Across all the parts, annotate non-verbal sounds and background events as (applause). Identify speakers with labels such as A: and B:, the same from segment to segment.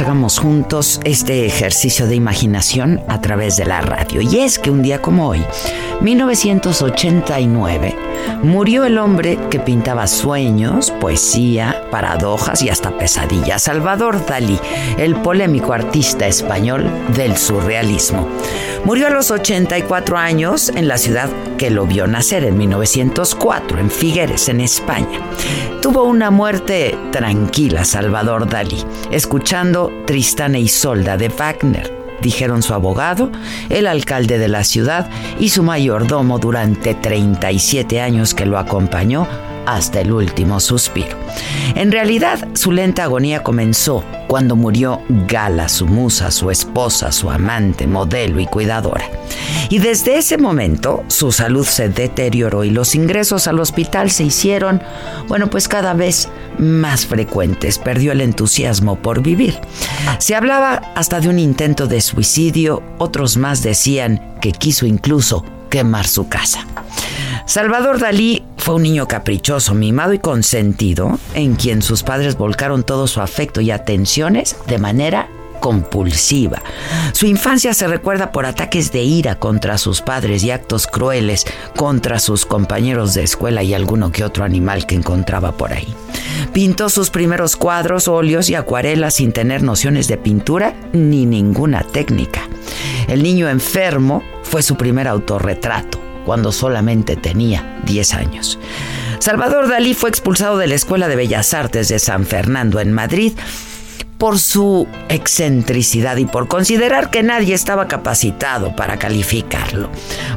A: Hagamos juntos este ejercicio de imaginación a través de la radio. Y es que un día como hoy, 1989, murió el hombre que pintaba sueños, poesía, paradojas y hasta pesadillas, Salvador Dalí, el polémico artista español del surrealismo. Murió a los 84 años en la ciudad que lo vio nacer en 1904, en Figueres, en España. Tuvo una muerte tranquila Salvador Dalí, escuchando Tristán e Isolda de Wagner, dijeron su abogado, el alcalde de la ciudad y su mayordomo durante 37 años que lo acompañó hasta el último suspiro. En realidad, su lenta agonía comenzó cuando murió Gala, su musa, su esposa, su amante, modelo y cuidadora. Y desde ese momento su salud se deterioró y los ingresos al hospital se hicieron, bueno, pues cada vez más frecuentes. Perdió el entusiasmo por vivir. Se hablaba hasta de un intento de suicidio, otros más decían que quiso incluso quemar su casa. Salvador Dalí fue un niño caprichoso, mimado y consentido, en quien sus padres volcaron todo su afecto y atenciones de manera compulsiva. Su infancia se recuerda por ataques de ira contra sus padres y actos crueles contra sus compañeros de escuela y alguno que otro animal que encontraba por ahí. Pintó sus primeros cuadros, óleos y acuarelas sin tener nociones de pintura ni ninguna técnica. El niño enfermo fue su primer autorretrato cuando solamente tenía 10 años. Salvador Dalí fue expulsado de la Escuela de Bellas Artes de San Fernando en Madrid por su excentricidad y por considerar que nadie estaba capacitado para calificarlo.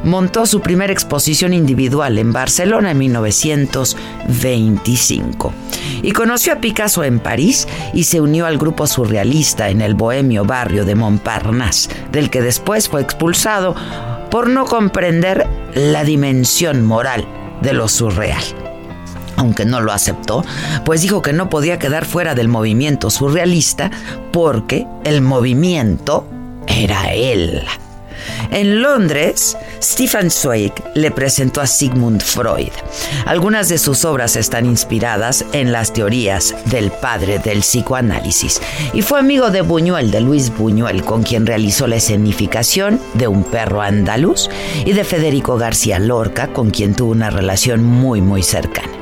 A: Montó su primera exposición individual en Barcelona en 1925 y conoció a Picasso en París y se unió al grupo surrealista en el bohemio barrio de Montparnasse, del que después fue expulsado por no comprender la dimensión moral de lo surreal aunque no lo aceptó, pues dijo que no podía quedar fuera del movimiento surrealista porque el movimiento era él. En Londres, Stefan Zweig le presentó a Sigmund Freud. Algunas de sus obras están inspiradas en las teorías del padre del psicoanálisis y fue amigo de Buñuel, de Luis Buñuel, con quien realizó la escenificación de Un perro andaluz y de Federico García Lorca, con quien tuvo una relación muy muy cercana.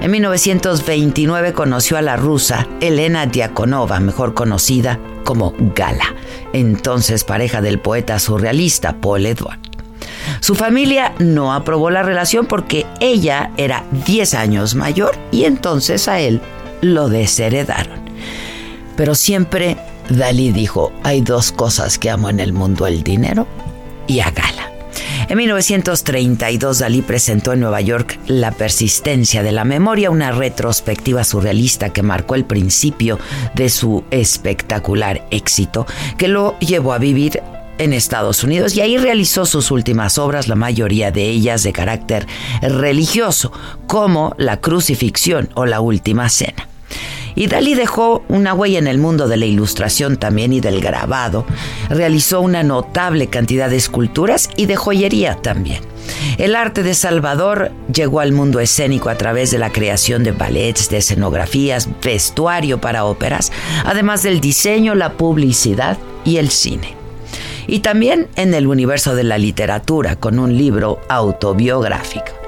A: En 1929 conoció a la rusa Elena Diakonova, mejor conocida como Gala, entonces pareja del poeta surrealista Paul Edward. Su familia no aprobó la relación porque ella era 10 años mayor y entonces a él lo desheredaron. Pero siempre Dalí dijo, hay dos cosas que amo en el mundo, el dinero y a gala. En 1932 Dalí presentó en Nueva York La persistencia de la memoria, una retrospectiva surrealista que marcó el principio de su espectacular éxito, que lo llevó a vivir en Estados Unidos y ahí realizó sus últimas obras, la mayoría de ellas de carácter religioso, como La crucifixión o La última cena. Y Dalí dejó una huella en el mundo de la ilustración también y del grabado. Realizó una notable cantidad de esculturas y de joyería también. El arte de Salvador llegó al mundo escénico a través de la creación de ballets, de escenografías, vestuario para óperas, además del diseño, la publicidad y el cine. Y también en el universo de la literatura con un libro autobiográfico.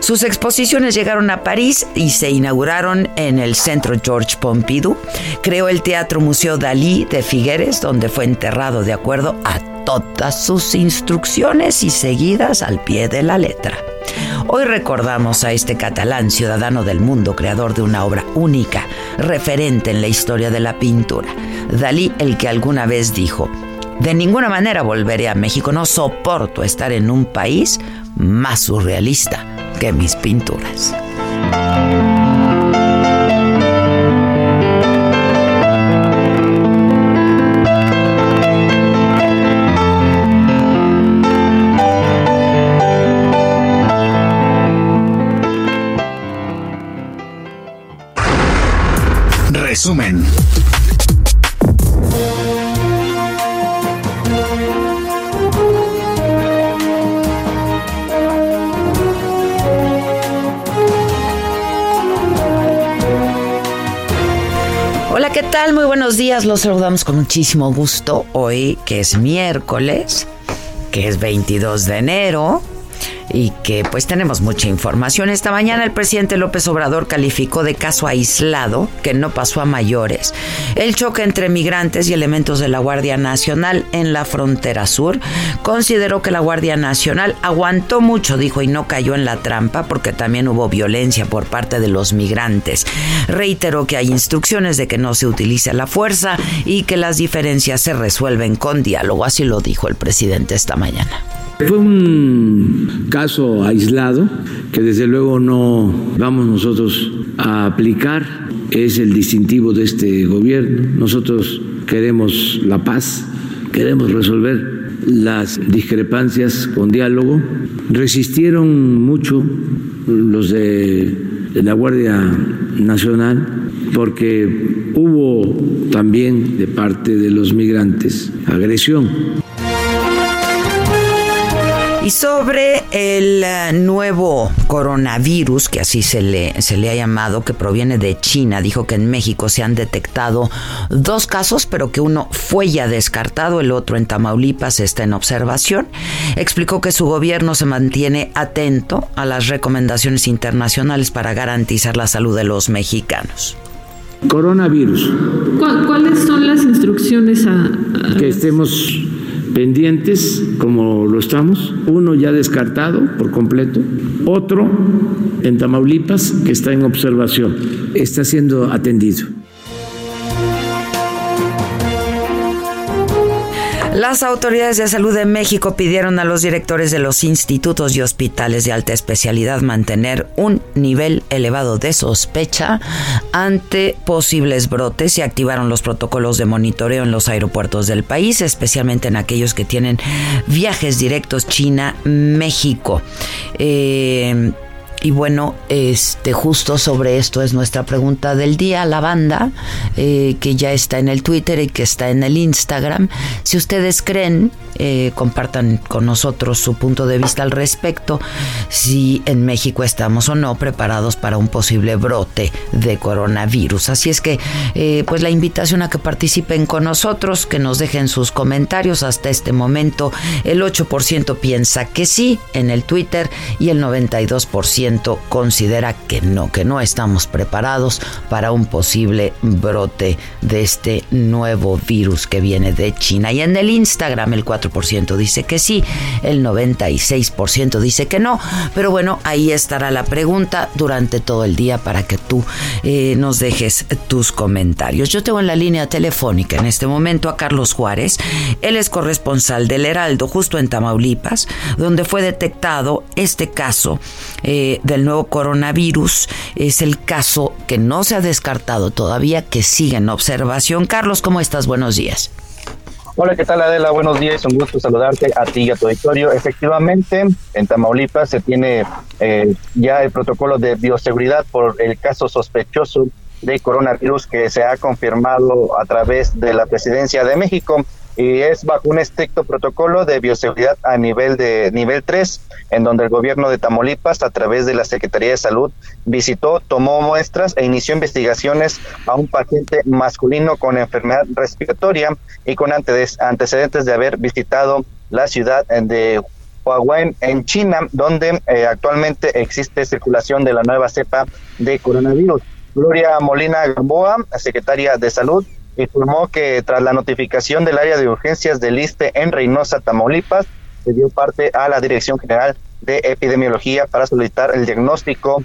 A: Sus exposiciones llegaron a París y se inauguraron en el Centro Georges Pompidou. Creó el Teatro Museo Dalí de Figueres, donde fue enterrado de acuerdo a todas sus instrucciones y seguidas al pie de la letra. Hoy recordamos a este catalán ciudadano del mundo, creador de una obra única, referente en la historia de la pintura. Dalí, el que alguna vez dijo, de ninguna manera volveré a México, no soporto estar en un país más surrealista que mis pinturas.
B: Resumen.
A: Muy buenos días. Los saludamos con muchísimo gusto hoy, que es miércoles, que es 22 de enero y que pues tenemos mucha información. Esta mañana el presidente López Obrador calificó de caso aislado, que no pasó a mayores, el choque entre migrantes y elementos de la Guardia Nacional en la frontera sur. Consideró que la Guardia Nacional aguantó mucho, dijo, y no cayó en la trampa porque también hubo violencia por parte de los migrantes. Reiteró que hay instrucciones de que no se utilice la fuerza y que las diferencias se resuelven con diálogo. Así lo dijo el presidente esta mañana.
C: Fue un caso aislado que desde luego no vamos nosotros a aplicar, es el distintivo de este gobierno. Nosotros queremos la paz, queremos resolver las discrepancias con diálogo. Resistieron mucho los de la Guardia Nacional porque hubo también de parte de los migrantes agresión.
A: Y sobre el eh, nuevo coronavirus, que así se le, se le ha llamado, que proviene de China, dijo que en México se han detectado dos casos, pero que uno fue ya descartado, el otro en Tamaulipas está en observación. Explicó que su gobierno se mantiene atento a las recomendaciones internacionales para garantizar la salud de los mexicanos.
C: Coronavirus.
D: ¿Cuáles son las instrucciones a,
C: que estemos pendientes como lo estamos, uno ya descartado por completo, otro en Tamaulipas que está en observación, está siendo atendido.
A: Las autoridades de salud de México pidieron a los directores de los institutos y hospitales de alta especialidad mantener un nivel elevado de sospecha ante posibles brotes y activaron los protocolos de monitoreo en los aeropuertos del país, especialmente en aquellos que tienen viajes directos China-México. Eh, y bueno, este, justo sobre esto es nuestra pregunta del día, la banda, eh, que ya está en el Twitter y que está en el Instagram. Si ustedes creen, eh, compartan con nosotros su punto de vista al respecto, si en México estamos o no preparados para un posible brote de coronavirus. Así es que, eh, pues la invitación a que participen con nosotros, que nos dejen sus comentarios. Hasta este momento, el 8% piensa que sí en el Twitter y el 92% 40% considera que no, que no estamos preparados para un posible brote de este nuevo virus que viene de China. Y en el Instagram el 4% dice que sí, el 96% dice que no. Pero bueno, ahí estará la pregunta durante todo el día para que tú eh, nos dejes tus comentarios. Yo tengo en la línea telefónica en este momento a Carlos Juárez. Él es corresponsal del Heraldo, justo en Tamaulipas, donde fue detectado este caso eh, del nuevo coronavirus. Es el caso que no se ha descartado todavía, que sigue en observación. Carlos, ¿cómo estás? Buenos días.
E: Hola, ¿qué tal Adela? Buenos días, un gusto saludarte a ti y a tu auditorio. Efectivamente, en Tamaulipas se tiene eh, ya el protocolo de bioseguridad por el caso sospechoso de coronavirus que se ha confirmado a través de la presidencia de México y es bajo un estricto protocolo de bioseguridad a nivel de nivel 3, en donde el gobierno de Tamaulipas, a través de la Secretaría de Salud, visitó, tomó muestras e inició investigaciones a un paciente masculino con enfermedad respiratoria y con antecedentes de haber visitado la ciudad de Huawei en China, donde eh, actualmente existe circulación de la nueva cepa de coronavirus. Gloria Molina Gamboa, secretaria de Salud, informó que tras la notificación del área de urgencias del ISTE en Reynosa, Tamaulipas, se dio parte a la Dirección General de Epidemiología para solicitar el diagnóstico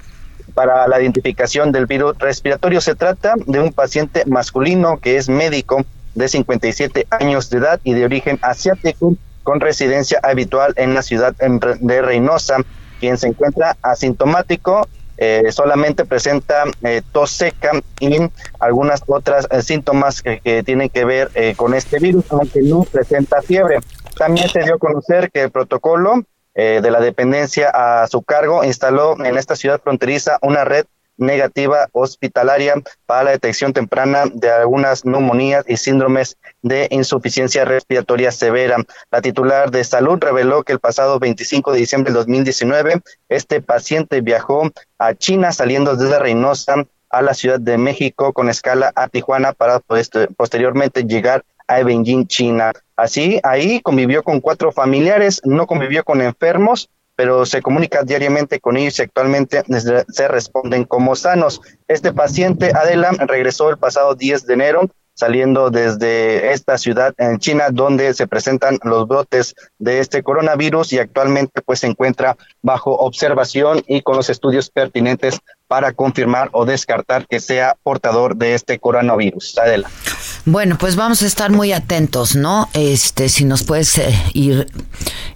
E: para la identificación del virus respiratorio. Se trata de un paciente masculino que es médico de 57 años de edad y de origen asiático con residencia habitual en la ciudad de Reynosa, quien se encuentra asintomático eh, solamente presenta eh, tos seca y algunas otras eh, síntomas que, tienen que ver con este virus, aunque no presenta fiebre. También se dio a conocer que el protocolo de la dependencia a su cargo instaló en esta ciudad fronteriza una red negativa hospitalaria para la detección temprana de algunas neumonías y síndromes de insuficiencia respiratoria severa. La titular de salud reveló que el pasado 25 de diciembre de 2019 este paciente viajó a China saliendo desde Reynosa a la Ciudad de México con escala a Tijuana para pues, posteriormente llegar a Beijing, China. Así, ahí convivió con cuatro familiares, no convivió con enfermos, pero se comunica diariamente con ellos y actualmente se responden como sanos. Este paciente, Adela, regresó el pasado 10 de enero saliendo desde esta ciudad en China donde se presentan los brotes de este coronavirus y actualmente pues se encuentra bajo observación y con los estudios pertinentes para confirmar o descartar que sea portador de este coronavirus. Adela.
A: Bueno, pues vamos a estar muy atentos, ¿no? Este, si nos puedes eh, ir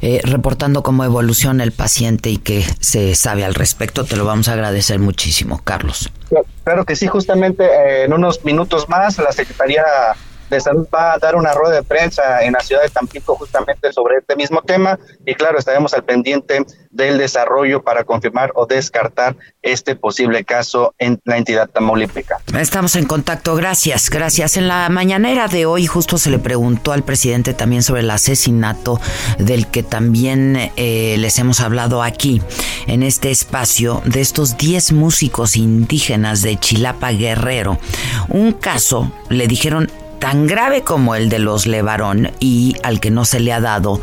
A: eh, reportando cómo evoluciona el paciente y qué se sabe al respecto, te lo vamos a agradecer muchísimo, Carlos.
E: Claro que sí, justamente eh, en unos minutos más la Secretaría de Salud va a dar una rueda de prensa en la ciudad de Tampico justamente sobre este mismo tema y claro, estaremos al pendiente del desarrollo para confirmar o descartar este posible caso en la entidad tamaulipeca.
A: Estamos en contacto, gracias, gracias. En la mañanera de hoy justo se le preguntó al presidente también sobre el asesinato del que también eh, les hemos hablado aquí en este espacio de estos 10 músicos indígenas de Chilapa Guerrero. Un caso, le dijeron tan grave como el de los Levarón y al que no se le ha dado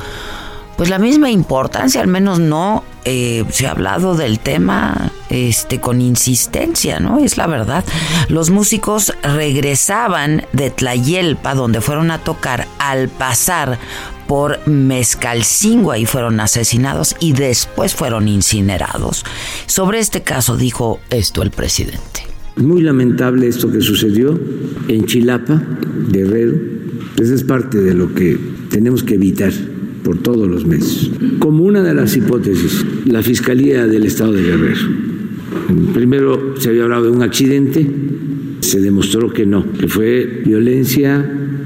A: pues la misma importancia, al menos no eh, se ha hablado del tema este con insistencia, ¿no? Es la verdad. Los músicos regresaban de Tlayelpa, donde fueron a tocar, al pasar por Mezcalcingo y fueron asesinados y después fueron incinerados. Sobre este caso dijo esto el presidente.
C: Muy lamentable esto que sucedió en Chilapa, Guerrero. Esa es parte de lo que tenemos que evitar por todos los meses. Como una de las hipótesis, la Fiscalía del Estado de Guerrero. Primero se había hablado de un accidente, se demostró que no, que fue violencia,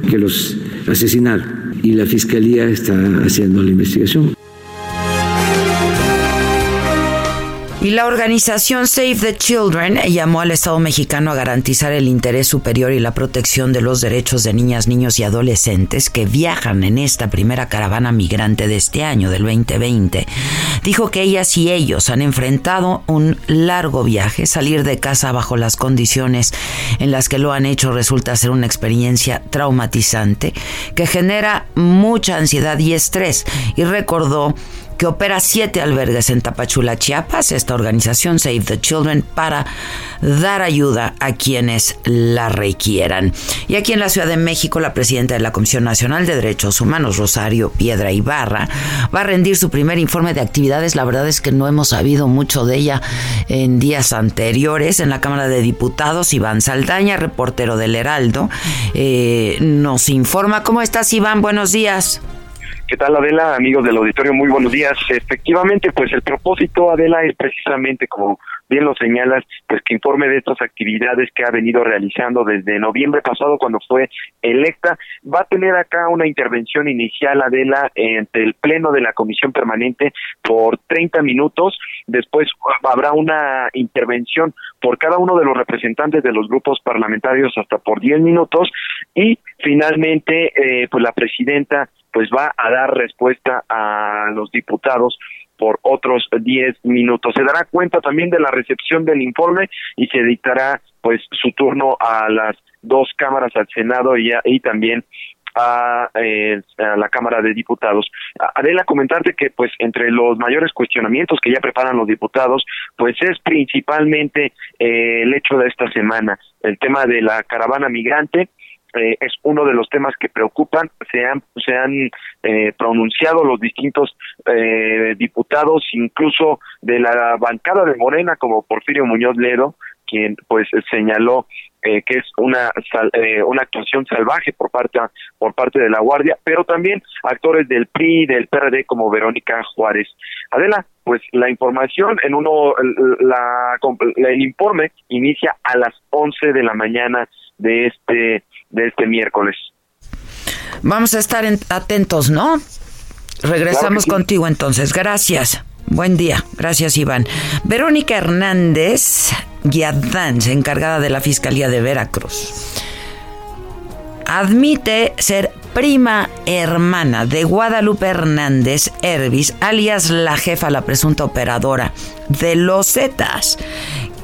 C: que los asesinaron. Y la Fiscalía está haciendo la investigación.
A: Y la organización Save the Children llamó al Estado mexicano a garantizar el interés superior y la protección de los derechos de niñas, niños y adolescentes que viajan en esta primera caravana migrante de este año, del 2020. Dijo que ellas y ellos han enfrentado un largo viaje. Salir de casa bajo las condiciones en las que lo han hecho resulta ser una experiencia traumatizante que genera mucha ansiedad y estrés. Y recordó que opera siete albergues en Tapachula, Chiapas, esta organización Save the Children, para dar ayuda a quienes la requieran. Y aquí en la Ciudad de México, la presidenta de la Comisión Nacional de Derechos Humanos, Rosario Piedra Ibarra, va a rendir su primer informe de actividades. La verdad es que no hemos sabido mucho de ella en días anteriores. En la Cámara de Diputados, Iván Saldaña, reportero del Heraldo, eh, nos informa. ¿Cómo estás, Iván? Buenos días.
F: ¿Qué tal, Adela? Amigos del auditorio, muy buenos días. Efectivamente, pues el propósito, Adela, es precisamente, como bien lo señalas, pues que informe de estas actividades que ha venido realizando desde noviembre pasado cuando fue electa. Va a tener acá una intervención inicial, Adela, ante el Pleno de la Comisión Permanente por 30 minutos. Después habrá una intervención por cada uno de los representantes de los grupos parlamentarios hasta por 10 minutos y finalmente, eh, pues la presidenta pues va a dar respuesta a los diputados por otros 10 minutos. Se dará cuenta también de la recepción del informe y se dictará pues su turno a las dos cámaras al Senado y, y también a, eh, a, la Cámara de Diputados. Adela, comentarte que pues entre los mayores cuestionamientos que ya preparan los diputados, pues es principalmente eh, el hecho de esta semana, el tema de la caravana migrante, eh, es uno de los temas que preocupan. Se han, se han eh, pronunciado los distintos eh, diputados, incluso de la bancada de Morena, como Porfirio Muñoz Ledo, quien pues señaló eh, que es una eh, una actuación salvaje por parte por parte de la guardia pero también actores del PRI del PRD como Verónica Juárez Adela pues la información en uno la, el informe inicia a las 11 de la mañana de este de este miércoles.
A: Vamos a estar atentos, ¿no? Regresamos contigo entonces. Gracias. Buen día. Gracias, Iván. Verónica Hernández Guiadán, encargada de la Fiscalía de Veracruz, admite ser prima hermana de Guadalupe Hernández Hervis, alias la jefa, la presunta operadora de los Zetas,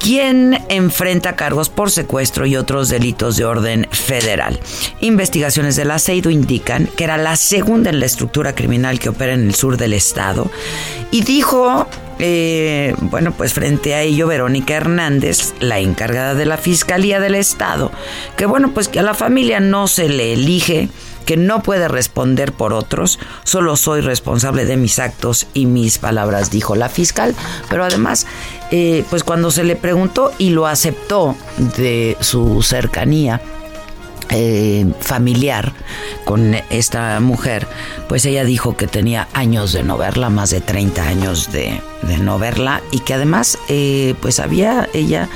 A: quien enfrenta cargos por secuestro y otros delitos de orden federal. Investigaciones del aceido indican que era la segunda en la estructura criminal que opera en el sur del estado y dijo eh, bueno, pues frente a ello, Verónica Hernández, la encargada de la Fiscalía del Estado, que bueno, pues que a la familia no se le elige, que no puede responder por otros, solo soy responsable de mis actos y mis palabras, dijo la fiscal, pero además, eh, pues cuando se le preguntó y lo aceptó de su cercanía, eh, familiar con esta mujer, pues ella dijo que tenía años de no verla, más de 30 años de, no verla y que además eh, pues había, ella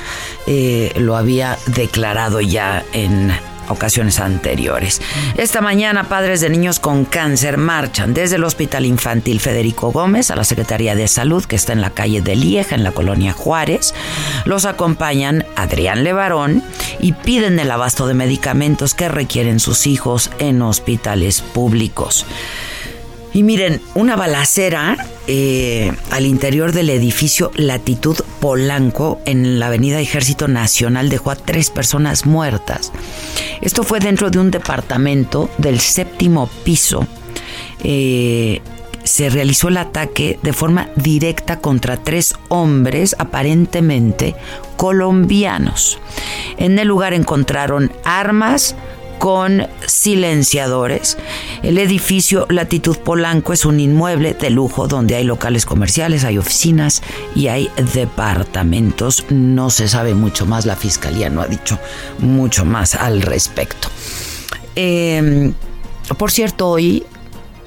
A: lo había declarado ya en ocasiones anteriores. Esta mañana padres de niños con cáncer marchan desde el Hospital Infantil Federico Gómez a la Secretaría de Salud que está en la calle de Lieja, en la colonia Juárez. Los acompañan Adrián Levarón y piden el abasto de medicamentos que requieren sus hijos en hospitales públicos. Y miren, una balacera eh, al interior del edificio Latitud Polanco en la avenida Ejército Nacional dejó a tres personas muertas. Esto fue dentro de un departamento del séptimo piso. Eh, se realizó el ataque de forma directa contra tres hombres aparentemente colombianos. En el lugar encontraron armas, con silenciadores. El edificio Latitud Polanco es un inmueble de lujo donde hay locales comerciales, hay oficinas y hay departamentos. No se sabe mucho más, la fiscalía no ha dicho mucho más al respecto. Em, por cierto, hoy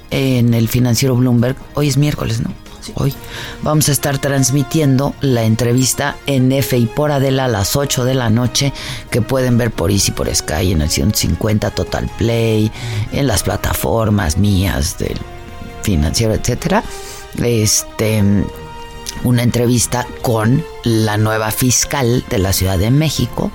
A: en el financiero Bloomberg, hoy es miércoles, ¿no? Hoy vamos a estar transmitiendo la entrevista en F y por Adela a las 8 de la noche que pueden ver por Easy, por Sky, en el 150 Total Play, en las plataformas mías del financiero, etcétera. Este una entrevista con la nueva fiscal de la Ciudad de México.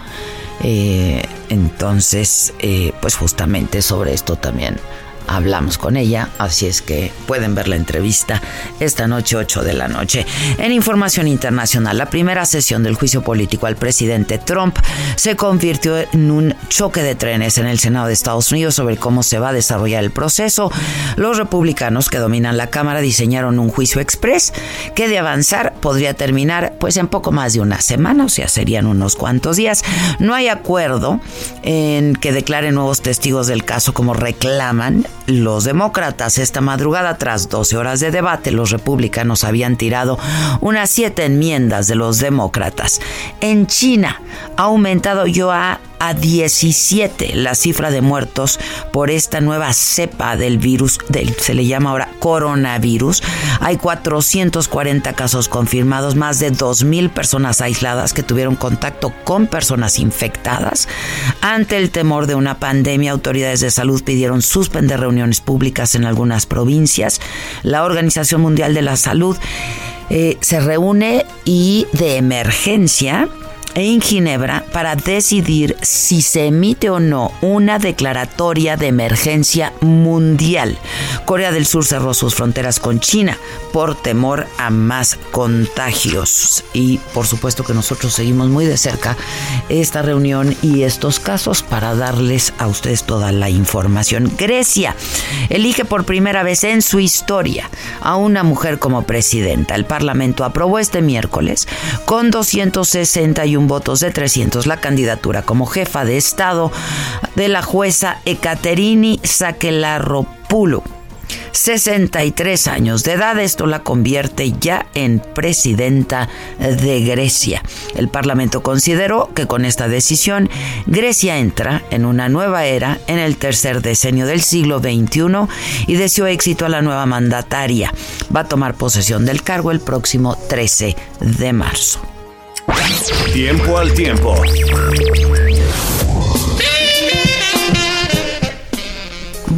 A: Eh, entonces, eh, pues justamente sobre esto también hablamos con ella, así es que pueden ver la entrevista esta noche 8 de la noche. En información internacional, la primera sesión del juicio político al presidente Trump se convirtió en un choque de trenes en el Senado de Estados Unidos sobre cómo se va a desarrollar el proceso. Los republicanos que dominan la Cámara diseñaron un juicio express que de avanzar podría terminar pues en poco más de una semana, o sea, serían unos cuantos días. No hay acuerdo en que declaren nuevos testigos del caso como reclaman los demócratas. Esta madrugada, tras 12 horas de debate, los republicanos habían tirado unas siete enmiendas de los demócratas. En China ha aumentado yo a a 17 la cifra de muertos por esta nueva cepa del virus, del, se le llama ahora coronavirus. Hay 440 casos confirmados, más de 2.000 personas aisladas que tuvieron contacto con personas infectadas. Ante el temor de una pandemia, autoridades de salud pidieron suspender reuniones públicas en algunas provincias. La Organización Mundial de la Salud eh, se reúne y de emergencia en Ginebra para decidir si se emite o no una declaratoria de emergencia mundial. Corea del Sur cerró sus fronteras con China por temor a más contagios. Y por supuesto que nosotros seguimos muy de cerca esta reunión y estos casos para darles a ustedes toda la información. Grecia elige por primera vez en su historia a una mujer como presidenta. El Parlamento aprobó este miércoles con 261 votos de 300 la candidatura como jefa de Estado de la jueza Ekaterini Sakelaropoulou. 63 años de edad. Esto la convierte ya en presidenta de Grecia. El Parlamento consideró que con esta decisión Grecia entra en una nueva era en el tercer decenio del siglo XXI y deseó éxito a la nueva mandataria. Va a tomar posesión del cargo el próximo 13 de marzo.
B: Tiempo al tiempo.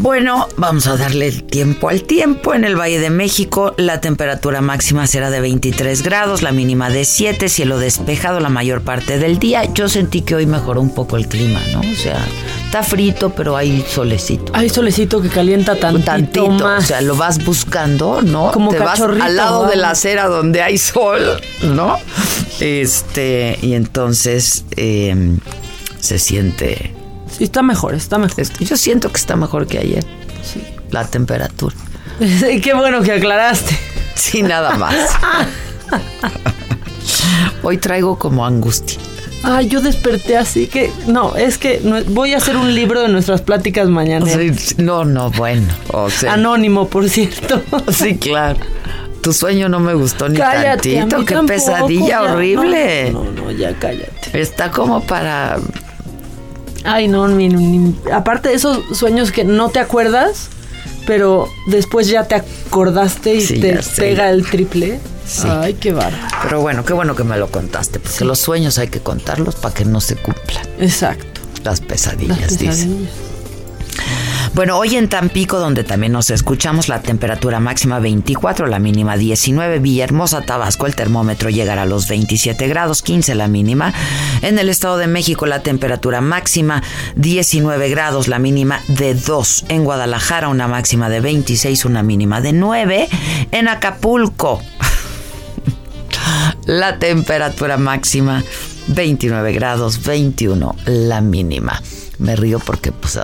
A: Bueno, vamos a darle el tiempo al tiempo. En el Valle de México la temperatura máxima será de 23 grados, la mínima de 7, cielo despejado la mayor parte del día. Yo sentí que hoy mejoró un poco el clima, ¿no? O sea, está frito, pero hay solecito.
D: Hay solecito que calienta tantito, tantito más.
A: O sea, lo vas buscando, ¿no?
D: Como
A: Te vas al lado de la acera donde hay sol, ¿no? Este, y entonces eh, se siente
D: Sí, está mejor, está mejor.
A: Yo siento que está mejor que ayer. Sí. La temperatura. (laughs)
D: Qué bueno que aclaraste.
A: Sí, nada más. (laughs) Hoy traigo como angustia.
D: Ah, yo desperté así que no, es que voy a hacer un libro de nuestras pláticas mañana.
A: no, no, bueno.
D: Anónimo, por cierto. (laughs)
A: Sí, claro. Tu sueño no me gustó ni tantito. Qué pesadilla horrible.
D: No, no, ya cállate.
A: Está como para
D: Ay, no, aparte de esos sueños que no te acuerdas, pero después ya te acordaste y te pega el triple. Ay, qué bárbaro.
A: Pero bueno, qué bueno que me lo contaste, porque los sueños hay que contarlos para que no se cumplan.
D: Exacto.
A: Las pesadillas, Las pesadillas. Bueno, hoy en Tampico, donde también nos escuchamos, la temperatura máxima 24, la mínima 19. Villahermosa, Tabasco, el termómetro llegará a los 27 grados, 15 la mínima. En el Estado de México, la temperatura máxima 19 grados, la mínima de 2. En Guadalajara, una máxima de 26, una mínima de 9. En Acapulco, (laughs) la temperatura máxima 29 grados, 21 la mínima. Me río porque pues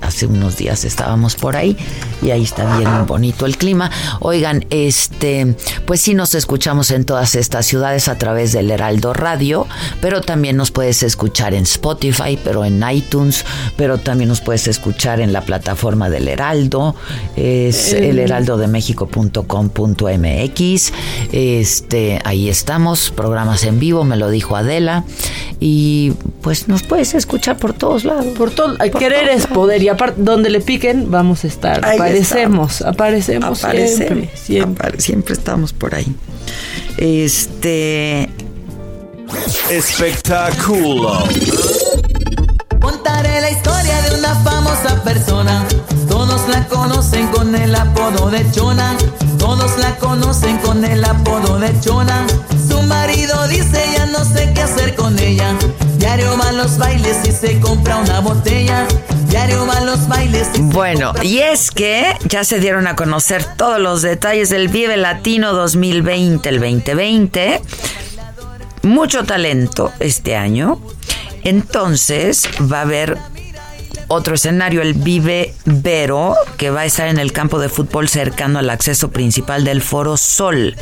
A: hace unos días estábamos por ahí y ahí está bien bonito el clima. Oigan, este, pues sí nos escuchamos en todas estas ciudades a través del Heraldo Radio, pero también nos puedes escuchar en Spotify, pero en iTunes, pero también nos puedes escuchar en la plataforma del Heraldo, es eh. elheraldodemexico.com.mx. Este, ahí estamos, programas en vivo, me lo dijo Adela y pues nos puedes escuchar por todos lados.
D: Por todo, querer es poder y aparte donde le piquen vamos a estar. Aparecemos, aparecemos, siempre, siempre.
A: siempre estamos por ahí. Este
B: espectáculo.
G: Contaré la historia de una famosa persona. Todos la conocen con el apodo de Chona. Todos la conocen con el apodo de Chona. Su marido dice ya no sé qué hacer con ella. Diario va a los bailes y se compra una botella. Diario va a los bailes. Y
A: bueno, y es que ya se dieron a conocer todos los detalles del Vive Latino 2020, el 2020. Mucho talento este año. Entonces va a haber otro escenario, el Vive Vero, que va a estar en el campo de fútbol cercano al acceso principal del Foro Sol.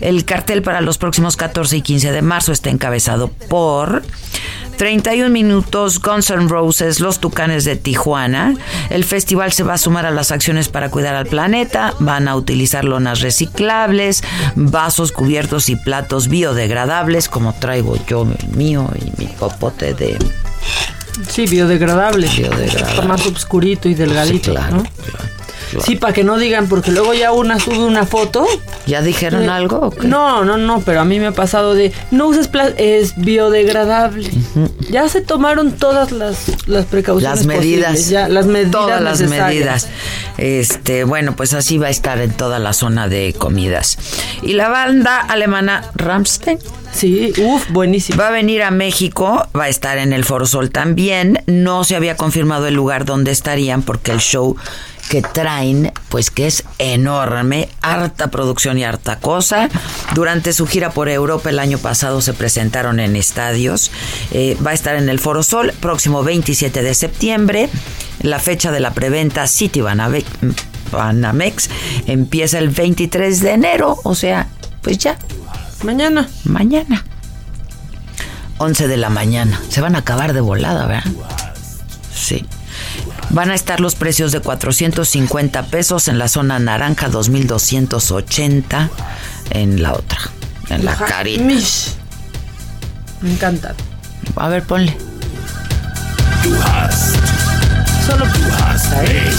A: El cartel para los próximos 14 y 15 de marzo está encabezado por 31 minutos, Guns N' Roses, Los Tucanes de Tijuana. El festival se va a sumar a las acciones para cuidar al planeta. Van a utilizar lonas reciclables, vasos, cubiertos y platos biodegradables, como traigo yo mío y mi popote de
D: Sí, biodegradable.
A: Biodegradable.
D: Más oscurito y delgadito.
A: claro,
D: ¿no? Sí, para que no digan, porque luego ya una sube una foto.
A: ¿Ya dijeron algo?
D: No, no, no, pero a mí me ha pasado de no uses es biodegradable. Ya se tomaron todas las, las precauciones.
A: Las medidas.
D: posibles, ya, las medidas.
A: Todas las medidas. Este, bueno, pues así va a estar en toda la zona de comidas. Y la banda alemana Rammstein
D: Sí, uff, buenísimo.
A: va a venir a México, va a estar en el Foro Sol también. No se había confirmado el lugar donde estarían porque el show que traen, pues que es enorme, harta producción y harta cosa. Durante su gira por Europa el año pasado se presentaron en estadios. Eh, va a estar en el Foro Sol próximo 27 de septiembre. La fecha de la preventa City Banabe- Banamex empieza el 23 de enero, o sea, pues ya,
D: Mañana.
A: mañana. 11 de la mañana. Se van a acabar de volada, ¿verdad? Sí. Van a estar los precios de 450 pesos en la zona naranja, 2280 en la otra, en la carita.
D: mish. Me encanta.
A: A ver, ponle.
D: Solo pasa, ¿eh?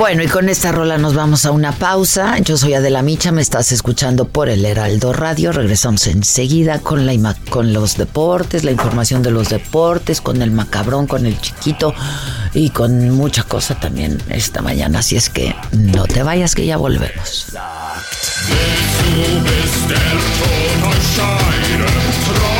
A: Bueno, y con esta rola nos vamos a una pausa. Yo soy Adela Micha, me estás escuchando por el Heraldo Radio. Regresamos enseguida con, con los deportes, la información de los deportes, con el macabrón, con el chiquito y con mucha cosa también esta mañana. Así es que no te vayas que ya volvemos.
B: ¿Cómo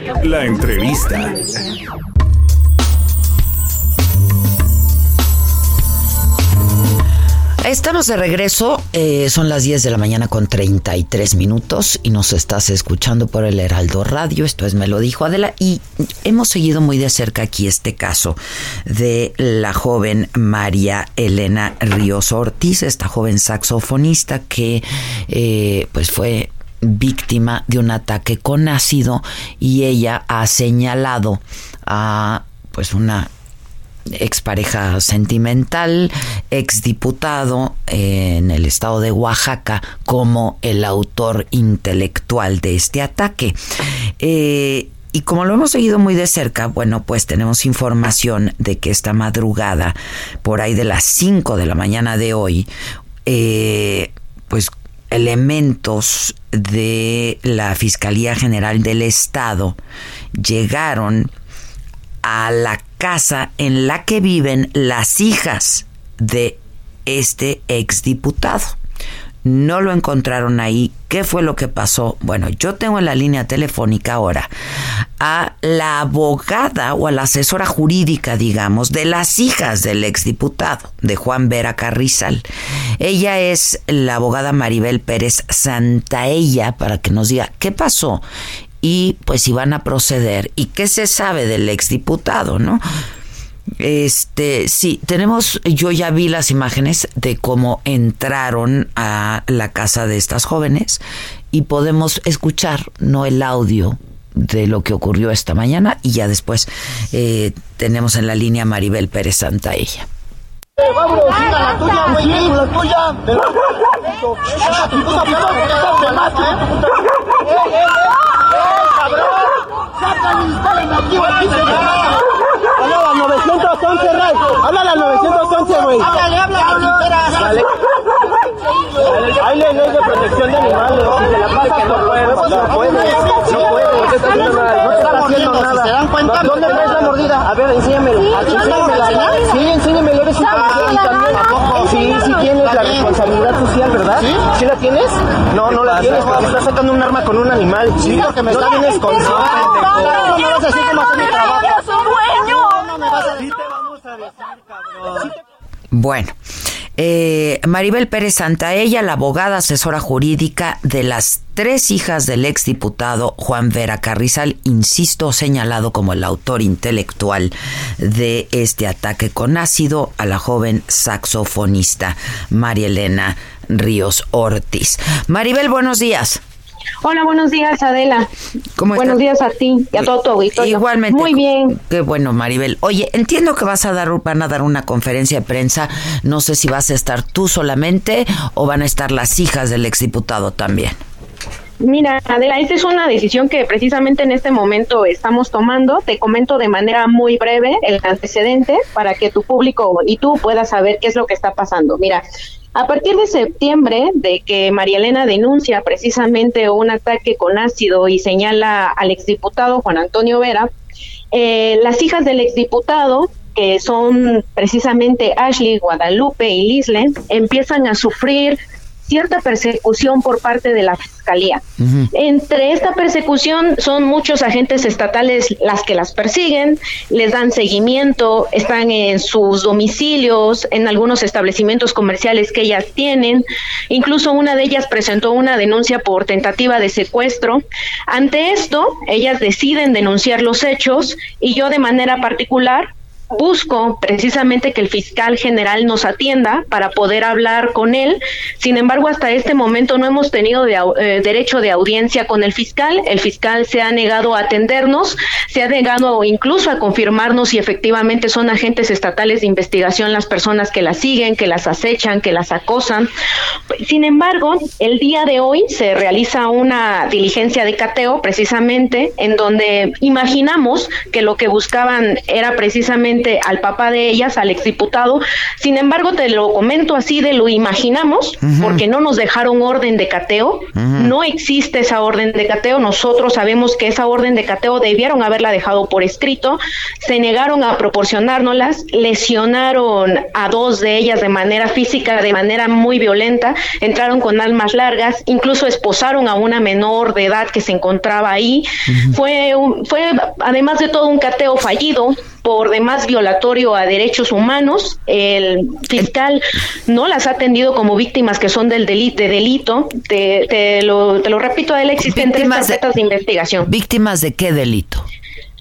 B: La entrevista.
A: Estamos de regreso, eh, son las 10 de la mañana con 33 minutos y nos estás escuchando por el Heraldo Radio, esto es Me lo dijo Adela y hemos seguido muy de cerca aquí este caso de la joven María Elena Ríos Ortiz, esta joven saxofonista que eh, pues fue víctima de un ataque con ácido y ella ha señalado a pues una expareja sentimental, exdiputado en el estado de Oaxaca como el autor intelectual de este ataque. Eh, y como lo hemos seguido muy de cerca, bueno, pues tenemos información de que esta madrugada, por ahí de las 5 de la mañana de hoy, eh, pues elementos de la Fiscalía General del Estado llegaron a la casa en la que viven las hijas de este exdiputado. No lo encontraron ahí. ¿Qué fue lo que pasó? Bueno, yo tengo en la línea telefónica ahora a la abogada o a la asesora jurídica, digamos, de las hijas del exdiputado, de Juan Vera Carrizal. Ella es la abogada Maribel Pérez Santaella para que nos diga qué pasó y pues si van a proceder y qué se sabe del exdiputado, ¿no? Este, sí, tenemos, yo ya vi las imágenes de cómo entraron a la casa de estas jóvenes y podemos escuchar, no el audio de lo que ocurrió esta mañana y ya después eh, tenemos en la línea Maribel Pérez Santa ella
H: al 911, Ray. Habla al 911, güey. Háblale, háblale. Ley de protección de animales. Si se la pasa que no puede, no puede. No puede. No está haciendo nada. No está haciendo nada. ¿Se dan cuenta? ¿Dónde ves la mordida? A ver, enséñamelo. Enséñamela. Sí, enséñamelo. Eres un policía también. Sí, sí tienes la responsabilidad social, ¿verdad? ¿Sí? ¿Sí la tienes? No, no la tienes porque estás sacando un arma con un animal. Sí, lo que me está bien es consciente. No me vas a decir cómo hacer mi trabajo. No me vas a decir. te vamos a decir, cabrón. Bueno, eh, Maribel Pérez Santaella, la abogada asesora jurídica de las tres hijas del exdiputado Juan Vera Carrizal, insisto, señalado como el autor intelectual de este ataque con ácido a la joven saxofonista María Elena Ríos Ortiz. Maribel, buenos días.
I: Hola, buenos días, Adela. ¿Cómo Buenos días a ti y a todo tu auditorio.
A: Igualmente.
I: Muy bien.
A: Qué bueno, Maribel. Oye, entiendo que vas a dar, van a dar una conferencia de prensa. No sé si vas a estar tú solamente o van a estar las hijas del exdiputado también.
I: Mira, Adela, esta es una decisión que precisamente en este momento estamos tomando. Te comento de manera muy breve el antecedente para que tu público y tú puedas saber qué es lo que está pasando. Mira, a partir de septiembre, de que María Elena denuncia precisamente un ataque con ácido y señala al exdiputado Juan Antonio Vera, eh, las hijas del exdiputado que son precisamente Ashley, Guadalupe y Lisle, empiezan a sufrir cierta persecución por parte de la fiscalía. Entre esta persecución son muchos agentes estatales las que las persiguen, les dan seguimiento, están en sus domicilios, en algunos establecimientos comerciales que ellas tienen. Incluso una de ellas presentó una denuncia por tentativa de secuestro. Ante esto, ellas deciden denunciar los hechos y yo de manera particular busco precisamente que el fiscal general nos atienda para poder hablar con él. Sin embargo, hasta este momento no hemos tenido eh, derecho de audiencia con el fiscal. El fiscal se ha negado a atendernos, se ha negado incluso a confirmarnos si efectivamente son agentes estatales de investigación las personas que las siguen, que las acechan, que las acosan. Sin embargo, el día de hoy se realiza una diligencia de cateo precisamente en donde imaginamos que lo que buscaban era precisamente al papá de ellas, al exdiputado. Sin embargo, te lo comento así de lo imaginamos, porque no nos dejaron orden de cateo. No existe esa orden de cateo. Nosotros sabemos que esa orden de cateo debieron haberla dejado por escrito. Se negaron a proporcionárnoslas, lesionaron a dos de ellas de manera física, de manera muy violenta, entraron con almas largas, incluso esposaron a una menor de edad que se encontraba ahí. Fue, fue además de todo un cateo fallido por demás violatorio a derechos humanos. El fiscal no las ha atendido como víctimas que son del delito. De delito. Te, lo, te lo repito, él existen tres carpetas de investigación.
A: ¿Víctimas de qué delito?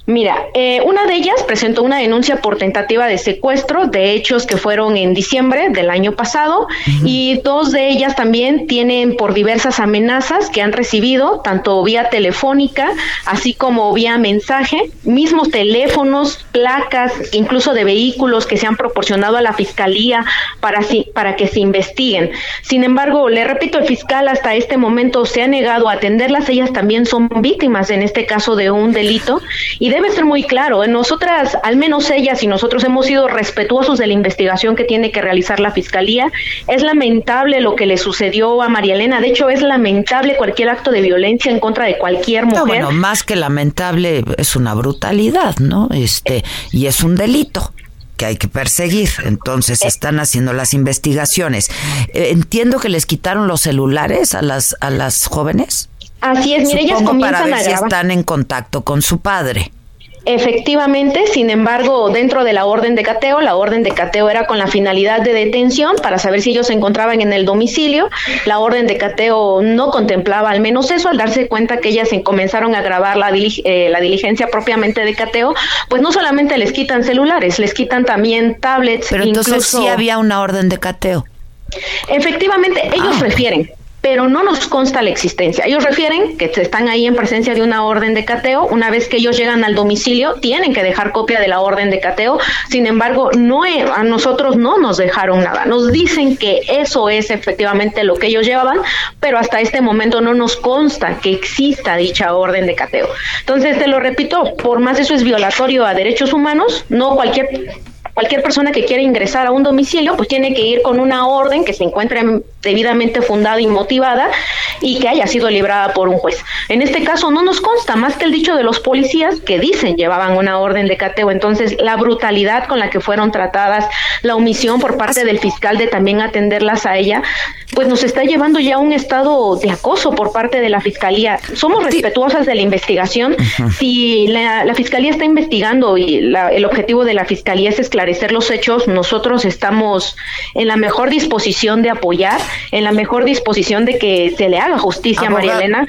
I: Mira, eh, una de ellas presentó una denuncia por tentativa de secuestro de hechos que fueron en diciembre del año pasado y dos de ellas también tienen por diversas amenazas que han recibido, tanto vía telefónica, así como vía mensaje, mismos teléfonos, placas, incluso de vehículos que se han proporcionado a la fiscalía para, para que se investiguen. Sin embargo, le repito, el fiscal hasta este momento se ha negado a atenderlas, ellas también son víctimas en este caso de un delito. Y debe ser muy claro. Nosotras, al menos ellas y nosotros hemos sido respetuosos de la investigación que tiene que realizar la Fiscalía. Es lamentable lo que le sucedió a María Elena. De hecho, es lamentable cualquier acto de violencia en contra de cualquier mujer. No,
A: bueno, más que lamentable, es una brutalidad, ¿no? Este, y es un delito que hay que perseguir. Entonces eh. están haciendo las investigaciones. Eh, entiendo que les quitaron los celulares a las a las jóvenes.
I: Así es, mire, ellas comienzan
A: para ver
I: a
A: si están en contacto con su padre.
I: Efectivamente, sin embargo, dentro de la orden de cateo, la orden de cateo era con la finalidad de detención para saber si ellos se encontraban en el domicilio. La orden de cateo no contemplaba al menos eso, al darse cuenta que ellas comenzaron a grabar la, eh, la diligencia propiamente de cateo, pues no solamente les quitan celulares, les quitan también tablets.
A: Pero entonces sí había una orden de cateo.
I: Efectivamente, ellos ah. refieren pero no nos consta la existencia. Ellos refieren que están ahí en presencia de una orden de cateo. Una vez que ellos llegan al domicilio, tienen que dejar copia de la orden de cateo. Sin embargo, no a nosotros no nos dejaron nada. Nos dicen que eso es efectivamente lo que ellos llevaban, pero hasta este momento no nos consta que exista dicha orden de cateo. Entonces, te lo repito, por más eso es violatorio a derechos humanos, no cualquier cualquier persona que quiera ingresar a un domicilio, pues tiene que ir con una orden que se encuentre debidamente fundada y motivada y que haya sido librada por un juez. En este caso no nos consta más que el dicho de los policías que dicen llevaban una orden de cateo. Entonces, la brutalidad con la que fueron tratadas, la omisión por parte del fiscal de también atenderlas a ella, pues nos está llevando ya a un estado de acoso por parte de la fiscalía. Somos respetuosas de la investigación. Si la, fiscalía está investigando y el objetivo de la fiscalía es esclarecer los hechos, nosotros estamos en la mejor disposición de apoyar, en la mejor disposición de que se le haga justicia a María Elena.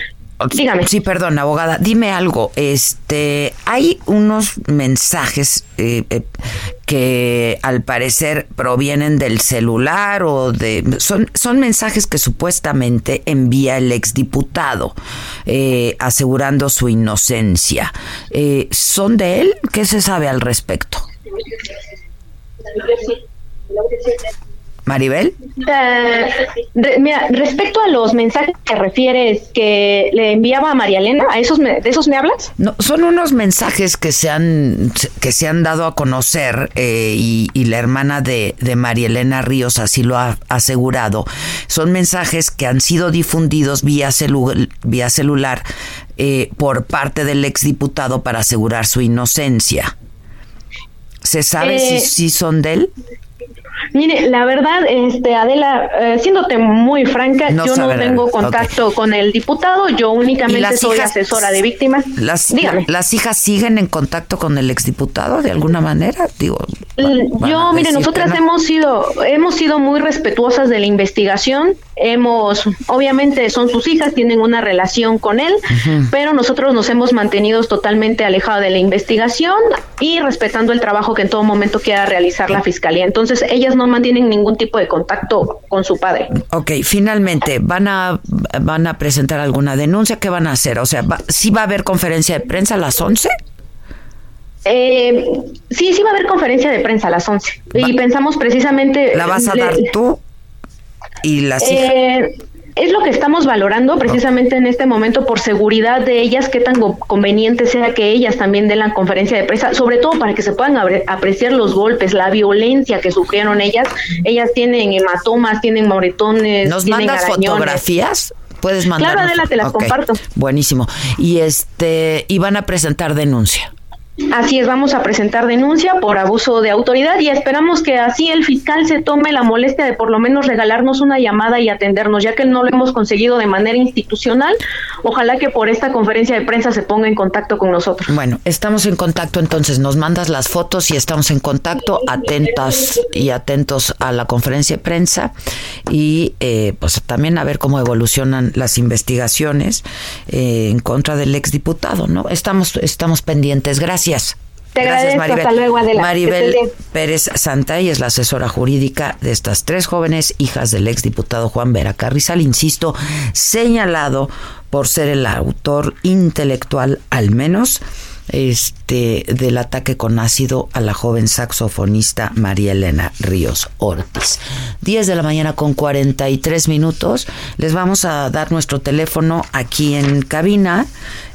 A: Dígame. Sí, perdón, abogada. Dime algo. Este, hay unos mensajes eh, eh, que al parecer provienen del celular o de son son mensajes que supuestamente envía el exdiputado eh, asegurando su inocencia. ¿Son de él? ¿Qué se sabe al respecto? Maribel.
I: Eh, mira, respecto a los mensajes que refieres que le enviaba a María Elena, ¿a esos ¿de esos me hablas?
A: No, son unos mensajes que se han, que se han dado a conocer eh, y, la hermana de, de María Elena Ríos así lo ha asegurado. Son mensajes que han sido difundidos vía, vía celular eh, por parte del exdiputado para asegurar su inocencia. ¿Se sabe si, eh, si son de él?
I: Mire, la verdad, este Adela, eh, siéndote muy franca, yo no tengo contacto con el diputado, yo únicamente soy asesora de víctimas.
A: Las, ¿Las hijas siguen en contacto con el exdiputado de alguna manera? Digo,
I: yo, mire, nosotras hemos sido hemos sido muy respetuosas de la investigación, hemos obviamente son sus hijas, tienen una relación con él, pero nosotros nos hemos mantenido totalmente alejados de la investigación y respetando el trabajo que en todo momento quiera realizar la fiscalía. Entonces, ellas no mantienen ningún tipo de contacto con su padre.
A: Ok, finalmente, ¿van a, van a presentar alguna denuncia? ¿Qué van a hacer? O sea, ¿sí va a haber conferencia de prensa a las 11?
I: Eh, sí, sí va a haber conferencia de prensa a las 11. Y pensamos precisamente...
A: ¿La vas a dar tú? ¿Y las
I: eh, es lo que estamos valorando precisamente en este momento por seguridad de ellas, qué tan conveniente sea que ellas también den la conferencia de prensa, sobre todo para que se puedan apreciar los golpes, la violencia que sufrieron ellas. Ellas tienen hematomas, tienen moretones.
A: ¿Nos mandas fotografías? Puedes mandar.
I: Claro, adelante, las comparto.
A: Buenísimo. Y este, y van a presentar denuncia.
I: Así es, vamos a presentar denuncia por abuso de autoridad y esperamos que así el fiscal se tome la molestia de por lo menos regalarnos una llamada y atendernos, ya que no lo hemos conseguido de manera institucional. Ojalá que por esta conferencia de prensa se ponga en contacto con nosotros.
A: Bueno, estamos en contacto entonces, nos mandas las fotos y estamos en contacto, atentas y atentos a la conferencia de prensa y eh, pues también a ver cómo evolucionan las investigaciones eh, en contra del exdiputado, ¿no? Estamos, estamos pendientes. Gracias. Gracias.
I: Te Gracias, Maribel. Hasta luego,
A: Maribel Pérez Santay es la asesora jurídica de estas tres jóvenes hijas del exdiputado Juan Vera Carrizal, insisto, señalado por ser el autor intelectual, al menos, este, del ataque con ácido a la joven saxofonista María Elena Ríos Ortiz. 10 de la mañana con 43 minutos. Les vamos a dar nuestro teléfono aquí en cabina.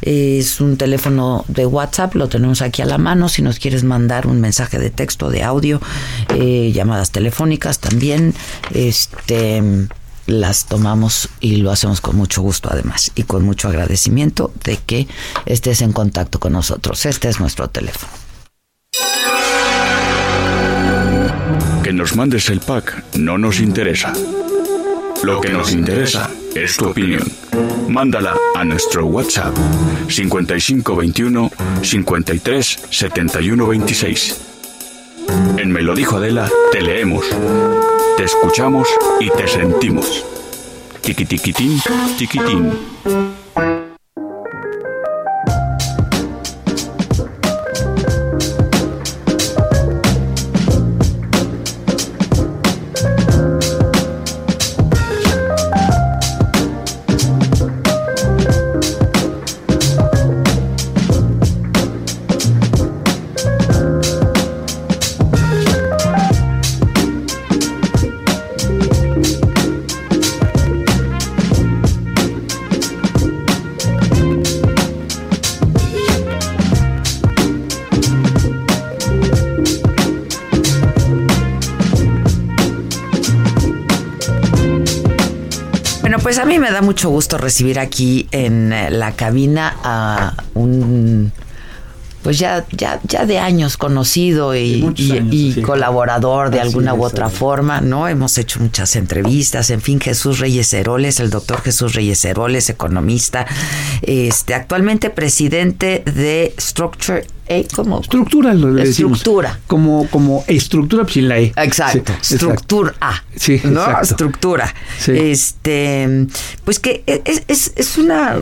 A: Es un teléfono de WhatsApp, lo tenemos aquí a la mano. Si nos quieres mandar un mensaje de texto, de audio, eh, llamadas telefónicas también. Este las tomamos y lo hacemos con mucho gusto además y con mucho agradecimiento de que estés en contacto con nosotros. Este es nuestro teléfono.
J: Que nos mandes el pack no nos interesa. Lo que nos interesa es tu opinión. Mándala a nuestro WhatsApp 5521 53 71 26. En Me dijo Adela, te leemos, te escuchamos y te sentimos. Tiquitiquitín, tiquitín.
A: Pues a mí me da mucho gusto recibir aquí en eh, la cabina a un pues ya, ya, ya de años conocido y, colaborador de alguna u otra forma, ¿no? Hemos hecho muchas entrevistas, en fin, Jesús Reyes Heroles, el doctor Jesús Reyes Heroles, economista, este, actualmente presidente de Structure
K: e, ¿cómo? Estructura, lo
A: Estructura.
K: Como, como estructura pues, sin la E.
A: Exacto. estructura. Sí, ¿no? Estructura. Este, pues que es, es, es una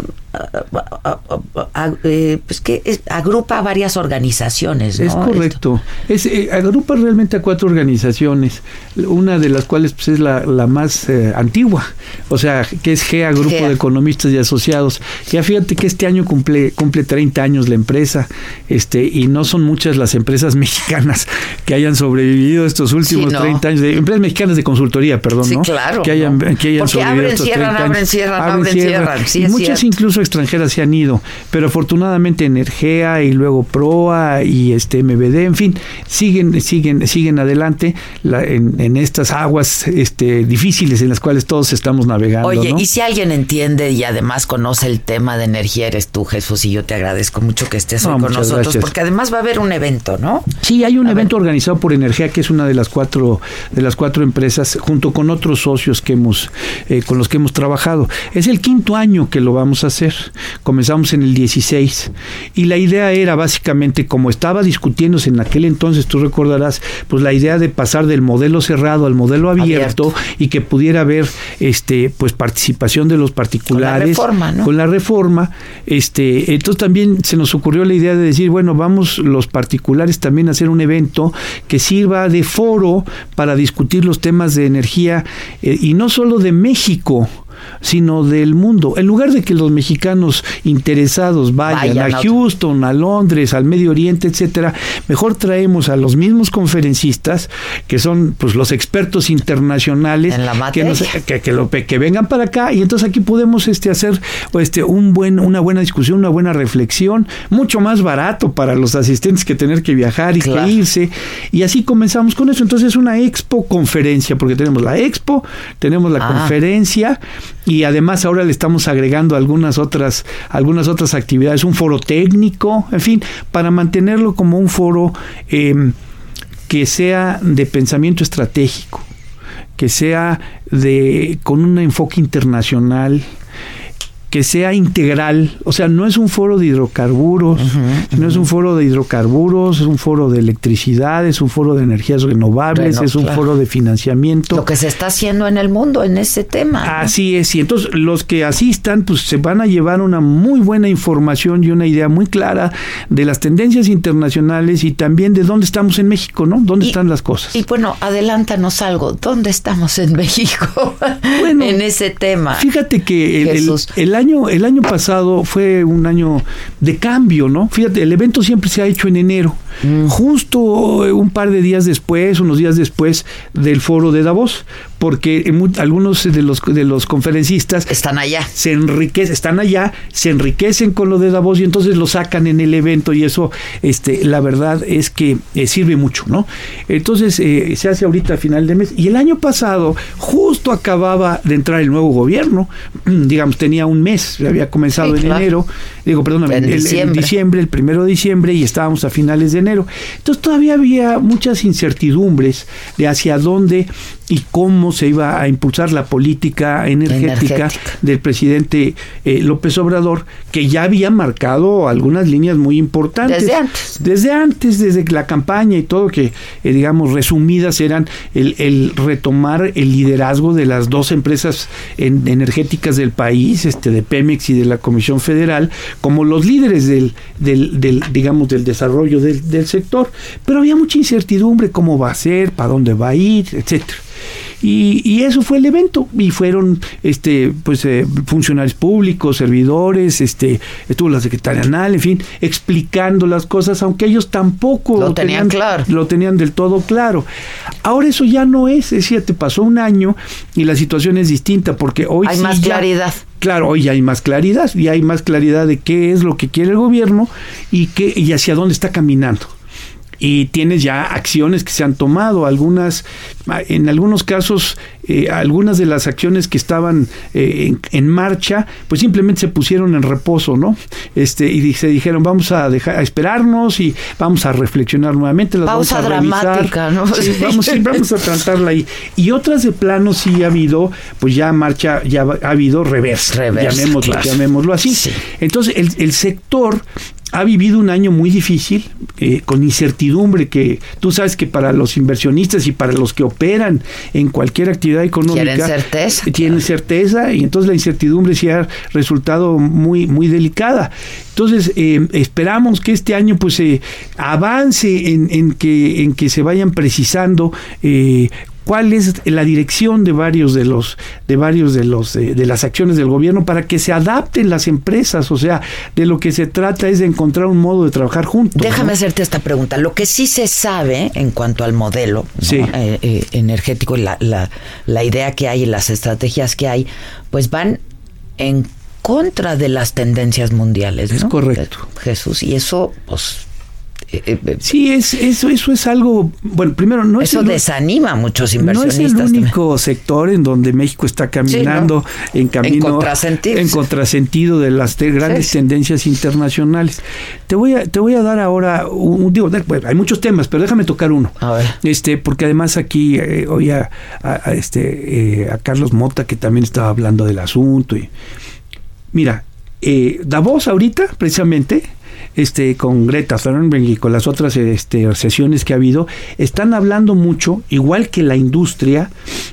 A: eh, pues que agrupa varias organizaciones.
K: Es correcto. Es, eh, agrupa realmente a cuatro organizaciones, una de las cuales pues, es la, la más eh, antigua, o sea, que es GEA, Grupo de Economistas y Asociados. Ya fíjate que este año cumple, cumple 30 años la empresa, este, y no son muchas las empresas (laughs) mexicanas que hayan sobrevivido estos últimos 30 años, de, empresas mexicanas de consultoría, perdón,
A: sí,
K: ¿no?
A: claro.
K: Que hayan, que hayan sobrevivido estos 30 años. Abren, cierran, abren, cierran. Sí, muchas incluso extranjeras se han ido, pero afortunadamente Energea y luego Proa y este MBD, en fin, siguen siguen siguen adelante en, estas aguas este difíciles en las cuales todos estamos navegando.
A: Oye, y si alguien entiende y además conoce el tema de energía eres tú, Jesús, y yo te agradezco mucho que estés hoy con nosotros, porque además va a haber un evento, ¿no?
K: Sí, hay un evento organizado por Energía, que es una de las cuatro de las cuatro empresas, junto con otros socios que hemos eh, con los que hemos trabajado. Es el quinto año que lo vamos a hacer. Comenzamos en el 16 y la idea era básicamente, como estaba discutiéndose en aquel entonces, tú recordarás, pues la idea de pasar del modelo cerrado al modelo abierto, y que pudiera haber este pues participación de los particulares
A: con la reforma, ¿no?
K: con la reforma este entonces también se nos ocurrió la idea de decir bueno vamos los particulares también a hacer un evento que sirva de foro para discutir los temas de energía eh, y no solo de México sino del mundo. En lugar de que los mexicanos interesados vayan, a Houston, a Londres, al Medio Oriente, etcétera, mejor traemos a los mismos conferencistas que son pues los expertos internacionales que, que, que, vengan para acá y entonces aquí podemos este hacer este un buen una buena discusión, una buena reflexión, mucho más barato para los asistentes que tener que viajar y que irse y así comenzamos con eso. Entonces es una expo conferencia porque tenemos la expo, tenemos la ah. conferencia y además ahora le estamos agregando algunas otras algunas otras actividades un foro técnico en fin para mantenerlo como un foro em, que sea de pensamiento estratégico que sea de con un enfoque internacional que sea integral, o sea, no es un foro de hidrocarburos, no es un foro de hidrocarburos, es un foro de electricidad, es un foro de energías renovables, es un foro de financiamiento.
A: Lo que se está haciendo en el mundo en ese tema.
K: Así es, y entonces los que asistan, pues se van a llevar una muy buena información y una idea muy clara de las tendencias internacionales y también de dónde estamos en México, ¿no? ¿Dónde están las cosas?
A: Y bueno, adelántanos algo, ¿dónde estamos en México (laughs) en ese tema?
K: Fíjate que el, el año, el año pasado fue un año de cambio, ¿no? Fíjate, el evento siempre se ha hecho en enero, mm. justo un par de días después, unos días después del foro de Davos, porque algunos de los, de los conferencistas
A: están allá.
K: Se enriquecen, están allá, se enriquecen con lo de Davos y entonces lo sacan en el evento y eso, este, la verdad es que eh, sirve mucho, ¿no? Entonces eh, se hace ahorita a final de mes y el año pasado justo acababa de entrar el nuevo gobierno, (clears throat) digamos, tenía un mes, había comenzado en enero, digo, perdóname, en, diciembre. el primero de diciembre y estábamos a finales de enero. Entonces todavía había muchas incertidumbres de hacia dónde y cómo se iba a impulsar la política energética, del presidente eh, López Obrador, que ya había marcado algunas líneas muy importantes.
A: Desde antes.
K: Desde antes, desde la campaña y todo, que eh, digamos resumidas eran el, retomar el liderazgo de las dos empresas energéticas del país, este de Pemex y de la Comisión Federal, como los líderes del, del, digamos, del desarrollo del, del sector. Pero había mucha incertidumbre, cómo va a ser, para dónde va a ir, etcétera. Y, eso fue el evento. Y fueron este, pues, eh, funcionarios públicos, servidores, este, estuvo la secretaria Anal, en fin, explicando las cosas, aunque ellos tampoco
A: lo tenían, claro.
K: Lo tenían del todo claro. Ahora eso ya no es, es decir, te pasó un año y la situación es distinta, porque hoy
A: hay más claridad.
K: Claro, hoy ya hay más claridad, y hay más claridad de qué es lo que quiere el gobierno y, qué, y hacia dónde está caminando y tienes ya acciones que se han tomado, algunas, en algunos casos, eh, algunas de las acciones que estaban eh, en, marcha, pues simplemente se pusieron en reposo, ¿no? Este, y se dijeron, vamos a dejar, a esperarnos y vamos a reflexionar nuevamente.
A: Las Pausa vamos a dramática, ¿no?
K: vamos, vamos a tratarla ahí. Y otras de plano sí ha habido, pues ya marcha, ya ha habido reversa, llamémoslo, llamémoslo así. Entonces, el, el sector ha vivido un año muy difícil, eh, con incertidumbre, que tú sabes que para los inversionistas y para los que operan en cualquier actividad económica...
A: Tienen certeza.
K: Tienen certeza y entonces la incertidumbre sí ha resultado muy, muy delicada. Entonces, eh, esperamos que este año pues se avance en, en, que, en que se vayan precisando eh, cuál es la dirección de varios de los de varios de los eh, de, las acciones del gobierno para que se adapten las empresas. O sea de lo que se trata es de encontrar un modo de trabajar juntos
A: déjame hacerte esta pregunta. Lo que sí se sabe en cuanto al modelo eh, eh, energético y la, la, la idea que hay y las estrategias que hay pues van en contra de las tendencias mundiales
K: es correcto.
A: Jesús y eso pues
K: eh, eh, sí, es, eso, eso es algo, bueno, primero no
A: eso
K: es...
A: desanima a muchos inversionistas.
K: No es el único sector en donde México está caminando en camino... En
A: contrasentido.
K: En contrasentido de las grandes tendencias internacionales. Te voy a, te voy a dar ahora, un, digo, hay muchos temas, pero déjame tocar uno.
A: A ver.
K: Este, porque además aquí eh, oí a, este, a Carlos Mota que también estaba hablando del asunto. Y, mira, Davos ahorita, precisamente, este, con Greta Thunberg y con las otras este, sesiones que ha habido, están hablando mucho, igual que la industria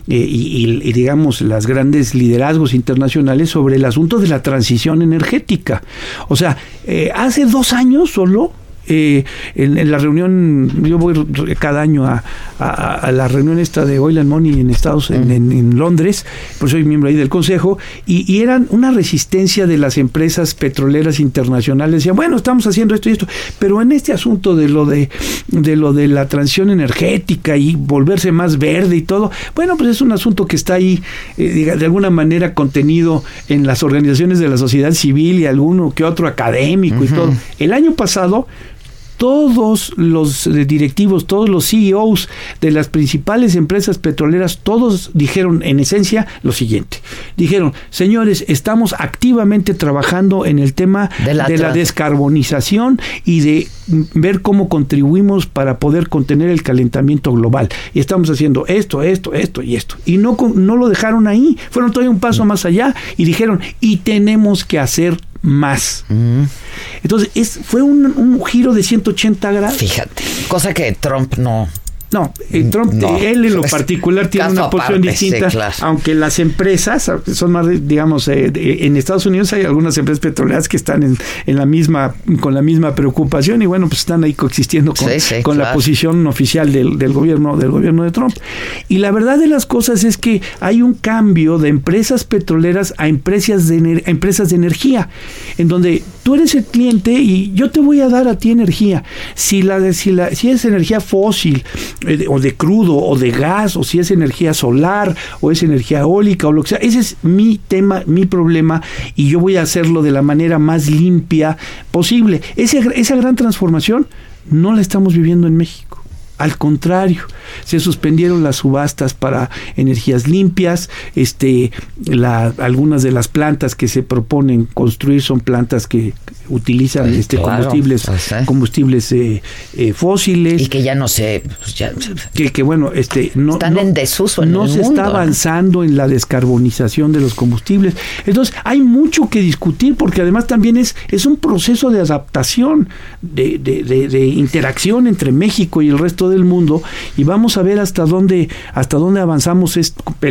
K: eh, y, digamos las grandes liderazgos internacionales, sobre el asunto de la transición energética. O sea, eh, hace dos años solo eh, en, la reunión, yo voy cada año a, la reunión esta de Oil and Money en Estados en, en, Londres, pues soy miembro ahí del consejo, y, eran una resistencia de las empresas petroleras internacionales. Decían, bueno, estamos haciendo esto y esto, pero en este asunto de lo de, de lo de la transición energética y volverse más verde y todo, bueno, pues es un asunto que está ahí eh, de alguna manera contenido en las organizaciones de la sociedad civil y alguno que otro académico y todo. El año pasado todos los eh, directivos, todos los CEOs de las principales empresas petroleras, todos dijeron en esencia lo siguiente. Dijeron, señores, estamos activamente trabajando en el tema de la, descarbonización y de ver cómo contribuimos para poder contener el calentamiento global. Y estamos haciendo esto, esto, esto y esto. Y no, no lo dejaron ahí, fueron todavía un paso más allá y dijeron, y tenemos que hacer más. Entonces, es, fue un, un, giro de 180 grados.
A: Fíjate, cosa que Trump no,
K: no, eh, Trump, él en lo particular tiene una posición distinta, aunque las empresas son más, digamos, eh, en Estados Unidos hay algunas empresas petroleras que están en, en, la misma, con la misma preocupación y bueno, pues están ahí coexistiendo con, con la posición oficial del, del, gobierno, del gobierno de Trump. Y la verdad de las cosas es que hay un cambio de empresas petroleras a empresas de, empresas de energía, en donde tú eres el cliente y yo te voy a dar a ti energía. Si la, si la, si es energía fósil, o de crudo o de gas o si es energía solar o es energía eólica o lo que sea. Ese es mi tema, mi problema y yo voy a hacerlo de la manera más limpia posible. esa gran transformación no la estamos viviendo en México. Al contrario, se suspendieron las subastas para energías limpias, este, la, algunas de las plantas que se proponen construir son plantas que utilizan este combustibles combustibles eh, eh, fósiles.
A: Y que ya no se
K: pues que, que, bueno este no
A: están en desuso
K: no se está avanzando en la descarbonización de los combustibles. Entonces hay mucho que discutir porque además también es es un proceso de adaptación de, de, de interacción entre México y el resto del mundo y vamos a ver hasta dónde hasta dónde avanzamos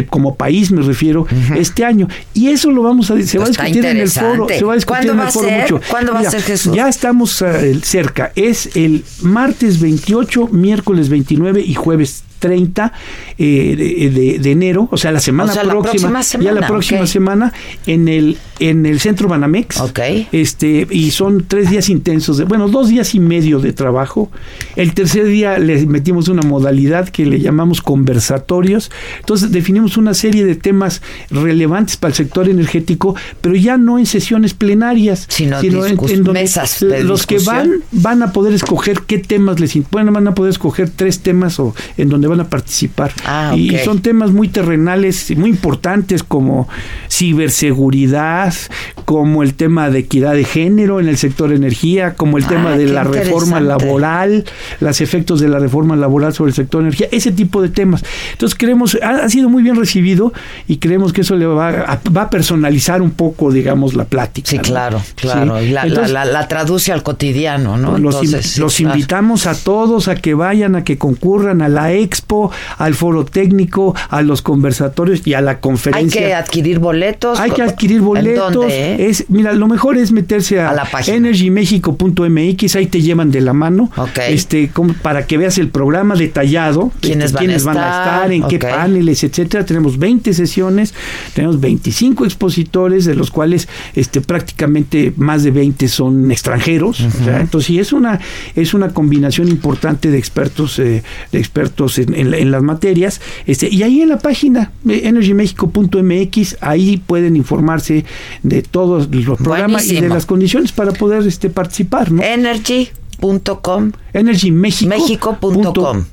K: como país me refiero este año. Y eso lo vamos a se va a discutir en el foro se va a discutir en el foro mucho.
A: ¿Cuándo va a ser Jesús?
K: ya estamos eh, cerca. Es el martes 28 miércoles 29 y jueves 30 eh, de, enero, o sea, la semana próxima, ya la próxima semana, en el en el centro Banamex. Este, y son tres días intensos, de, bueno, dos días y medio de trabajo. El tercer día le metimos una modalidad que le llamamos conversatorios. Entonces definimos una serie de temas relevantes para el sector energético, pero ya no en sesiones plenarias,
A: sino, en, donde mesas
K: los que van van a poder escoger qué temas les bueno, van a poder escoger tres temas o en donde van a participar.
A: Ah,
K: y son temas muy terrenales y muy importantes como ciberseguridad, como el tema de equidad de género en el sector energía, como el ah, tema de la reforma laboral, los efectos de la reforma laboral sobre el sector energía, ese tipo de temas. Entonces creemos, ha, sido muy bien recibido y creemos que eso le va a, va a personalizar un poco, digamos, la plática.
A: Sí, claro, claro. La, la, traduce al cotidiano, ¿no?
K: Los, los invitamos a todos a que vayan, a que concurran a la ex al foro técnico, a los conversatorios y a la conferencia.
A: Hay que adquirir boletos.
K: Hay que adquirir boletos. Es, mira, lo mejor es meterse a, a energymexico.mx, ahí te llevan de la mano. Este, para que veas el programa detallado.
A: ¿Quiénes,
K: van, quiénes a van, a estar? En qué paneles, etcétera. Tenemos 20 sesiones, tenemos 25 expositores, de los cuales este, prácticamente más de 20 son extranjeros. entonces, sí, es una, es una combinación importante de expertos, eh, de expertos en, en, las materias. Este, y ahí en la página energymexico.mx, ahí pueden informarse de todos los programas y de las condiciones para poder este, participar. ¿no?
A: Energy com
K: energymexico.com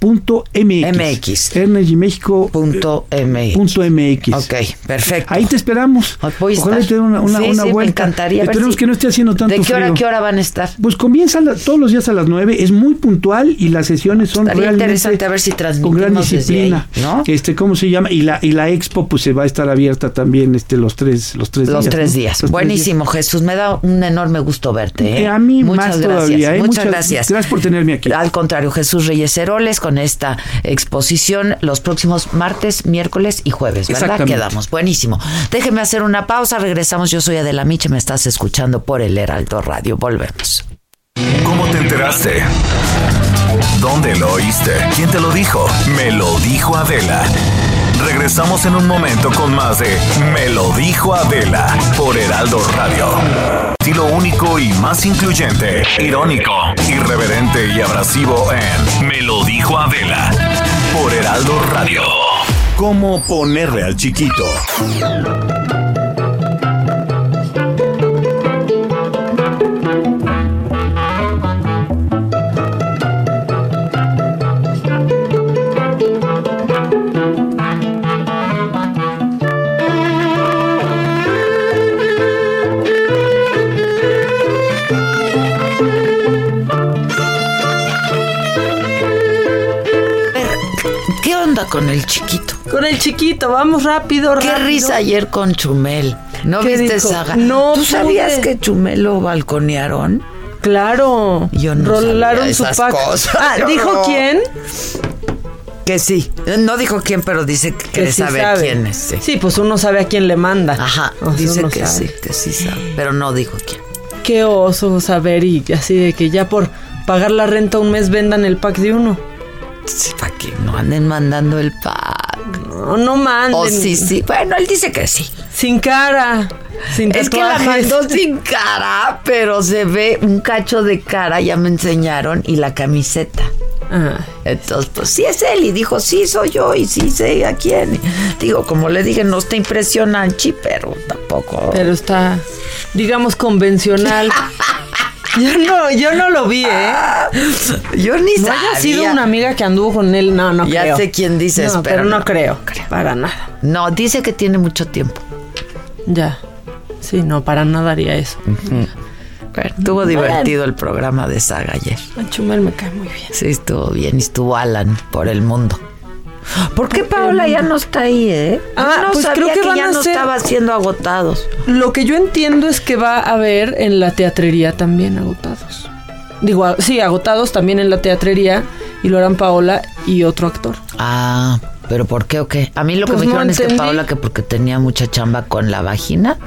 A: MX.
K: Energymexico.mx.
A: Ok, perfecto.
K: Ahí te esperamos.
A: Ojalá
K: te una, una,
A: sí,
K: una
A: sí,
K: vuelta.
A: Me encantaría.
K: Esperemos que no esté haciendo tanto
A: ¿De qué hora,
K: frío.
A: qué hora van a estar?
K: Pues comienza todos los días a las 9. Es muy puntual y las sesiones son
A: Estaría
K: realmente
A: interesante a ver si
K: con gran disciplina.
A: Ahí, ¿no?
K: Este, ¿cómo se llama? Y la, y la expo pues se va a estar abierta también este, los tres, los tres
A: los
K: días.
A: Tres días.
K: Los
A: Buenísimo,
K: tres días.
A: Jesús. Me da un enorme gusto verte. ¿eh?
K: Eh, a mí
A: Muchas
K: más
A: gracias.
K: todavía. ¿eh?
A: Muchas,
K: Muchas
A: gracias.
K: Gracias por tenerme aquí.
A: Al contrario, Jesús Reyes Heroles con esta exposición los próximos martes, miércoles y jueves, ¿verdad?
K: Exactamente.
A: Quedamos. Buenísimo. Déjeme hacer una pausa, regresamos. Yo soy Adela Miche, me estás escuchando por el Heraldo Radio. Volvemos.
B: ¿Cómo te enteraste? ¿Dónde lo oíste? ¿Quién te lo dijo? Me lo dijo Adela. Regresamos en un momento con más de Me lo dijo Adela por Heraldo Radio. Estilo único y más incluyente, irónico, irreverente y abrasivo en Me lo dijo Adela por Heraldo Radio. ¿Cómo ponerle al chiquito?
A: ¿Qué con el chiquito?
D: Con el chiquito, vamos rápido,
A: Qué
D: rápido.
A: risa ayer con Chumel. ¿No
D: ¿Qué
A: viste
D: dijo?
A: esa?
D: No
A: ¿Tú sabías que Chumel lo balconearon?
D: Claro.
A: Yo no
D: Rolaron
A: sabía
D: su
A: esas
D: pack.
A: cosas.
D: Ah, ¿dijo
A: no.
D: quién?
A: Que sí. No dijo quién, pero dice que quiere
D: sí
A: saber
D: sabe.
A: quién es. sí.
D: Sí, pues uno sabe a quién le manda.
A: Ajá,
D: O sea,
A: dice que
D: sabe.
A: sí, que sí sabe, pero no dijo quién.
D: Qué oso saber y así de que ya por pagar la renta un mes vendan el pack de uno.
A: Sí, para que no anden mandando el pack.
D: No, no manden.
A: O sí, sí. Bueno, él dice que sí.
D: Sin cara. Sin
A: Es que la mandó (laughs) sin cara, pero se ve un cacho de cara, ya me enseñaron, y la camiseta.
D: Ah,
A: Entonces, pues sí es él, y dijo, sí soy yo, y sí sé a quién. Digo, como le dije, no está impresionante, pero tampoco.
D: pero está, digamos, convencional. (laughs) Yo no, yo no lo vi, ¿eh?
A: Yo ni
D: no
A: sabía.
D: haya sido una amiga que anduvo con él, no, no
A: ya
D: creo.
A: sé quién dices,
D: No,
A: pero,
D: pero no creo, para nada.
A: No, dice que tiene mucho tiempo.
D: Ya. Sí, no, para nada haría eso.
A: Bueno, estuvo divertido el programa de Saga ayer.
D: A Chumel me cae muy bien.
A: Sí, estuvo bien. Y estuvo Alan por el mundo. ¿Por qué Paola ya no está ahí, eh?
D: Ah,
A: no
D: pues
A: sabía
D: creo que van
A: ya
D: a
A: no
D: ser-
A: estaba siendo agotados.
D: Lo que yo entiendo es que va a haber en la teatrería también agotados. Digo, sí, agotados también en la teatrería y lo harán Paola y otro actor.
A: Ah, ¿pero por qué o qué? A mí lo que
D: Pues
A: me
D: no
A: dijeron es que. Paola que porque tenía mucha chamba con la vagina.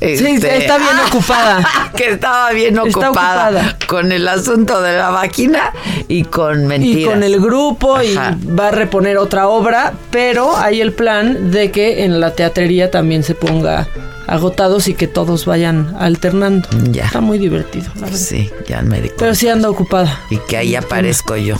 D: Sí,
A: este,
D: está bien ocupada. (laughs)
A: que estaba bien ocupada,
D: ocupada.
A: con el asunto de la vagina y con mentiras.
D: Y con el grupo y va a reponer otra obra, pero hay el plan de que en la teatrería también se ponga agotados y que todos vayan alternando.
A: Ya.
D: Está muy divertido, la.
A: Sí, ya me di
D: Pero sí anda ocupada.
A: Y que ahí aparezco yo.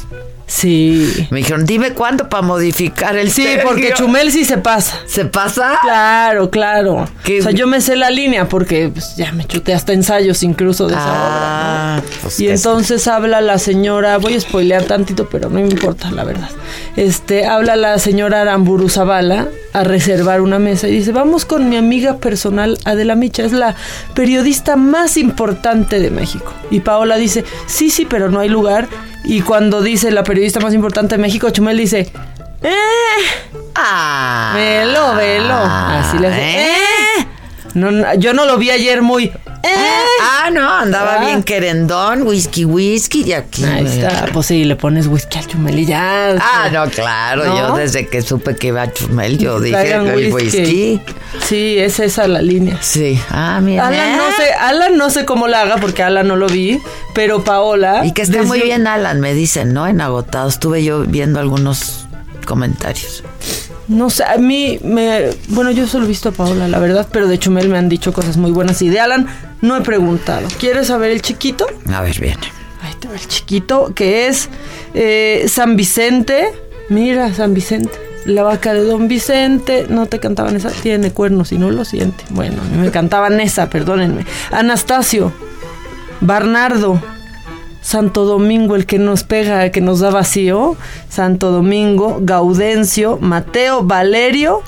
D: Sí.
A: Me dijeron, dime cuándo para modificar el
D: Sí,
A: Sergio".
D: porque Chumel sí se pasa.
A: ¿Se pasa?
D: Claro, claro.
A: ¿Qué?
D: O sea, yo me sé la línea porque pues, ya me chuté hasta ensayos incluso de esa obra.
A: Ah,
D: ¿no?
A: pues
D: y entonces habla la señora, voy a spoilear tantito, pero no me importa, la verdad. Este, habla la señora Aramburu Zavala a reservar una mesa y dice, vamos con mi amiga personal Adela Micha, es la periodista más importante de México. Y Paola dice, sí, sí, pero no hay lugar. Y cuando dice la periodista más importante de México, Chumel dice, ¡eh!
A: Ah.
D: Velo, velo. Así le hace.
A: ¿Eh?
D: ¿Eh? No, yo no lo vi ayer muy. ¿eh?
A: Ah, no, andaba
D: Ah.
A: bien querendón, whisky, whisky, y aquí.
D: Ahí
A: me-
D: está. Pues sí, le pones whisky al chumel y ya.
A: Ah, no, claro,
D: ¿No?
A: yo desde que supe que iba a Chumel, yo dije el whisky.
D: Sí, es esa la línea.
A: Sí, ah, mira.
D: Alan no sé, Alan no sé cómo la haga porque Alan no lo vi, pero Paola.
A: Y que está
D: desde-
A: muy bien Alan, me dicen, ¿no? En agotado. Estuve yo viendo algunos comentarios.
D: No sé, a mí me. Bueno, yo solo he visto a Paola, la verdad, pero de Chumel me han dicho cosas muy buenas. Y de Alan no he preguntado. ¿Quieres saber el chiquito?
A: A ver, viene.
D: Ahí te va el chiquito, que es eh, San Vicente. Mira, San Vicente. La vaca de Don Vicente. No te cantaban esa. Tiene cuernos y no lo siente. Bueno, me cantaban esa, perdónenme. Anastasio. Barnardo. Santo Domingo, el que nos pega, que nos da vacío. Santo Domingo, Gaudencio, Mateo, Valerio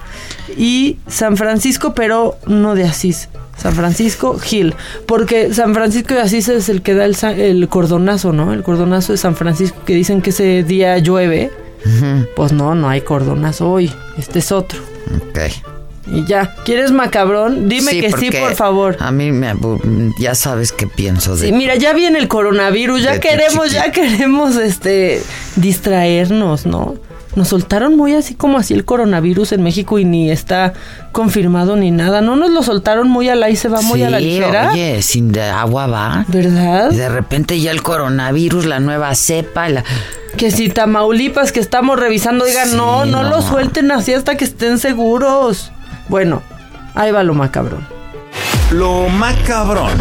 D: y San Francisco, pero no de Asís. San Francisco Gil, porque San Francisco de Asís es el que da el, el cordonazo, ¿no? El cordonazo de San Francisco, que dicen que ese día llueve. Pues no, no hay cordonazo hoy, este es otro.
A: Ok.
D: Y ya, ¿quieres macabrón? Dime que sí, por favor.
A: A mí me ya sabes qué pienso de
D: Sí, mira, ya viene el coronavirus, ya queremos, ya queremos este distraernos, ¿no? Nos soltaron muy así como así el coronavirus en México y ni está confirmado ni nada. No nos lo soltaron muy a la y se va muy a la
A: Sí,
D: ligera.
A: Oye, sin de agua va.
D: ¿Verdad?
A: Y de repente ya el coronavirus, la nueva cepa, la...
D: Que si Tamaulipas que estamos revisando, digan,
A: Sí,
D: no, no,
A: no.
D: lo suelten así hasta que estén seguros. Bueno, ahí va lo macabrón.
B: Lo macabrón.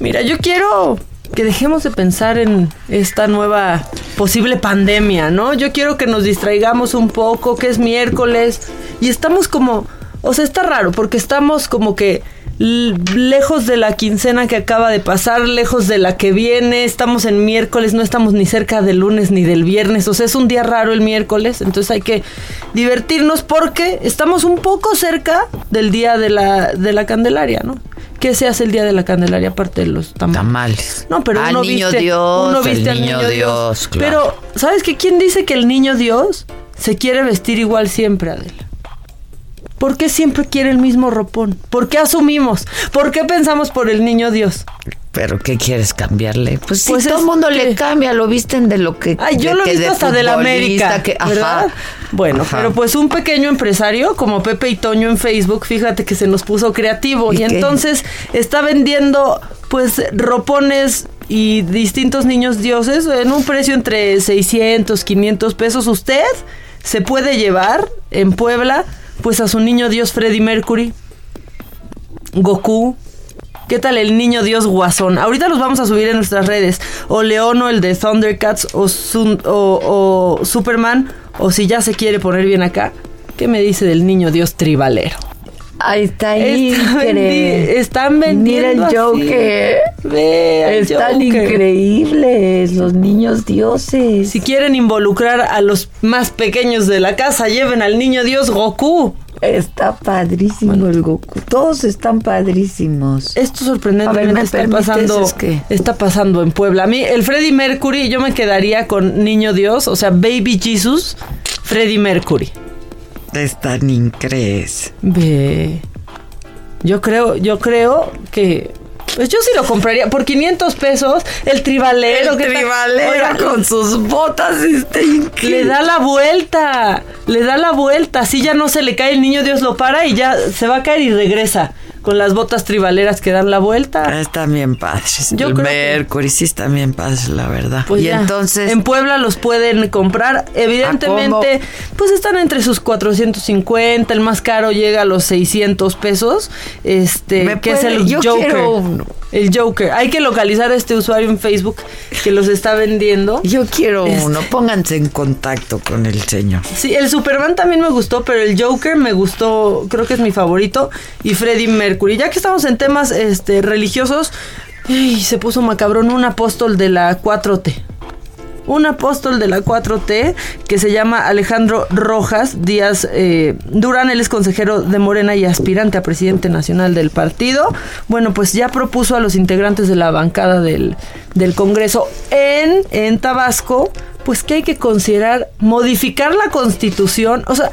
D: Mira, yo quiero que dejemos de pensar en esta nueva posible pandemia, ¿no? Yo quiero que nos distraigamos un poco, que es miércoles y estamos como, o sea, está raro porque estamos como que lejos de la quincena que acaba de pasar, lejos de la que viene, estamos en miércoles, no estamos ni cerca del lunes ni del viernes, o sea, es un día raro el miércoles, entonces hay que divertirnos porque estamos un poco cerca del día de la, de la Candelaria, ¿no? ¿Qué se hace el día de la Candelaria aparte de los tamales?
A: Tamales.
D: No, pero
A: Al
D: uno
A: niño
D: viste,
A: Dios,
D: uno viste al
A: niño
D: niño
A: Dios, claro.
D: Pero, ¿sabes qué? ¿Quién dice que el niño Dios se quiere vestir igual siempre, Adela? ¿Por qué siempre quiere el mismo ropón? ¿Por qué asumimos? ¿Por qué pensamos por el niño Dios?
A: ¿Pero qué quieres cambiarle? Pues, si
D: Pues
A: todo
D: es
A: el mundo le cambia, lo visten de lo que...
D: Ay, yo
A: de
D: lo he visto
A: de
D: hasta de la
A: futbolista,
D: América,
A: que- ajá.
D: ¿verdad? Bueno,
A: Ajá.
D: pero pues un pequeño empresario como Pepe y Toño en Facebook, fíjate que se nos puso creativo
A: ¿Y
D: y, entonces está vendiendo pues ropones y distintos niños dioses en un precio entre 600, 500 pesos. Usted se puede llevar en Puebla pues a su niño dios Freddy Mercury, Goku, ¿Qué tal el niño Dios guasón? Ahorita los vamos a subir en nuestras redes. O Leono, el de Thundercats, o, o, o Superman, o si ya se quiere poner bien acá, ¿qué me dice del niño Dios tribalero?
A: Ahí está
D: Está vendi-
A: increíble.
D: están vendiendo
A: Mira el. Joker.
D: Ve
A: Están
D: Joker.
A: increíbles los niños dioses.
D: Si quieren involucrar a los más pequeños de la casa, lleven al niño Dios Goku.
A: Está padrísimo el Goku. Todos están padrísimos.
D: Esto sorprendentemente
A: A ver, ¿me
D: está pasando,
A: Es que-
D: está pasando en Puebla. A mí, el Freddy Mercury, yo me quedaría con Niño Dios, o sea, Baby Jesus, Freddy Mercury.
A: Están increíbles.
D: Ve. Yo creo, yo creo que. Pues yo sí lo compraría por 500 pesos. El tribalero.
A: El
D: ¿qué tal?
A: tribalero
D: Oiga,
A: con sus botas está increíble.
D: Le da la vuelta. Le da la vuelta. Así ya no se le cae el niño, Dios lo para y ya se va a caer y regresa. Con las botas tribaleras que dan la vuelta.
A: Están bien padres.
D: Yo
A: el
D: creo que-
A: Mercury sí están bien padres, la verdad.
D: Pues
A: y
D: ya,
A: entonces,
D: en Puebla los pueden comprar. Evidentemente, pues están entre sus 450. El más caro llega a los 600 pesos. Este,
A: ¿Me
D: que es el
A: Yo
D: Joker.
A: quiero uno.
D: El Joker. Hay que localizar a este usuario en Facebook que los está vendiendo.
A: yo quiero
D: Este-
A: uno. Pónganse en contacto con el señor.
D: Sí, el Superman también me gustó, pero el Joker me gustó, creo que es mi favorito. Y Freddie Mercury. Ya que estamos en temas este, religiosos, ¡ay! se puso macabrón un apóstol de la 4T. Un apóstol de la 4T que se llama Alejandro Rojas Díaz eh, Durán. Él es consejero de Morena y aspirante a presidente nacional del partido. Bueno, pues ya propuso a los integrantes de la bancada del, del Congreso en, en Tabasco, pues que hay que considerar modificar la constitución. O sea,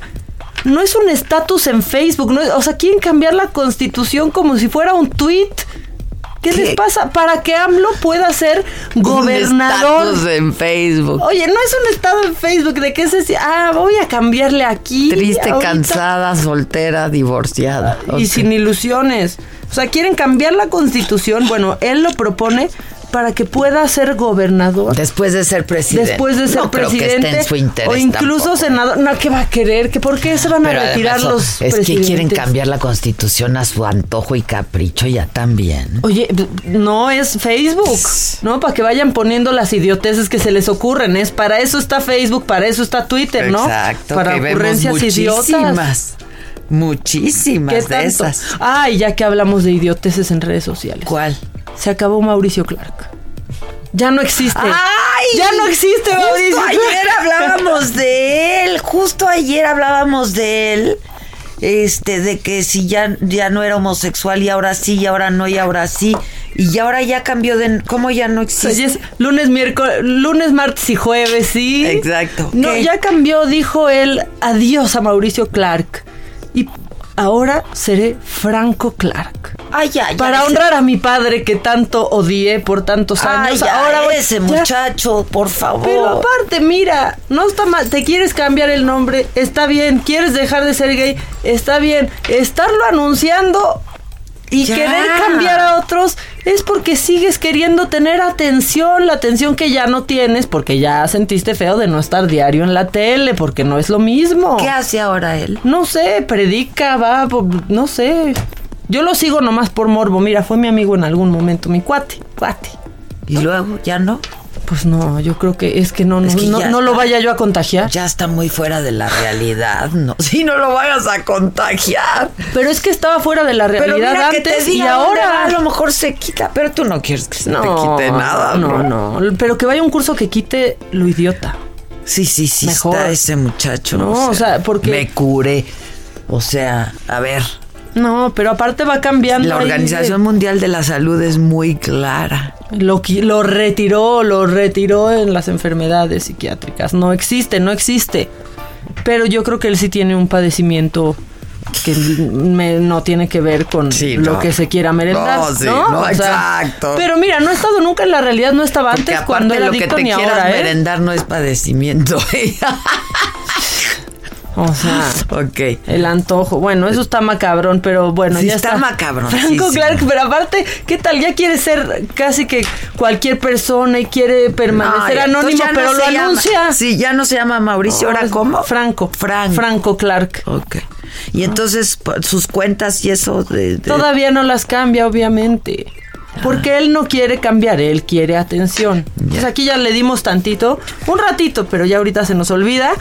D: no es un estatus en Facebook. No es- o sea, quieren cambiar la constitución como si fuera un tweet. ¿Qué, les pasa? Para que AMLO pueda ser gobernador.
A: Un en Facebook.
D: Oye, no es un estado en Facebook de que ese... Ah, voy a cambiarle aquí.
A: Triste,
D: ahorita,
A: cansada, soltera, divorciada.
D: Y sin ilusiones. O sea, quieren cambiar la constitución. Bueno, él lo propone para que pueda ser gobernador.
A: Después de ser presidente.
D: Después de ser
A: No creo que esté
D: presidente
A: en su interés
D: o incluso
A: tampoco.
D: senador. No, ¿qué va a querer? ¿Que ¿Por qué se van a retirar
A: además,
D: los
A: es que quieren cambiar la constitución a su antojo y capricho ya también.
D: Oye, no es Facebook, ¿no? Para que vayan poniendo las idioteces que se les ocurren. Es para eso está Facebook, para eso está Twitter, ¿no?
A: Exacto.
D: Para
A: que vemos
D: ocurrencias idiotas.
A: muchísimas. Muchísimas
D: ¿Qué
A: de
D: tanto?
A: esas.
D: Ay, ya que hablamos de idioteces en redes sociales.
A: ¿Cuál?
D: Se acabó Mauricio Clark. Ya no existe.
A: ¡Ay!
D: Ya no existe
A: Justo
D: Mauricio
A: ayer hablábamos de él. Justo ayer hablábamos de él. Este, de que si ya, ya no era homosexual y ahora sí, y ahora no, y ahora sí. Y ahora ya cambió de. ¿Cómo ya no existe?
D: Oye, es lunes, miércoles, lunes, martes y jueves, sí.
A: Exacto.
D: No,
A: ¿Qué?
D: ya cambió, dijo él, adiós a Mauricio Clark. Y ahora seré Franco Clark.
A: Ay, ya, ya,
D: Para
A: ese-
D: honrar a mi padre que tanto odié por tantos
A: Ay,
D: años.
A: ya,
D: ahora voy-
A: ese
D: ya.
A: muchacho, por favor.
D: Pero aparte, mira, no está mal. Te quieres cambiar el nombre, está bien. Quieres dejar de ser gay, está bien. Estarlo anunciando y querer cambiar a otros es porque sigues queriendo tener atención, la atención que ya no tienes, porque ya sentiste feo de no estar diario en la tele, porque no es lo mismo.
A: ¿Qué hace ahora él?
D: No sé, predica, va, no sé. Yo lo sigo nomás por morbo. Mira, fue mi amigo en algún momento, mi cuate, cuate.
A: Y luego, ¿ya no?
D: Pues no, yo creo que es que no, no,
A: Es que
D: no,
A: ya
D: no lo vaya yo a contagiar.
A: Ya está muy fuera de la realidad, ¿no? (laughs) Si no lo vayas a contagiar.
D: Pero es que estaba fuera de la
A: Pero
D: realidad
A: mira que
D: antes
A: te diga
D: y
A: va,
D: ahora.
A: a lo mejor se quita. Pero tú no quieres que se
D: no,
A: te quite nada,
D: no, no, Pero que vaya un curso que quite lo idiota.
A: Sí, sí, sí,
D: Mejor.
A: está ese muchacho.
D: No, o sea, porque-
A: Me curé. O sea, a ver,
D: No, pero aparte va cambiando.
A: la
D: de-
A: Organización Mundial de la Salud es muy clara.
D: Lo, lo retiró, lo retiró en las enfermedades psiquiátricas. No existe, no existe. Pero yo creo que él sí tiene un padecimiento que me- no tiene que ver con
A: Sí,
D: lo
A: no.
D: que se quiera merendar.
A: No, sí,
D: ¿no?
A: no,
D: sea,
A: exacto.
D: Pero mira, no ha estado nunca en la realidad, no estaba
A: Porque
D: antes cuando era
A: lo que te
D: ni ahora, ¿eh?
A: merendar no es padecimiento. (laughs)
D: O sea, (laughs)
A: ok.
D: el antojo. Bueno, eso está macabrón, pero bueno,
A: Sí,
D: ya
A: está
D: está.
A: macabrón,
D: Franco
A: sí, sí.
D: Clark, pero aparte, ¿qué tal? Ya quiere ser casi que cualquier persona y quiere permanecer anónimo,
A: no
D: pero lo
A: llama-
D: anuncia.
A: Sí, ya no se llama Mauricio, ¿ahora cómo?
D: Franco.
A: Franco.
D: Franco Clark.
A: Ok. Y entonces p- sus cuentas y eso de... de-
D: Todavía no las cambia, obviamente. Porque él no quiere cambiar, él quiere atención. Entonces aquí ya le dimos tantito, un ratito, pero ya ahorita se nos olvida.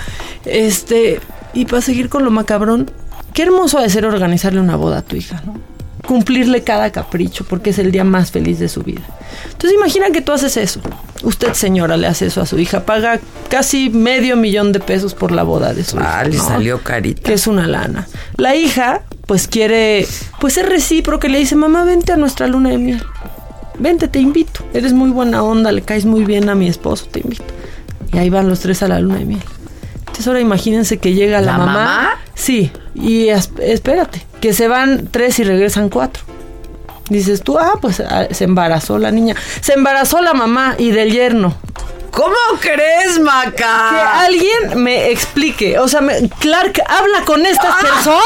D: Este, y para seguir con lo macabrón, qué hermoso ha de ser organizarle una boda a tu hija, ¿no? Cumplirle cada capricho, porque es el día más feliz de su vida. Entonces imagina que tú haces eso. Usted, señora, le hace eso a su hija. Paga casi medio millón de pesos por la boda de su hija.
A: Ah, le
D: ¿no?
A: salió carita.
D: Que es una lana. La hija, pues quiere, pues es recíproco. Le dice, mamá, vente a nuestra luna de miel. Vente, te invito. Eres muy buena onda, le caes muy bien a mi esposo, te invito. Y ahí van los tres a la luna de miel. Entonces ahora imagínense que llega la,
A: ¿La
D: mamá.
A: mamá?
D: Sí, y es- espérate, que se van tres y regresan cuatro. Dices tú, ah, pues ah, se embarazó la niña. Se embarazó la mamá y del yerno.
A: ¿Cómo crees, Maca?
D: Que alguien me explique. O sea, me- Clark, habla con estas personas.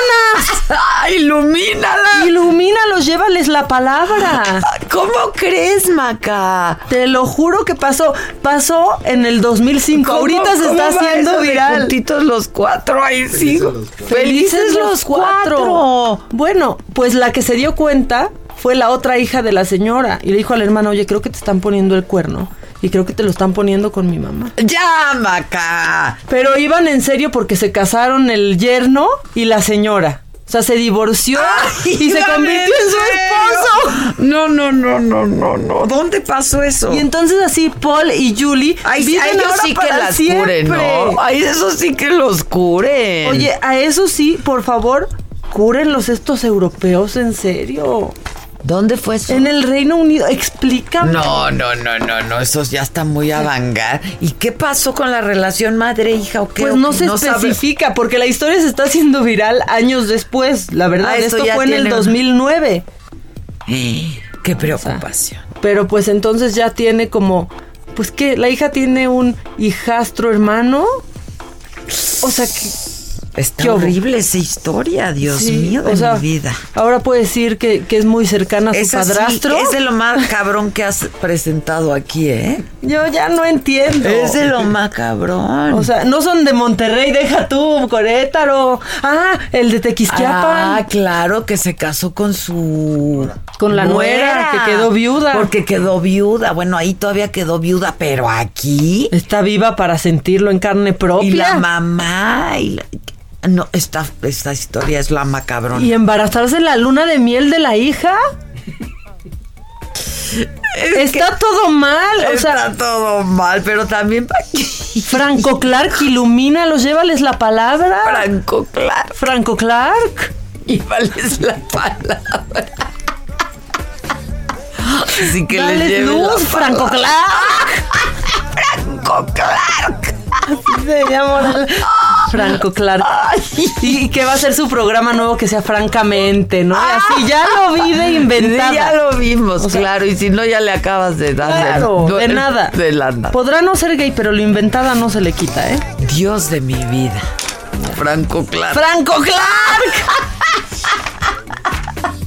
D: (laughs)
A: ¡Ilumínala!
D: Ilumínalos, llévales la palabra.
A: ¿Cómo crees, Maca?
D: Te lo juro que pasó. Pasó en el 2005. Ahorita se está haciendo viral.
A: Juntitos los cuatro, ahí sí.
D: Felices los cuatro. Bueno, pues la que se dio cuenta fue la otra hija de la señora. Y le dijo al hermano, oye, creo que te están poniendo el cuerno. Y creo que te lo están poniendo con mi mamá.
A: ¡Ya, Maca!
D: Pero iban en serio porque se casaron el yerno y la señora. O sea, se divorció y se convirtió en su esposo.
A: No, no, no, no, no, no. ¿Dónde pasó eso?
D: Y entonces así Paul y Julie
A: Ay,
D: viven
A: a ellos
D: ahora
A: sí que las curen, ¿no? Ay, eso sí que los curen.
D: Oye, a eso sí, por favor, cúrenlos estos europeos en serio.
A: ¿Dónde fue eso?
D: En el Reino Unido, explícame.
A: No, no, no, no, no, eso ya está muy avangar. ¿Y qué pasó con la relación madre-hija o qué?
D: Pues
A: ¿O
D: no se especifica, porque la historia se está haciendo viral años después. La verdad,
A: Ah, esto
D: fue en el
A: tiene-
D: 2009. (gasps)
A: Qué preocupación.
D: Pero pues entonces ya tiene como, pues que la hija tiene un hijastro hermano. O sea que...
A: Está
D: ¿Qué
A: horrible esa historia, Dios
D: sí,
A: mío de
D: o sea,
A: mi vida.
D: Ahora puede decir que, que es muy cercana a su
A: Esa sí,
D: padrastro.
A: es de lo más cabrón que has presentado aquí, ¿eh?
D: Yo ya no entiendo.
A: Es de lo más cabrón.
D: O sea, no son de Monterrey, deja tú, Corétaro. Ah, el de Tequisquiapan.
A: Ah, claro, que se casó con su...
D: Con la nuera, que quedó viuda.
A: Porque quedó viuda. Bueno, ahí todavía quedó viuda, pero aquí...
D: Está viva para sentirlo en carne propia.
A: Y la mamá... Y la- No, esta, esta historia es la macabrón.
D: ¿Y embarazarse en la luna de miel de la hija? Está todo mal. O
A: Está
D: sea,
A: todo mal, pero también...
D: Franco Clark ilumina, los llévales la palabra.
A: Franco Clark.
D: Franco Clark.
A: Y vales la palabra. Así que
D: Dales
A: les lleve
D: luz,
A: la (laughs)
D: Franco. Clark.
A: Franco Clark.
D: Así se llama. Franco Clark. Y que va a ser su programa nuevo que sea francamente, ¿no? Y así ya lo vi de inventada.
A: Sí, ya lo vimos,
D: O sea,
A: claro. Y si no, ya le acabas de dar.
D: Claro, de nada.
A: De la nada.
D: Podrá no ser gay, pero lo inventada no se le quita, ¿eh?
A: Dios de mi vida. Franco Clark.
D: ¡Franco Clark! (laughs)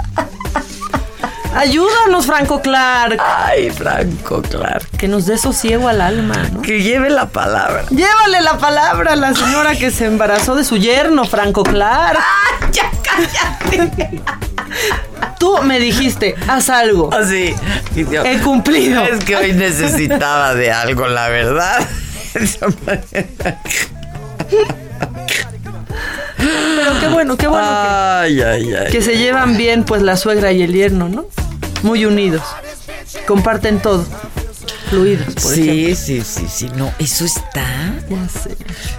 D: Ayúdanos, Franco Clark.
A: Ay, Franco Clark.
D: Que nos dé sosiego al alma, ¿no?
A: Que lleve la palabra.
D: Llévale la palabra a la señora que se embarazó de su yerno, Franco Clark. (laughs)
A: ya cállate. (laughs)
D: Tú me dijiste, haz algo.
A: Así.
D: He cumplido.
A: Es que hoy necesitaba de algo, la verdad.
D: Pero qué bueno, qué bueno que,
A: Ay, ay, ay.
D: que se llevan bien, pues la suegra y el yerno, ¿no? Muy unidos. Comparten todo. Fluidos, por
A: Sí,
D: ejemplo.
A: sí, sí, sí, no, eso está.
D: Ya sé.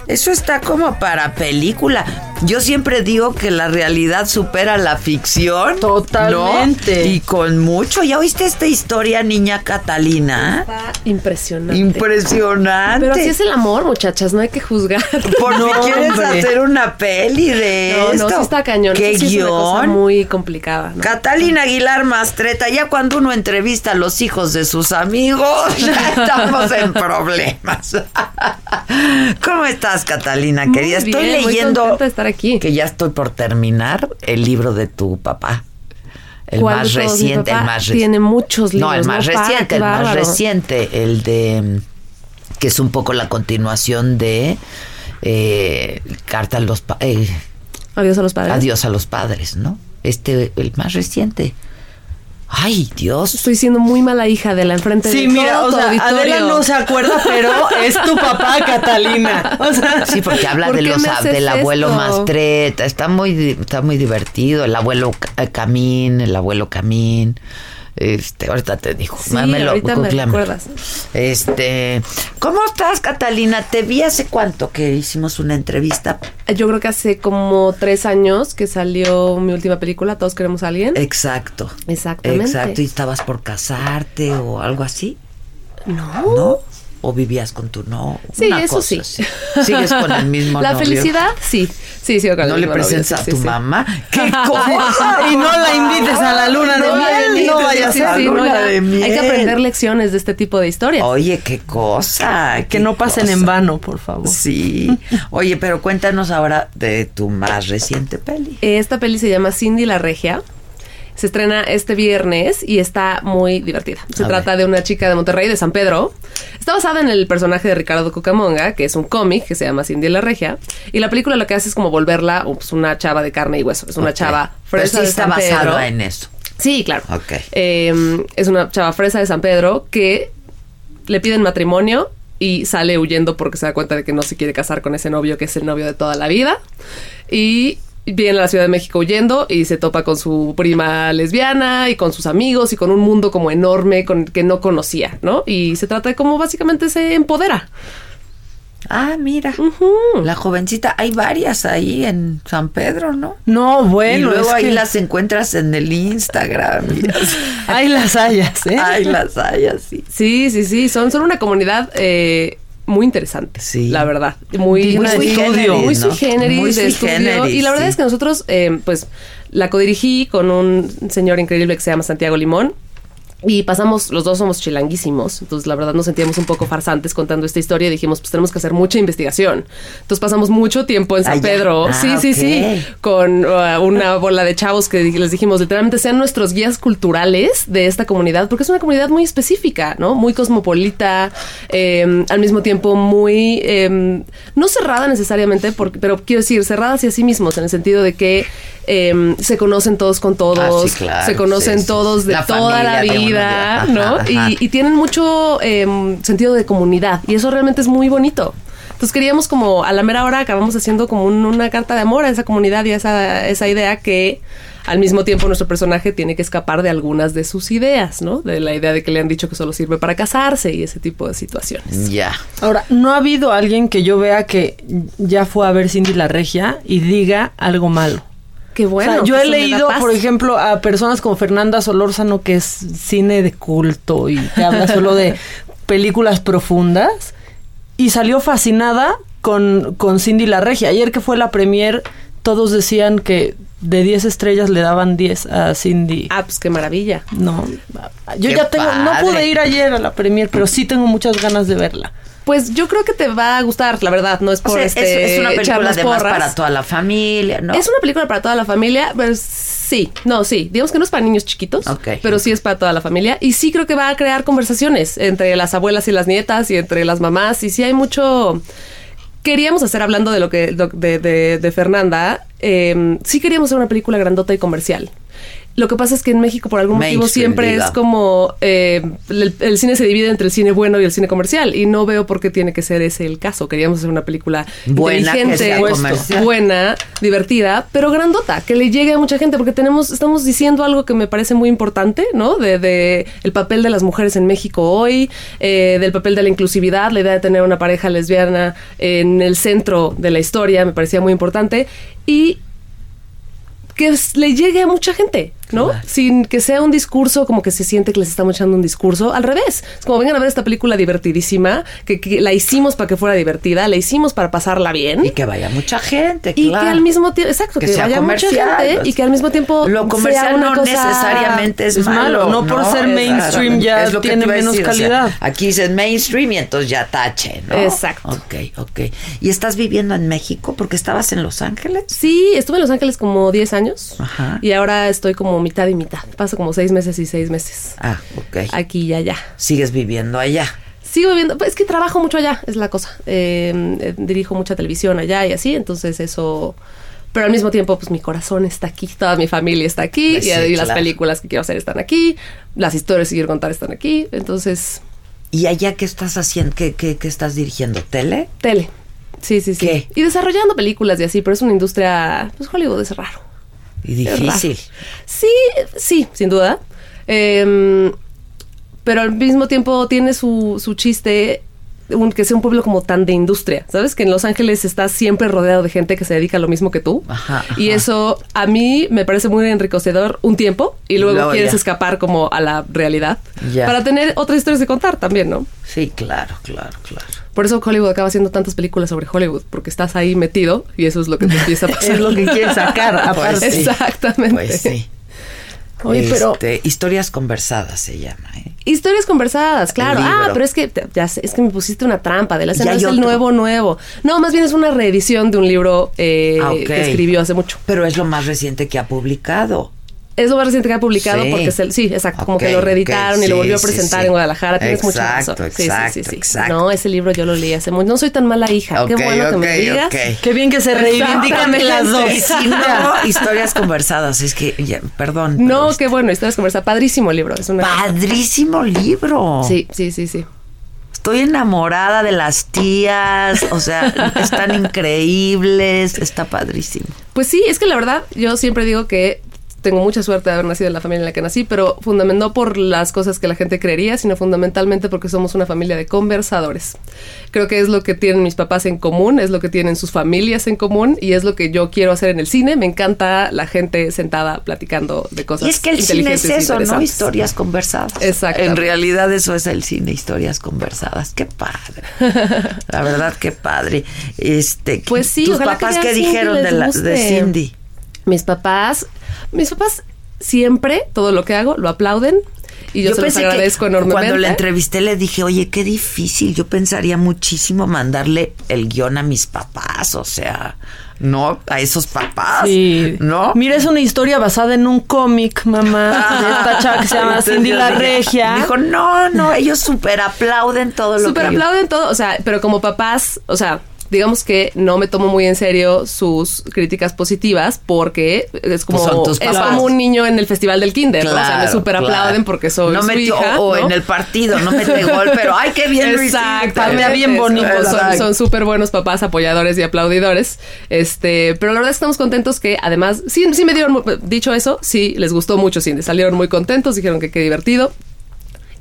A: Eso está como para película. Yo siempre digo que la realidad supera la ficción.
D: Totalmente.
A: ¿no? Y con mucho. ¿Ya oíste esta historia, niña Catalina?
L: Está impresionante.
A: Impresionante.
L: Pero así es el amor, muchachas, no hay que juzgar.
A: Por
D: No,
A: si quieres
D: hombre.
A: hacer una peli de
L: No,
A: esto.
L: no, sí está cañón.
A: ¿Qué
L: sí es una cosa
A: guion?
L: muy complicada. ¿no?
A: Catalina Aguilar Mastreta, ya cuando uno entrevista a los hijos de sus amigos, ya (laughs) estamos en problemas. (laughs) ¿Cómo estás, Catalina?
L: Muy
A: Querida, estoy
L: bien, muy
A: leyendo
L: de estar aquí.
A: que ya estoy por terminar el libro de tu papá. El
L: ¿Cuál
A: más reciente, el más
L: tiene muchos
A: No, el
L: libros,
A: más
L: no
A: reciente, el más reciente, el de que es un poco la continuación de eh, Carta a los eh,
L: Adiós a los padres.
A: Adiós a los padres, ¿no? Este, el más reciente. Ay, Dios.
L: Estoy siendo muy mala hija de la enfrente
D: Sí,
L: de
D: mira,
L: todo
D: o sea,
L: auditorio.
D: Adela no se acuerda, pero (laughs) es tu papá, Catalina. O sea,
A: Sí, porque habla
L: ¿Por
A: de los del abuelo
L: esto?
A: Mastreta, está muy está muy divertido, el abuelo Ca- Camín, el abuelo Camín. Este, ahorita te digo,
L: Sí, me
A: googleamelo.
L: recuerdas.
A: Este, ¿cómo estás, Catalina? Te vi hace cuánto que hicimos una entrevista.
L: Yo creo que hace como tres años que salió mi última película, Todos queremos a alguien.
A: Exacto.
L: Exactamente.
A: Exacto, y estabas por casarte o algo así.
L: No.
A: ¿No? ¿O vivías con tu no?
L: Sí,
A: Una
L: eso
A: cosa
L: sí.
A: así. Sigues con el mismo (laughs)
L: La
A: novio?
L: felicidad, sí. Sí, sigo con el
A: ¿No le
L: novio,
A: presentas
L: sí,
A: a tu
L: sí, sí.
A: mamá? ¡Qué (laughs) cosa!
D: y no la invites a la luna de
A: No la
D: miel, no vaya a
A: sí,
D: ser.
A: sí,
L: no,
A: luna de miel.
L: Hay que aprender lecciones de este tipo de historias.
A: Oye, qué cosa.
D: Que no pasen
A: cosa.
D: en vano, por favor.
A: Sí. Oye, pero cuéntanos ahora de tu más reciente peli.
L: Esta peli se llama Cindy la Regia. Se estrena este viernes y está muy divertida. Se
A: A
L: trata de una chica de Monterrey, de San Pedro. Está basada en el personaje de Ricardo Cucamonga, que es un cómic que se llama Cindy la Regia. Y la película lo que hace es como volverla pues, una chava de carne y hueso. Es una chava
A: Pero
L: fresa
A: sí
L: de
A: está
L: San Pedro.
A: basada en eso.
L: Sí, claro.
A: Ok.
L: Eh, es una chava fresa de San Pedro que le piden matrimonio y sale huyendo porque se da cuenta de que no se quiere casar con ese novio que es el novio de toda la vida. Y viene a la Ciudad de México huyendo y se topa con su prima lesbiana y con sus amigos y con un mundo como enorme con, que no conocía, ¿no? Y se trata de cómo básicamente se empodera.
A: Ah, mira. La jovencita, hay varias ahí en San Pedro, ¿no?
D: No, bueno,
A: y luego
D: es
A: ahí
D: que-
A: las encuentras en el Instagram. (laughs) (laughs)
D: Hay las hayas, ¿eh?
A: Hay las hayas, sí.
L: Sí, sí, sí, son, son una comunidad eh, muy interesante,
A: Sí.
L: la verdad. Muy, muy sui generis, Muy sui generis
A: Muy
L: de estudio.
A: generis,
L: y la verdad
A: sí.
L: es que nosotros, eh, pues, la codirigí con un señor increíble que se llama Santiago Limón. Y pasamos, los dos somos chilanguísimos, entonces la verdad nos sentíamos un poco farsantes contando esta historia y dijimos, pues tenemos que hacer mucha investigación. Entonces pasamos mucho tiempo en San. Pedro,
A: Ah,
L: sí, sí, sí, con uh, una bola de chavos que les dijimos, literalmente sean nuestros guías culturales de esta comunidad, porque es una comunidad muy específica, ¿no? Muy cosmopolita, eh, al mismo tiempo muy, eh, no cerrada necesariamente, porque, pero quiero decir, cerrada hacia sí mismos, en el sentido de que eh, se conocen todos con todos,
A: Ah, sí, claro,
L: se conocen
A: sí,
L: todos de
A: La
L: toda la
A: familia
L: vida, (laughs)
A: ajá,
L: ¿no?
A: ajá.
L: Y, y tienen mucho eh, sentido de comunidad, y eso realmente es muy bonito. Entonces queríamos como a la mera hora acabamos haciendo como un- una carta de amor a esa comunidad y a esa, esa idea que al mismo tiempo nuestro personaje tiene que escapar de algunas de sus ideas, ¿no? De la idea de que le han dicho que solo sirve para casarse y ese tipo de situaciones.
A: Ya.
D: Ahora, no ha habido alguien que yo vea que ya fue a ver Cindy la Regia y diga algo malo.
L: Qué bueno.
D: O sea, yo he
L: da
D: leído, por ejemplo, a personas como Fernanda Solórzano, que es cine de culto y que habla solo de (laughs) películas profundas, y salió fascinada con, con Cindy la Regia. Ayer que fue la premier, todos decían que de 10 estrellas le daban 10 a Cindy.
L: Ah, pues qué maravilla.
D: No, yo
A: Qué
D: ya tengo, no pude ir ayer a la premier, pero sí tengo muchas ganas de verla.
L: Pues yo creo que te va a gustar, la verdad, no es
A: O
L: por
A: sea,
L: este,
A: es, es una película además para toda la familia, ¿no?
L: Es una película para toda la familia, pero sí, no, sí, digamos que no es para niños chiquitos,
A: Ok.
L: pero sí es para toda la familia y sí creo que va a crear conversaciones entre las abuelas y las nietas y entre las mamás y sí hay mucho... Queríamos hacer, hablando de lo que de, de- de Fernanda, eh, sí queríamos hacer una película grandota y comercial. Lo que pasa es que en México por algún motivo siempre es como eh, el, el cine se divide entre el cine bueno y el cine comercial y no veo por qué tiene que ser ese el caso. Queríamos hacer una película
A: Buena,
L: inteligente,
A: comercial.
L: buena, divertida, pero grandota, que le llegue a mucha gente, porque tenemos, estamos diciendo algo que me parece muy importante, ¿no? De, de el papel de las mujeres en México hoy, eh, del papel de la inclusividad, la idea de tener una pareja lesbiana en el centro de la historia, me parecía muy importante. Y que le llegue a mucha gente, ¿no? Sin que sea un discurso como que se siente que les estamos echando un discurso. Al revés. Es como vengan a ver esta película divertidísima, que, que la hicimos para que fuera divertida, la hicimos para pasarla bien.
A: Y que vaya mucha gente,
L: Y
A: claro.
L: que al mismo tiempo, exacto, que,
A: Que sea
L: vaya mucha gente y que al mismo tiempo
A: Lo comercial
L: sea una
A: no
L: cosa-
A: necesariamente es,
D: es malo, no por ser mainstream ya
A: es lo que
D: tiene menos
A: decir, o sea,
D: calidad.
A: aquí dices mainstream y entonces ya tache, ¿no?
L: Exacto.
A: Ok, ok. ¿Y estás viviendo en México porque estabas en Los Ángeles?
L: Sí, estuve en Los Ángeles como 10 años
A: Ajá.
L: y ahora estoy como mitad y mitad. Paso como 6 meses y 6 meses.
A: Ah, ok.
L: Aquí y allá.
A: Sigues viviendo allá.
L: Sigo viviendo, pues es que trabajo mucho allá, es la cosa. Eh, eh, dirijo mucha televisión allá y así, entonces eso pero al mismo tiempo, pues mi corazón está aquí, toda mi familia está aquí,
A: Pues
L: y,
A: sí,
L: y las películas que quiero hacer están aquí, las historias que quiero contar están aquí, entonces,
A: ¿Y allá qué estás haciendo? ¿Qué, qué, qué estás dirigiendo? ¿Tele?
L: tele. Sí, sí, sí. Y desarrollando películas y así, pero es una industria, pues Hollywood es raro.
A: Y difícil.
L: Sí, sí, sin duda. Em, pero al mismo tiempo tiene su, su chiste un- que sea un pueblo como tan de industria, ¿sabes? Que en Los Ángeles estás siempre rodeado de gente que se dedica a lo mismo que tú.
A: Ajá,
L: Y eso a mí me parece muy enriquecedor un tiempo y luego, quieres
A: ya.
L: escapar como a la realidad
A: Ya.
L: para tener otras historias de contar también, ¿no?
A: Sí, claro, claro, claro.
L: Por eso Hollywood acaba haciendo tantas películas sobre Hollywood, porque estás ahí metido y eso es lo que te empieza a (laughs) pasar.
D: Es lo que quieres sacar, aparte.
A: Pues sí.
L: Exactamente.
A: Pues sí.
L: Oye, pero
A: Este, historias conversadas se llama, ¿eh?
L: Historias conversadas, claro. Ah, pero es que ya sé, es que me pusiste una trampa de la
A: hay
L: es el nuevo nuevo. No, más bien es una reedición de un libro eh,
A: Ah,
L: que escribió hace mucho.
A: Pero es lo más reciente que ha publicado.
L: Es lo más reciente que ha publicado
A: Sí.
L: porque se- sí, exacto, como que lo reeditaron y lo volvió a presentar
A: sí.
L: en Guadalajara. Tienes mucha razón.
A: Exacto,
L: Sí, sí,
A: exacto,
L: sí,
A: exacto.
L: No, ese libro yo lo leí hace mucho. No soy tan mala hija. Qué bueno que me digas.
D: Qué bien que se reivindican las dos.
A: Si (laughs) no, historias conversadas. Es que, ya, perdón.
L: No, qué bueno, historias conversadas. Padrísimo libro. Es una
A: Padrísimo libro.
L: Sí, sí, sí, sí.
A: Estoy enamorada de las tías, o sea, están increíbles, está padrísimo.
L: Pues sí, es que la verdad, yo siempre digo que tengo mucha suerte de haber nacido en la familia en la que nací, pero fundamental no por las cosas que la gente creería, sino fundamentalmente porque somos una familia de conversadores. Creo que es lo que tienen mis papás en común, es lo que tienen sus familias en común y es lo que yo quiero hacer en el cine. Me encanta la gente sentada platicando de cosas
A: Y es que el cine es
L: e
A: eso, ¿no? Historias conversadas.
L: Exacto.
A: En realidad eso es el cine, historias conversadas. Qué padre. La verdad, qué padre. Este,
L: Pues sí,
A: ¿Tus
L: que
A: papás
L: vean
A: qué dijeron de, la, de Cindy?
L: Mis papás, mis papás siempre todo lo que hago lo aplauden y yo, se los
A: pensé que
L: agradezco enormemente.
A: Cuando la entrevisté le dije, oye, qué difícil. Yo pensaría muchísimo mandarle el guion a mis papás, o sea, no a esos papás.
D: Sí.
A: ¿No?
D: Mira, es una historia basada en un cómic, mamá, (laughs) de esta chava que se llama
A: Entonces
D: Cindy
A: yo
D: la
A: dije-
D: Regia.
A: Dijo, no, no, ellos súper aplauden todo lo
L: Super
A: que yo-
L: aplauden todo, o sea, pero como papás, o sea, digamos que no me tomo muy en serio sus críticas positivas porque es como,
A: Pues
L: es como un niño en el festival del kinder, ¿no? o sea, me super aplauden
A: claro.
L: porque soy
A: No
L: su
A: metió-
L: hija,
A: o
L: ¿no?
A: en el partido, no mete gol, pero ay, qué bien hiciste.
L: Exactamente.
D: bien bonito.
L: Son-
A: Exacto.
L: Son súper buenos papás, apoyadores y aplaudidores. Este, pero la verdad estamos contentos que además, sí, sí me dieron, dicho eso, sí, les gustó mucho Cindy. Salieron muy contentos, dijeron que qué divertido.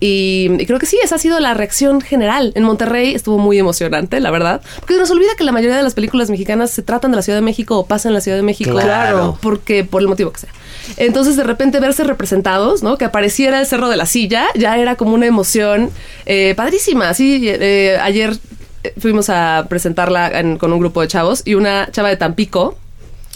L: Y, y creo que sí, esa ha sido la reacción general. En Monterrey estuvo muy emocionante, la verdad. Porque se nos olvida que la mayoría de las películas mexicanas se tratan de la Ciudad de México o pasan en la Ciudad de México.
A: Claro.
L: Porque, por el motivo que sea. Entonces, de repente, verse representados, ¿no? Que apareciera el Cerro de la Silla, ya era como una emoción eh, padrísima. Sí, eh, ayer eh, fuimos a presentarla en- con un grupo de chavos y una chava de Tampico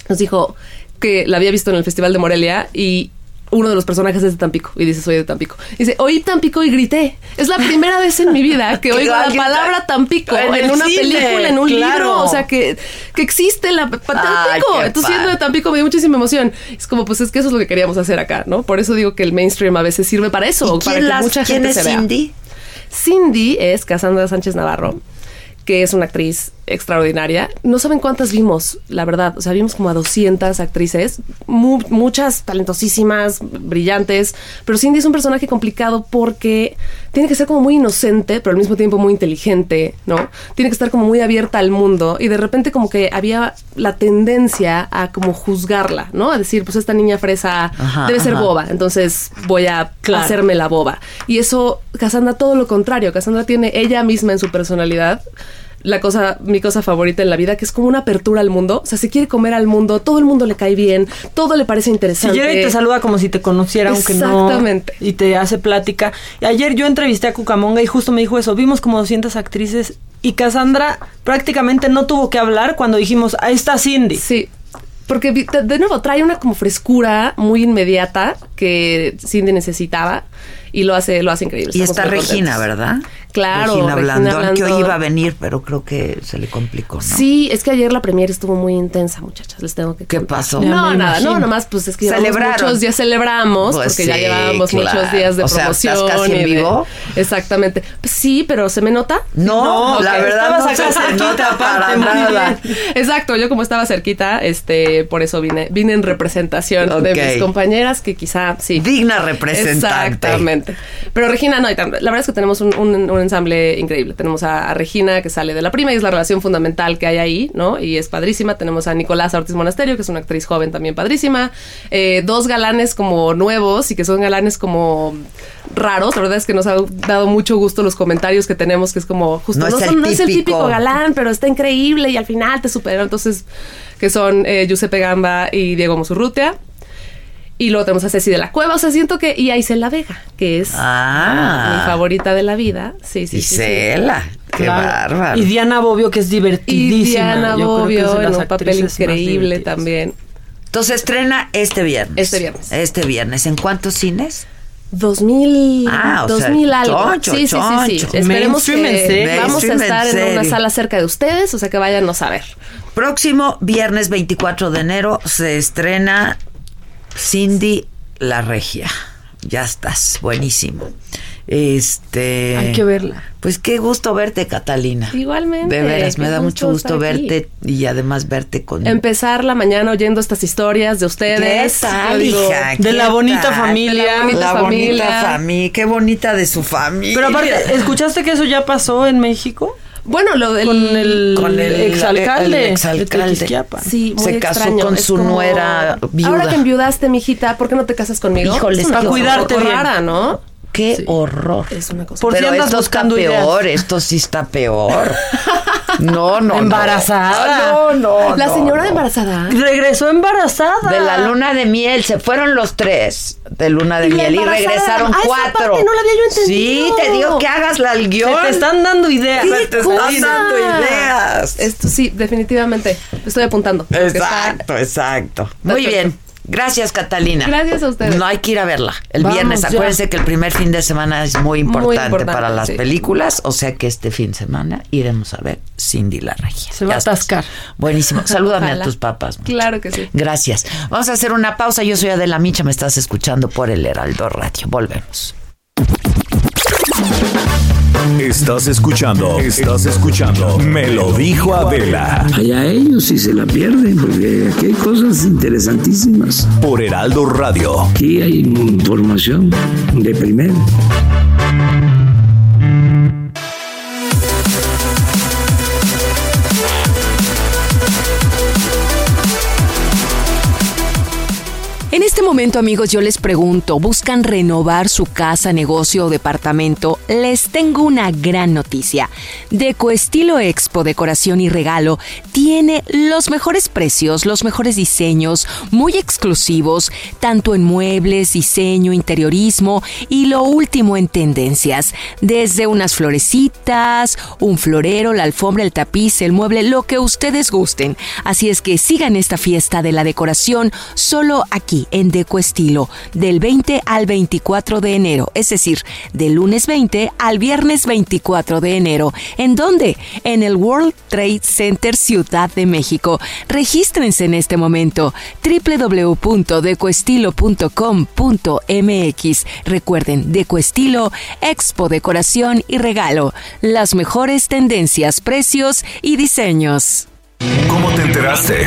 L: nos dijo que la había visto en el Festival de Morelia y uno de los personajes es de Tampico y dice soy de Tampico. Dice, oí Tampico y grité. Es la primera vez en mi vida que (laughs) oigo la palabra Tampico
A: En
L: una
A: cine,
L: película, en un
A: claro.
L: libro. O sea, que, que existe la
A: Ay,
L: Tampico. Entonces, siendo de Tampico me dio muchísima emoción. Es como, pues es que eso es lo que queríamos hacer acá, ¿no? Por eso digo que el mainstream a veces sirve para eso,
A: ¿Y
L: para
A: quién,
L: que
A: las-
L: mucha
A: quién
L: gente
A: es
L: se vea.
A: Cindy?
L: Cindy es Cassandra Sánchez Navarro, que es una actriz extraordinaria. No saben cuántas vimos, la verdad. O sea, vimos como a 200 actrices, mu- muchas talentosísimas, brillantes. Pero Cindy es un personaje complicado porque tiene que ser como muy inocente, pero al mismo tiempo muy inteligente, ¿no? Tiene que estar como muy abierta al mundo. Y de repente como que había la tendencia a como juzgarla, ¿no? A decir, pues esta niña fresa
A: Ajá,
L: debe ser
A: ajá.
L: boba. Entonces voy a
D: Claro.
L: hacerme la boba. Y eso, Cassandra, todo lo contrario. Cassandra tiene ella misma en su personalidad la cosa, mi cosa favorita en la vida, que es como una apertura al mundo. O sea, se quiere comer al mundo, todo el mundo le cae bien, todo le parece
D: Si
L: interesante.
D: llega y te saluda como si te conociera, aunque no.
L: Exactamente.
D: Y te hace plática. Y ayer yo entrevisté a Cucamonga y justo me dijo eso. Vimos como 200 actrices y Cassandra prácticamente no tuvo que hablar cuando dijimos, ahí está Cindy.
L: Sí. Porque de de nuevo trae una como frescura muy inmediata que Cindy necesitaba. y lo hace, lo hace increíble.
A: Y
L: Estamos
A: está Regina,
L: contentos.
A: ¿verdad?
L: Claro,
A: Regina
L: Regina
A: Blandón, que hoy
L: Blandón.
A: iba a venir, pero creo que se le complicó, ¿no?
L: Sí, es que ayer la premier estuvo muy intensa, muchachas. Les tengo que
A: ¿Qué
L: contar.
A: pasó?
L: No, nada, no, nomás pues es que
A: Celebraron.
L: muchos días celebramos
A: Pues
L: porque ya llevábamos
A: claro.
L: muchos días de
A: O sea,
L: promoción.
A: ¿estás casi en
L: de-
A: vivo?
L: Exactamente. Pues sí, pero ¿se me nota?
A: No, la verdad no
D: acá
A: se
D: cerquita,
A: nota para nada.
L: Exacto, yo como estaba cerquita, este, por eso vine, vine en representación de mis compañeras que quizá sí.
A: Digna representante.
L: Exactamente. Pero Regina, no, y la verdad es que tenemos un, un- un ensamble increíble. Tenemos a, a Regina que sale de la prima y es la relación fundamental que hay ahí, ¿no? Y es padrísima. Tenemos a Nicolás Ortiz Monasterio, que es una actriz joven también padrísima. Eh, dos galanes como nuevos y que son galanes como raros. La verdad es que nos ha dado mucho gusto los comentarios que tenemos, que es como justo
A: No es el
L: son- no es el
A: típico.
L: típico galán, pero está increíble y al final te superó. Entonces, que son eh, Giuseppe Gamba y Diego Musurrutia. Y luego tenemos a Ceci de la Cueva, o sea, siento que... Y a Isela Vega, que es
A: Ah.
L: mi favorita de la vida. Sí, sí, sí, sí.
A: Isela, qué
D: Claro.
A: bárbaro.
D: Y Diana Bobbio, que es
L: Y
D: divertidísima.
L: Diana
D: Yo creo que es de
L: Bobbio en un papel increíble también.
A: Entonces estrena este viernes.
L: Este viernes.
A: Este viernes. ¿En cuántos cines?
L: 2000,
A: Ah, o sea,
L: 2000 algo.
A: choncho,
L: sí, sí, sí, sí.
A: choncho.
L: Esperemos que
D: serio.
L: vamos a
A: en
L: estar en, una sala cerca de ustedes, o sea que váyanos a ver.
A: Próximo viernes 24 de enero se estrena Cindy la Regia. Ya estás, buenísimo. Este.
D: Hay que verla.
A: Pues qué gusto verte, Catalina.
L: Igualmente.
A: De veras, me da mucho gusto
L: aquí.
A: verte y además verte con.
L: Empezar la mañana oyendo estas historias de
A: ¿Qué
L: ustedes.
A: tal, hija?
D: de
A: ¿Qué
D: la bonita familia.
L: De la bonita
A: La bonita
L: familia.
A: familia. Qué bonita de su familia.
D: Pero aparte, ¿escuchaste que eso ya pasó en México?
L: Bueno, lo del...
D: Con el,
A: Con el-
D: exalcalde.
A: el
D: de
A: exalcalde.
D: Tequisquiapan.
L: Sí, muy
A: Se casó
L: extraño.
A: con
L: Es
A: su
L: como,
A: nuera viuda.
L: Ahora que enviudaste, mijita, ¿por qué no te casas conmigo?
A: Híjole, para
D: cuidarte bien.
L: rara, ¿no?
A: Qué horror.
L: Es una cosa.
D: Por si
A: Pero
D: andas
A: esto está
D: ideas.
A: peor, esto sí está peor. No, no. no.
D: Embarazada.
A: No, no.
L: La señora
A: no.
L: embarazada.
D: Regresó embarazada.
A: De la luna de miel, se fueron los tres de luna de
L: Y
A: miel y
L: embarazada,
A: regresaron
L: ah, esa
A: cuatro.
L: parte no la había yo
A: Sí,
L: entendido.
A: te digo que hagas la al guion.
D: Se te están dando ideas.
A: Sí, te están dando ideas.
L: Esto sí, definitivamente. Estoy apuntando. está-
A: Exacto, exacto. Muy
L: Perfecto.
A: bien. Gracias, Catalina.
L: Gracias a ustedes.
A: No hay que ir a verla el
D: Vamos
A: viernes.
D: ya.
A: Acuérdense que el primer fin de semana es muy importante,
L: importante,
A: para las
L: sí.
A: películas. O sea que este fin de semana iremos a ver Cindy la Regia.
D: Se va
A: Ya
D: a
A: estás.
D: atascar.
A: Buenísimo. Salúdame a tus papás. mucho.
L: Claro que sí.
A: Gracias. Vamos a hacer una pausa. Yo soy Adela Micha. Me estás escuchando por el Heraldo Radio. Volvemos.
B: Estás escuchando, estás escuchando. Me lo dijo Adela
C: Allá ellos si se la pierden, porque aquí hay cosas interesantísimas.
B: por Heraldo Radio.
C: Aquí hay información de primera.
M: En este momento, amigos, yo les pregunto, ¿buscan renovar su casa, negocio o departamento? Les tengo una gran noticia. Decoestilo Expo Decoración y Regalo tiene los mejores precios, los mejores diseños, muy exclusivos, tanto en muebles, diseño, interiorismo y lo último en tendencias. Desde unas florecitas, un florero, la alfombra, el tapiz, el mueble, lo que ustedes gusten. Así es que sigan esta fiesta de la decoración solo aquí en Deco Estilo, del 20 al 24 de enero, es decir, del lunes 20 al viernes 24 de enero. ¿En dónde? En el World Trade Center Ciudad de México. Regístrense en este momento www.decoestilo.com.mx. Recuerden, Decoestilo, Expo Decoración y Regalo. Las mejores tendencias, precios y diseños.
B: ¿Cómo te enteraste?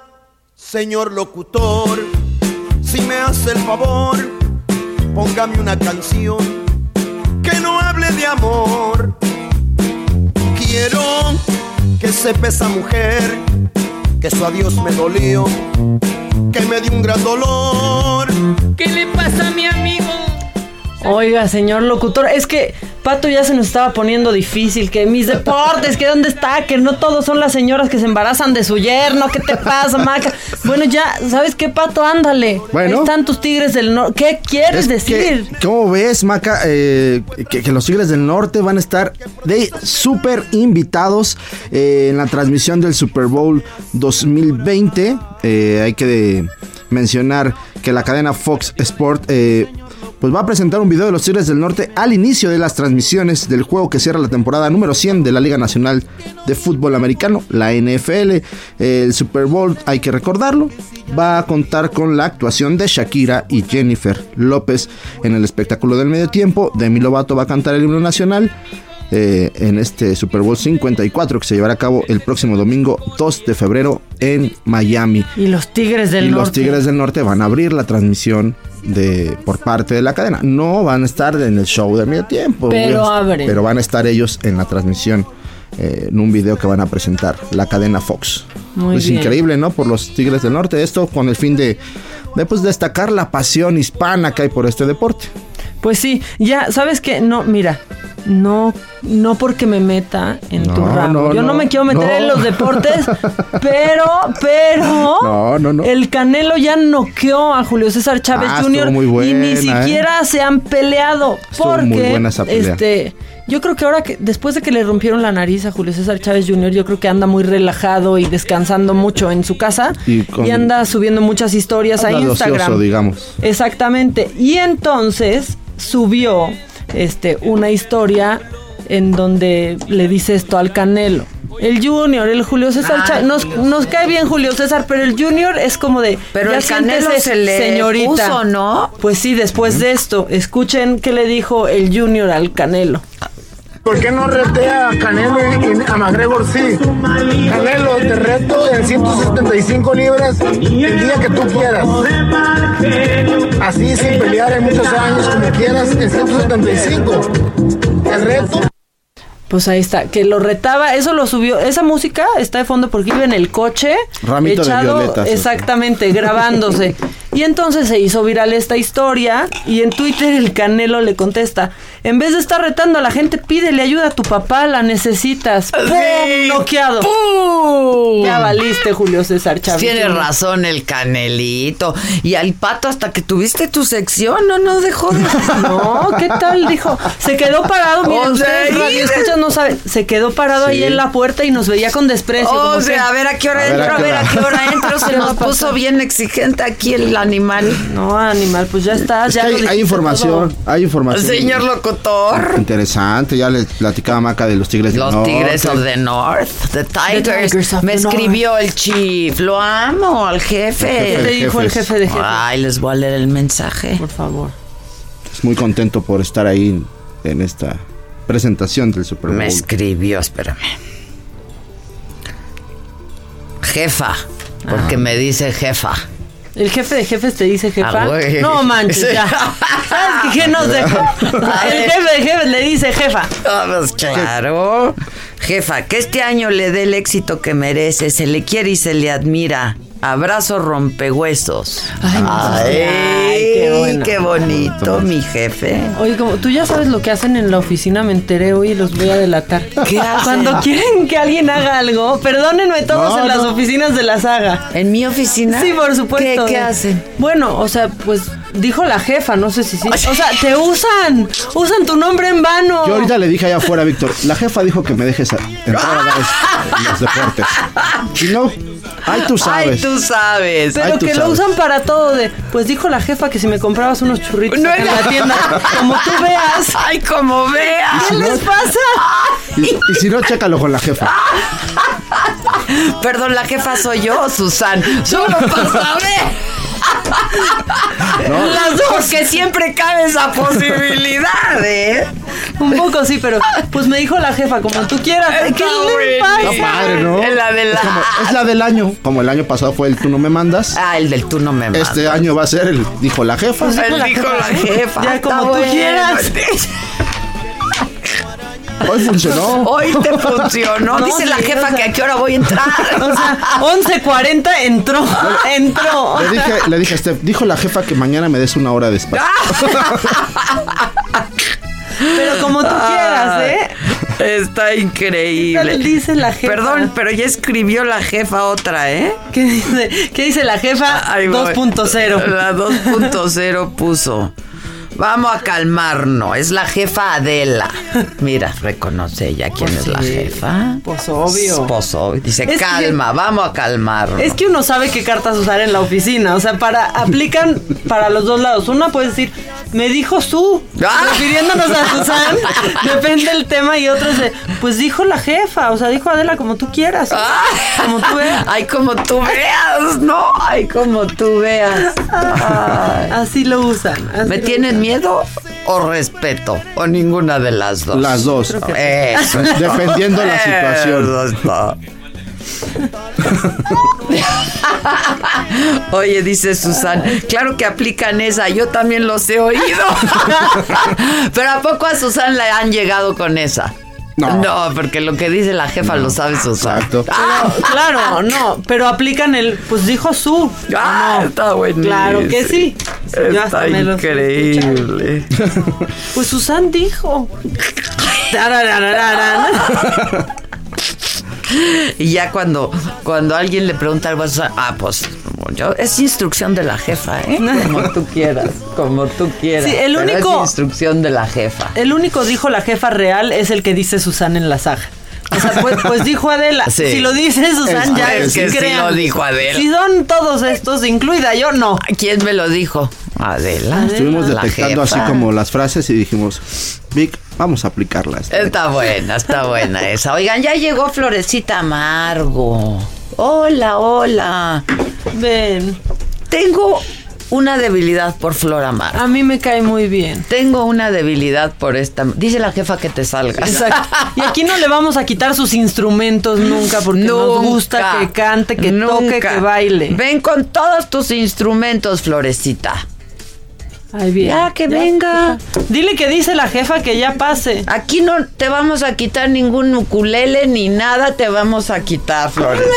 N: señor locutor, si me hace el favor, póngame una canción que no hable de amor. Quiero que sepa esa mujer que su adiós me dolió, que me dio un gran dolor.
O: ¿Qué le pasa a mi amigo?
D: Oiga, señor locutor, es que Pato ya se nos estaba poniendo difícil, que mis deportes, que dónde está, que no todos son las señoras que se embarazan de su yerno, ¿qué te pasa, Maca? Bueno, ya, ¿sabes qué, Pato? Ándale.
P: Bueno.
D: Ahí están tus tigres del norte. ¿Qué quieres
P: Es
D: decir?
P: que, ¿Cómo ves, Maca? Eh, que, que los Tigres del Norte van a estar de súper invitados eh, en la transmisión del Super Bowl 2020. Eh, hay que mencionar que la cadena Fox Sport eh, pues va a presentar un video de los Tigres del Norte al inicio de las transmisiones del juego que cierra la temporada número 100 de la Liga Nacional de Fútbol Americano, la NFL. El Super Bowl, hay que recordarlo, va a contar con la actuación de Shakira y Jennifer López en el espectáculo del medio tiempo. Demi Lovato va a cantar el himno nacional. eh, en este Super Bowl 54 que se llevará a cabo el próximo domingo 2 de febrero en Miami.
D: Y los tigres del
P: y
D: norte.
P: los Tigres del Norte van a abrir la transmisión de por parte de la cadena. No van a estar en el show de medio tiempo.
D: Pero
P: obvio,
D: abren.
P: Pero van a estar ellos en la transmisión. eh, en un video que van a presentar la cadena Fox.
D: Muy
P: es
D: bien.
P: increíble, ¿no? Por los Tigres del Norte. Esto con el fin de, de pues, destacar la pasión hispana que hay por este deporte.
D: Pues sí, ya, ¿sabes qué? No, mira, no, no porque me meta en tu ramo.
P: no,
D: Yo no,
P: no,
D: me quiero meter en los deportes, (laughs) pero, pero.
P: No, no, no.
D: El Canelo ya noqueó a Julio César Chávez
P: Ah,
D: Jr.
P: muy
D: y ni
P: ¿eh?
D: siquiera se han peleado.
P: Estuvo
D: porque,
P: muy buena esa pelea.
D: este. Yo creo que ahora que después de que le rompieron la nariz a Julio César Chávez Jr., yo creo que anda muy relajado y descansando mucho en su casa
P: Y
D: y, anda subiendo muchas historias a Instagram.
P: ocioso, digamos.
D: Exactamente. Y entonces subió este una historia en donde le dice esto al Canelo. El Junior, el Julio César
A: Ay,
D: Chávez, nos,
A: Julio
D: nos cae bien Julio César, pero el Junior es como de.
A: Pero el Canelo se le
D: señorita.
A: puso, ¿no?
D: Pues sí, después de esto, escuchen qué le dijo el Junior al Canelo.
O: ¿Por qué no retea a Canelo y a McGregor sí? Canelo, te reto en 175 libras el día que tú quieras. Así sin pelear en muchos años como quieras en 175. Te reto.
D: Pues ahí está, que lo retaba, eso lo subió, esa música está de fondo porque iba en el coche,
P: Ramito de
D: echado,
P: violetas.
D: exactamente, grabándose. (laughs) Y entonces se hizo viral esta historia y en Twitter el Canelo le contesta, en vez de estar retando a la gente, pídele ayuda a tu papá, la necesitas. ¡Pum! Noqueado. Ya valiste, Julio César Chávez.
A: Tiene razón el canelito. Y al pato, hasta que tuviste tu sección, no nos dejó. de- (laughs)
D: No, ¿qué tal? Dijo, se quedó parado, miren,
A: O sea,
D: ustedes no saben, se quedó parado ahí en la puerta y nos veía con desprecio.
A: O
D: como
A: sea,
D: que-
A: a ver a qué hora
P: A
A: entro,
P: ¿a
A: ver a qué hora entro. (laughs) Se
D: ¿Qué va
A: nos puso bien exigente aquí el animal.
D: No, animal, pues ya está.
P: Es
D: ya
P: hay, hay información,
D: todo.
P: hay información.
A: Señor locutor.
P: Interesante, ya le platicaba Maca de los Tigres del
A: Los. Tigres of the North, the Tigers.
D: Tigers of
A: Me
D: the
A: escribió el chief. Lo amo, al jefe.
D: ¿Qué te dijo el jefe de jefe?
A: Ay, les voy a leer el mensaje.
D: Por favor.
P: Es muy contento por estar ahí en, esta presentación del Super Bowl.
A: Me escribió, espérame. Jefa, porque me dice jefa.
D: ¿El jefe de jefes te dice jefa?
A: Ah,
D: no manches, ya. ¿Sabes qué, nos dejo? (laughs) El jefe de jefes le dice jefa.
A: Pues claro. Jefa, que este año le dé el éxito que merece, se le quiere y se le admira. Abrazo rompehuesos.
D: Ay,
A: Ay,
D: qué bueno.
A: qué bonito, mi jefe.
D: Oye, como tú ya sabes lo que hacen en la oficina, me enteré hoy y los voy a delatar. (laughs)
A: ¿Qué hacen?
D: Cuando quieren que alguien haga algo, perdónenme todos
P: No,
D: en las oficinas de la saga.
A: ¿En mi oficina?
D: Sí, por supuesto.
A: ¿Qué, qué hacen?
D: Bueno, o sea, pues dijo la jefa, no sé si sí. O sea, te usan, usan tu nombre en vano.
P: Yo ahorita le dije allá afuera, Víctor, la jefa dijo que me dejes entrar a los deportes. (laughs) Y no, ay, tú sabes.
A: Ay, tú sabes.
D: Pero
P: Ay, tú
D: que lo usan para todo de, pues dijo la jefa que si me comprabas unos churritos
A: No,
D: en la tienda, como tú veas. (laughs)
A: Ay, como veas.
D: ¿Qué les pasa?
P: Y, y si no, chécalo con la jefa.
A: Perdón, la jefa soy yo, Susan. Solo para saber.
P: No.
A: Las dos. Porque siempre cabe esa posibilidad, ¿eh?
D: Un poco sí, pero pues me dijo la jefa, como tú quieras. ¿Qué
A: Está
D: le
P: Está
D: pasa?
P: padre, ¿no?
A: Es la de la-
P: Es, como- es la del año. Como el año pasado fue el tú no me mandas.
A: Ah, el del tú no me mandas.
P: Este año va a ser el dijo la jefa.
A: Él dijo la jefa.
D: Ya,
A: Está
D: como tú
A: bueno.
D: quieras. (laughs)
P: Hoy funcionó.
A: Hoy te funcionó.
D: No,
A: Dice la jefa
D: o sea-
A: que a qué hora voy a entrar. (laughs)
D: O sea, 11.40 entró, (laughs) entró.
P: Le dije, le dije a Steph, dijo la jefa que mañana me des una hora de espacio. (laughs)
D: Pero como tú quieras, ¿eh?
A: Está increíble.
D: Dice la jefa.
A: Perdón, pero ya escribió la jefa otra, ¿eh?
D: ¿Qué dice, ¿Qué dice la jefa?
A: Ahí voy.
D: 2.0.
A: La 2.0 puso. Vamos a calmarnos. Es la jefa Adela. (laughs) Mira, reconoce ella quién
D: Pues
A: es la jefa.
D: Pues obvio.
A: Pues obvio. Dice,
D: Es que-
A: calma, vamos a calmarnos.
D: Es que uno sabe qué cartas usar en la oficina. O sea, para aplican para los dos lados. Una puede decir, me dijo su, (laughs)
A: Ah.
D: refiriéndonos a Susan. (laughs) depende del tema. Y otra es de, pues dijo la jefa. O sea, dijo Adela como tú quieras. Como tú veas.
A: Ay, como tú veas, ¿no? Ay, como tú veas. Ay.
D: Así lo usan. así
A: ¿Me
D: lo
A: tienes
D: usan.
A: Miedo o respeto? O ninguna de las dos.
P: Las dos.
A: Eso (laughs) es.
P: Dependiendo la situación. (laughs)
A: Eso. (laughs) Oye, dice Susan, claro que aplican esa, yo también los he oído. Pero ¿a poco a Susan le han llegado con esa?
P: No.
A: porque lo que dice la jefa lo sabe Susan.
P: Exacto.
A: Ah,
D: Claro, no, pero aplican el, pues dijo su.
A: ah,
D: No.
A: está buenísimo.
D: Claro que sí. Yo hasta
A: Está
D: me lo estoy
A: increíble.
D: Pues Susan dijo.
A: Y ya cuando, cuando alguien le pregunta algo a Susan, ah, pues yo, es instrucción de la jefa, ¿eh? (laughs) Como tú quieras, como tú quieras.
D: Sí, el
A: Pero
D: único-
A: Es instrucción de la jefa.
D: El único dijo la jefa real es el que dice Susan en la saga. O sea, pues, pues dijo Adela. (laughs)
A: Sí.
D: Si lo dice Susan,
A: Es-
D: ya
A: es que sí
D: crean.
A: lo dijo Adela.
D: Si son todos estos, incluida yo, no.
A: ¿Quién me lo dijo? Adela.
P: Estuvimos
A: La
P: detectando así como las frases y dijimos, Vic, vamos a aplicarlas.
A: Está buena, está buena esa. Oigan, ya llegó Florecita Amargo. Hola, hola.
D: Ven.
A: Tengo una debilidad por Flor Amargo.
D: A mí me cae muy bien.
A: Tengo una debilidad por esta. Dice la jefa que te salgas.
D: Exacto. Y aquí no le vamos a quitar sus instrumentos nunca porque nos gusta que cante, que toque,
A: Nunca.
D: que baile.
A: Ven con todos tus instrumentos, Florecita.
D: Ay, bien.
A: Ya, que venga.
D: Dile que dice la jefa que ya pase.
A: Aquí no te vamos a quitar ningún ukulele ni nada te vamos a quitar, Florecita.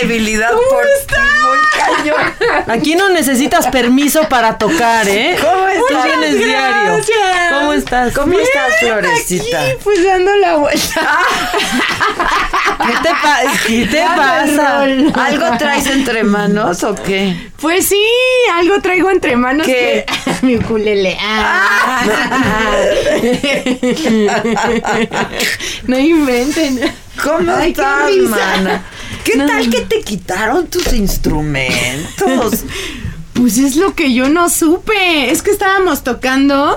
A: Debilidad por ti, muy cañón.
D: Aquí no necesitas permiso para tocar, ¿eh? (laughs)
A: ¿Cómo estás?
D: Tú vienes diario. ¿Cómo estás?
A: ¿Cómo estás, Florecita?
Q: pues dando la vuelta. (laughs)
D: ¿Qué te, pa- ¿Qué te pasa?
A: ¿Algo traes entre manos o qué?
Q: Pues sí, algo traigo entre manos
A: ¿Qué?
Q: que (laughs) mi ukulele. Ah. no inventen.
A: ¿Cómo
Q: Ay,
A: estás, mana? ¿Qué tal que te quitaron tus instrumentos? (laughs)
Q: Pues es lo que yo no supe. Es que estábamos tocando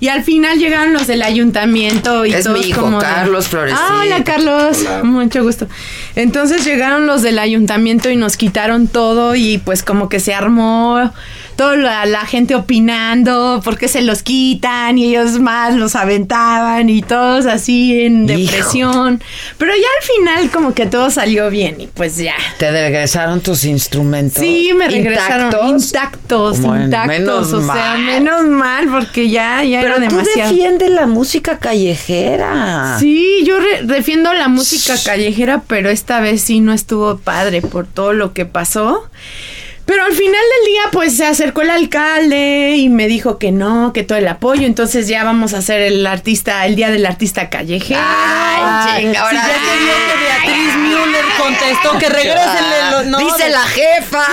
Q: y al final llegaron los del ayuntamiento y
A: Es
Q: todos
A: mi hijo,
Q: como de-
A: Carlos Florecita.
Q: Ah, hola Carlos, mucho gusto. Entonces llegaron los del ayuntamiento y nos quitaron todo y pues como que se armó toda la, la gente opinando por qué se los quitan y ellos más los aventaban y todos así en
A: Hijo.
Q: depresión. Pero ya al final como que todo salió bien y pues ya.
A: ¿Te regresaron tus instrumentos?
Q: Sí, me regresaron
A: ¿Intactos?
Q: intactos,
A: Bueno,
Q: intactos,
A: menos
Q: o sea,
A: mal.
Q: menos mal porque ya, ya
A: Pero
Q: era
A: tú
Q: demasiado.
A: defiendes la música callejera.
Q: Sí, yo re- defiendo la música callejera, pero esta vez sí no estuvo padre por todo lo que pasó. Pero al final del día, pues se acercó el alcalde y me dijo que no, que todo el apoyo. Entonces ya vamos a hacer el artista, el día del artista callejero.
A: Ay, chinga, ahora
D: Si ya te vio que Beatriz Müller contestó que regresenle los... no,
A: Dice la jefa.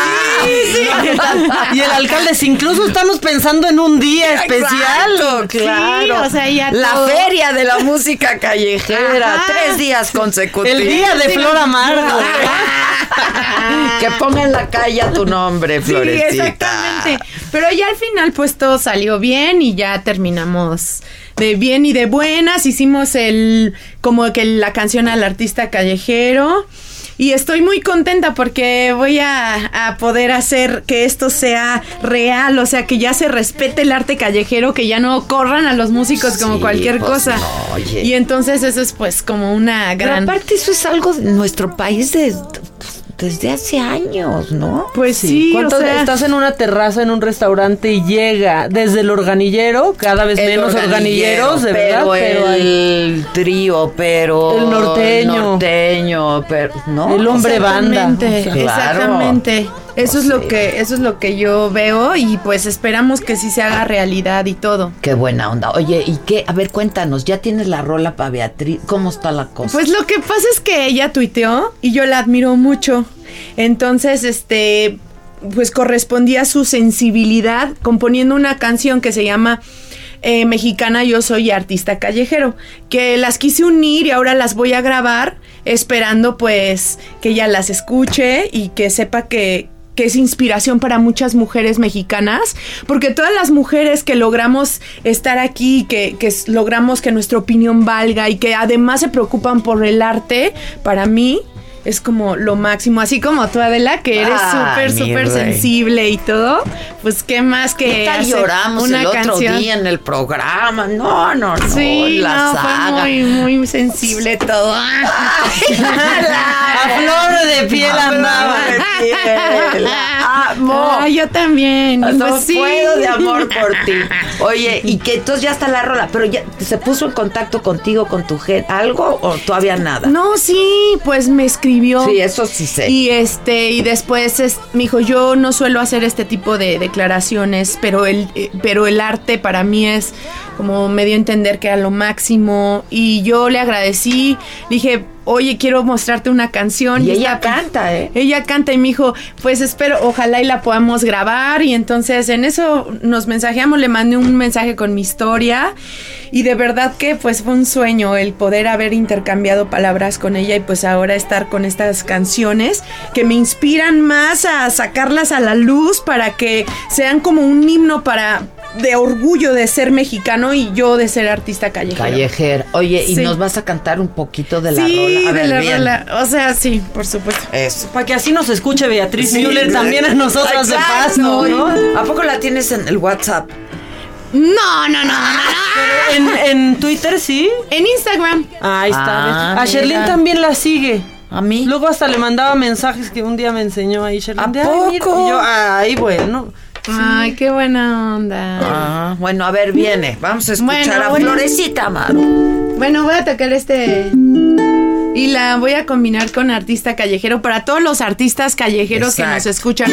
D: Y el alcalde, si incluso estamos pensando en un día especial.
A: Exacto, claro.
Q: o sea, ya
A: la
Q: todo.
A: feria de la música callejera.
Q: Ajá.
A: Tres días consecutivos.
D: El día de Flor Amargo. (laughs)
A: que ponga en la calle a tu nombre,
Q: Sí,
A: Florecita.
Q: exactamente. Pero ya al final, pues todo salió bien y ya terminamos de bien y de buenas. Hicimos el, como que la canción al artista callejero. Y estoy muy contenta porque voy a, a poder hacer que esto sea real, o sea, que ya se respete el arte callejero, que ya no corran a los músicos como
A: Sí,
Q: cualquier
A: pues,
Q: cosa.
A: no, oye.
Q: Y entonces eso es pues como una
A: Pero
Q: gran...
A: aparte eso es algo de nuestro país de desde hace años, ¿no?
D: Pues sí,
A: ¿Cuánto-
D: o sea, estás en una terraza en un restaurante y llega desde el organillero, cada vez
A: El
D: menos
A: organillero,
D: organilleros, de
A: pero
D: verdad, pero
A: el trío, pero
D: El norteño.
A: norteño, pero no,
D: El hombre banda.
Q: Exactamente,
D: o sea.
Q: exactamente. Eso es lo que eso es lo que yo veo y pues esperamos que sí se haga realidad y todo.
A: Qué buena onda. Oye, ¿y qué? A ver, cuéntanos, ¿ya tienes la rola para Beatriz? ¿Cómo está la cosa?
Q: Pues lo que pasa es que ella tuiteó y yo la admiro mucho. Entonces, este, pues correspondía a su sensibilidad componiendo una canción que se llama eh, Mexicana Yo Soy Artista Callejero, que las quise unir y ahora las voy a grabar esperando pues que ella las escuche y que sepa que que es inspiración para muchas mujeres mexicanas, porque todas las mujeres que logramos estar aquí, que, logramos que nuestra opinión valga y que además se preocupan por el arte, para mí es como lo máximo, así como tú Adela, que eres
A: Ay,
Q: súper, súper sensible y todo, pues qué más que
A: ¿Qué tal lloramos
Q: una
A: el otro
Q: canción.
A: día en el programa? No, no, no.
Q: Sí,
A: la
Q: no,
A: saga.
Q: fue muy, muy sensible todo. (laughs)
D: A flor de piel
A: A flor
D: andaba.
A: de piel. Amo.
Q: Ay, yo también.
A: No
Q: pues sí.
A: puedo de amor (laughs) por ti. Oye, y que entonces ya está la rola, pero ya se puso en contacto contigo, con tu gente, algo o todavía nada.
Q: No, sí, pues me escribió.
A: Sí, eso sí sé.
Q: Y este, y después es, me dijo, yo no suelo hacer este tipo de declaraciones, pero el, eh, pero el arte para mí es como me dio a entender que era lo máximo. Y yo le agradecí, dije, oye, quiero mostrarte una canción.
A: Y ella
Q: esta-
A: canta, ¿eh?
Q: Ella canta y me dijo, pues espero, ojalá y la podamos grabar. Y entonces en eso nos mensajeamos, le mandé un mensaje con mi historia. Y de verdad que pues fue un sueño el poder haber intercambiado palabras con ella y pues ahora estar con estas canciones que me inspiran más a sacarlas a la luz para que sean como un himno para de orgullo de ser mexicano y yo de ser artista callejero.
A: Callejera. Oye, ¿y
Q: Sí.
A: nos vas a cantar un poquito de la
Q: sí,
A: rola? A
Q: de la
A: bien.
Q: rola. O sea, sí, por supuesto.
A: Eso.
D: Para que así nos escuche Beatriz
A: Sí,
D: Müller también a nosotros de paso, ¿no?
A: ¿A poco la tienes en el WhatsApp?
Q: No, no, no, no, no.
D: En, en Twitter sí.
Q: En Instagram.
D: Ahí está.
A: Ah,
D: a Sherlyn también la sigue.
A: ¿A mí?
D: Luego hasta le mandaba mensajes que un día me enseñó ahí Sherlyn.
A: ¿A
D: de, "Ay, mira",
A: poco?
D: Y yo, ay, bueno.
Q: Ay, qué buena onda.
A: Ah, bueno, a ver, viene. Vamos a escuchar
Q: Bueno,
A: a. Florecita Amaro.
Q: Bueno, voy a tocar este. Y la voy a combinar con artista callejero para todos los artistas callejeros que nos escuchan.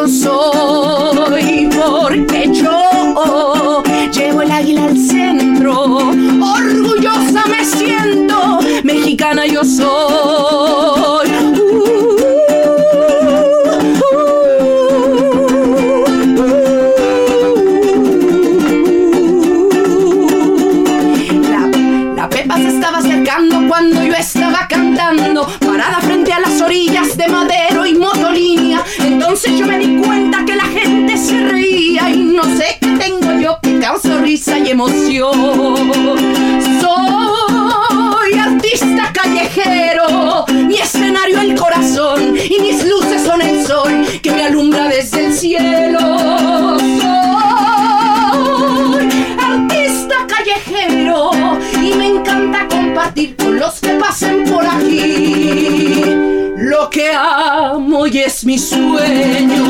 Q: Yo soy porque yo llevo el águila al centro. Orgullosa me siento, mexicana yo soy. Soy artista callejero, mi escenario el corazón y mis luces son el sol que me alumbra desde el cielo. Soy artista callejero y me encanta compartir con los que pasen por aquí lo que amo y es mi sueño.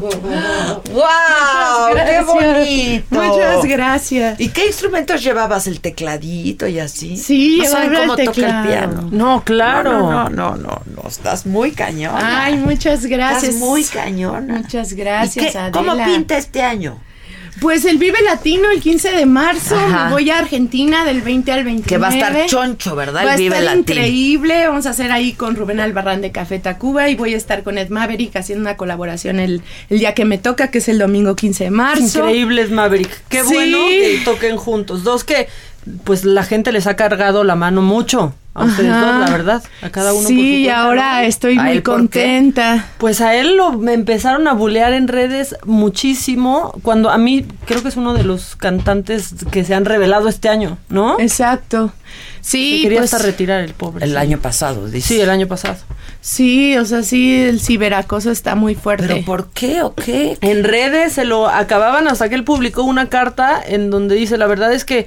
Q: (laughs)
A: ¡Wow!
Q: Muchas
A: ¡Qué
Q: gracias.
A: bonito!
Q: Muchas gracias.
A: ¿Y qué instrumentos llevabas? ¿El tecladito y así?
Q: Sí,
A: ¿No saben
Q: llevaba el
A: cómo toca el piano?
D: No, claro.
A: No, no, no, no, no, estás muy cañona.
Q: Ay, muchas gracias.
A: Estás muy cañona.
Q: Muchas
A: ¿Y
Q: gracias,
A: qué-
Q: Adela.
A: ¿Cómo pinta este año?
Q: Pues el Vive Latino el 15 de marzo,
A: Ajá.
Q: me voy a Argentina del 20 al 29.
A: Que va a estar choncho, ¿verdad?
Q: Va a
A: el Vive
Q: estar
A: Latino.
Q: increíble, vamos a hacer ahí con Rubén Albarrán de Café Tacuba y voy a estar con Ed Maverick haciendo una colaboración el, el día que me toca, que es el domingo 15 de marzo.
D: Increíbles Maverick. Qué
Q: Sí.
D: bueno que toquen juntos. Dos que pues la gente les ha cargado la mano mucho. A ustedes
Q: Ajá.
D: dos, la verdad. A cada uno por su
Q: Sí, y
D: cuenta,
Q: ahora
D: ¿no?
Q: estoy
D: ¿A
Q: muy contenta.
D: Pues a él lo me empezaron a bulear en redes muchísimo. Cuando a mí creo que es uno de los cantantes que se han revelado este año, ¿no?
Q: Exacto. Sí,
D: Se quería
Q: pues-
D: hasta retirar el pobre.
A: El
D: sí.
A: año pasado, dice.
D: Sí, el año pasado.
Q: Sí, o sea, sí, el ciberacoso está muy fuerte.
A: ¿Pero por qué o qué?
D: En redes se lo acababan hasta que él publicó una carta en donde dice, la verdad es que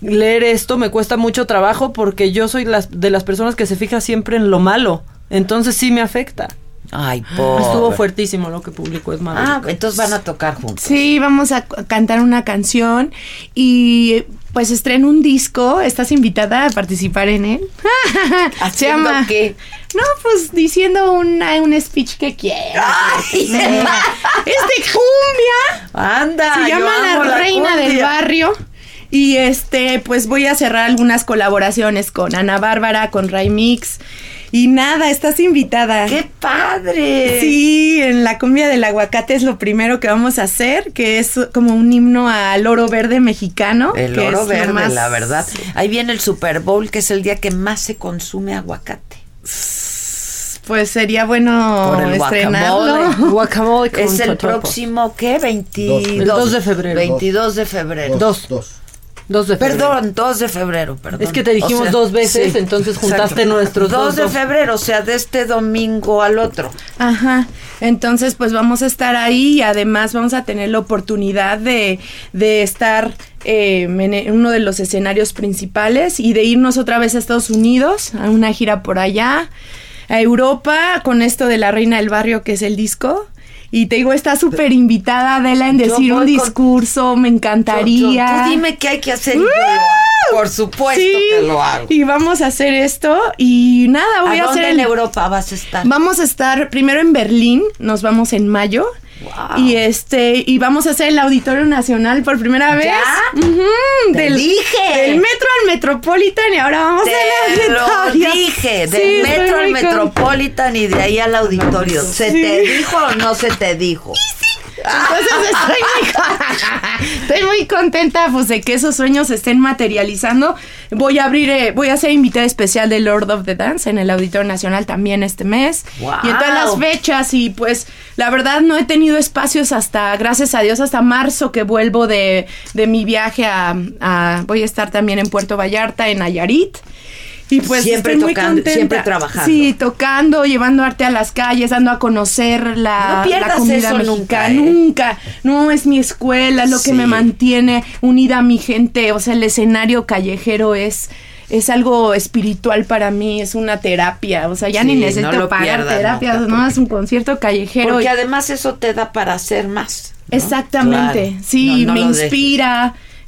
D: leer esto me cuesta mucho trabajo porque yo soy las, de las personas que se fija siempre en lo malo. Entonces sí me afecta.
A: Ay, pobre.
D: Estuvo fuertísimo lo que publicó es
A: Ah, entonces van a tocar juntos.
Q: Sí, vamos a cantar una canción y pues estreno un disco. ¿Estás invitada a participar en él? (laughs) Se
A: ¿Haciendo
Q: llama...
A: qué?
Q: No, pues diciendo una, un speech que quiera.
A: Ay,
Q: Sí. (laughs) es de (laughs) cumbia.
A: Anda,
Q: Se
A: yo
Q: llama
A: amo
Q: La
A: la
Q: Reina del. Barrio. Y este, pues voy a cerrar algunas colaboraciones con Ana Bárbara, con Ray Mix. Y nada, estás invitada.
A: ¡Qué padre!
Q: Sí, en la cumbia del aguacate es lo primero que vamos a hacer, que es como un himno al oro verde mexicano.
A: El
Q: que
A: oro
Q: es
A: verde,
Q: más-
A: la verdad. Ahí viene el Super Bowl, que es el día que más se consume aguacate.
Q: Pues sería bueno
A: Por el
Q: estrenarlo.
D: Guacamole con
A: Es el próximo, ¿qué? 22.
D: El 2 de febrero.
A: 22 de febrero.
D: Dos. Dos de febrero.
A: Perdón, 2 de febrero, perdón.
D: Es que te dijimos dos veces, entonces juntaste nuestros
A: 2
D: dos,
A: de
D: dos.
A: febrero, o sea, de este domingo al otro.
Q: Ajá. Entonces, pues vamos a estar ahí y además vamos a tener la oportunidad de, de estar eh, en uno de los escenarios principales y de irnos otra vez a Estados Unidos, a una gira por allá, a Europa, con esto de La Reina del Barrio, que es el disco. Y te digo, está súper invitada Adela en decir un
A: con-
Q: discurso, me encantaría.
A: Tú, tú dime qué hay que hacer. Por supuesto
Q: Sí,
A: que lo hago.
Q: Y vamos a hacer esto y nada, voy
A: ¿A
Q: a,
A: dónde
Q: hacer
A: en
Q: el-
A: Europa vas a estar?
Q: Vamos a estar primero en Berlín, nos vamos en mayo. Y este, y vamos a hacer el Auditorio Nacional por primera vez.
A: ¿Ya? Te
Q: del,
A: dije.
Q: Del metro al Metropolitan y ahora vamos
A: Te
Q: a la
A: lo
Q: auditorio.
A: dije, del
Q: Sí,
A: metro al Metropolitan y de ahí al auditorio. ¿Se
Q: Sí.
A: te dijo o no se te dijo?
Q: Entonces estoy muy, (laughs) estoy muy contenta pues de que esos sueños se estén materializando. Voy a abrir, eh, voy a ser invitada especial de Lord of the Dance en el Auditorio Nacional también este mes.
A: ¡Guau!
Q: Y en todas las fechas y pues la verdad no he tenido espacios hasta, gracias a Dios, hasta marzo que vuelvo de, de mi viaje a, a- voy a estar también en Puerto Vallarta, en Nayarit. Y pues
A: Siempre
Q: estoy muy
A: tocando,
Q: contenta.
A: siempre trabajando.
Q: Sí, tocando, llevando arte a las calles, dando a conocer la,
A: No
Q: la comida mexicana.
A: nunca, ¿eh?
Q: Nunca. No, es mi escuela, es lo que me mantiene unida a mi gente. O sea, el escenario callejero es es algo espiritual para mí, es una terapia, o sea, ya
A: Sí,
Q: ni
A: no
Q: necesito
A: lo
Q: pagar terapia, no, es un concierto callejero.
A: Porque
Q: y-
A: además eso te da para hacer más. ¿no?
Q: Exactamente,
A: Claro.
Q: sí,
A: No, no
Q: me
A: dejes.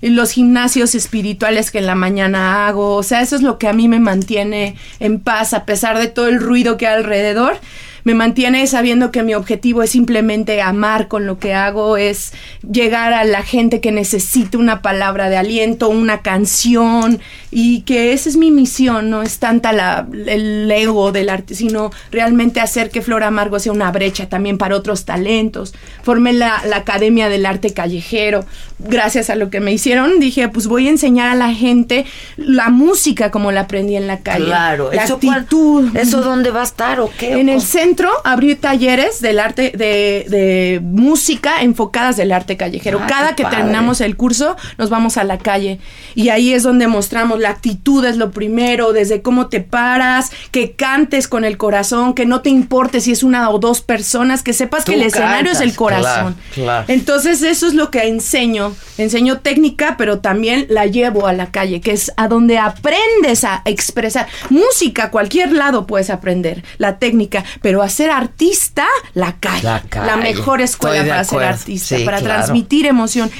Q: Los gimnasios espirituales que en la mañana hago, o sea, eso es lo que a mí me mantiene en paz a pesar de todo el ruido que hay alrededor. Me mantiene sabiendo que mi objetivo es simplemente amar con lo que hago, es llegar a la gente que necesita una palabra de aliento, una canción, y que esa es mi misión, no es tanta la, el ego del arte, sino realmente hacer que Flor Amargo sea una brecha también para otros talentos. Formé la, la Academia del Arte Callejero. Gracias a lo que me hicieron, dije, pues voy a enseñar a la gente la música como la aprendí en la calle.
A: Claro,
Q: la
A: ¿eso cuál-
Q: actitud.
A: ¿Eso dónde va a estar o qué?
Q: En
A: ¿O
Q: el centro abrí talleres del arte de, de música enfocadas del arte callejero.
A: Ah,
Q: Cada que
A: padre.
Q: terminamos el curso nos vamos a la calle y ahí es donde mostramos la actitud es lo primero, desde cómo te paras, que cantes con el corazón, que no te importe si es una o dos personas, que sepas
A: Tú
Q: que el escenario es el corazón.
A: claro, claro.
Q: Entonces eso es lo que enseño. Enseño técnica, pero también la llevo a la calle, que es a donde aprendes a expresar. Música, cualquier lado puedes aprender, la técnica, pero ser artista, la calle. La,
A: calle.
Q: mejor escuela para ser artista,
A: Sí,
Q: para
A: claro.
Q: transmitir emoción.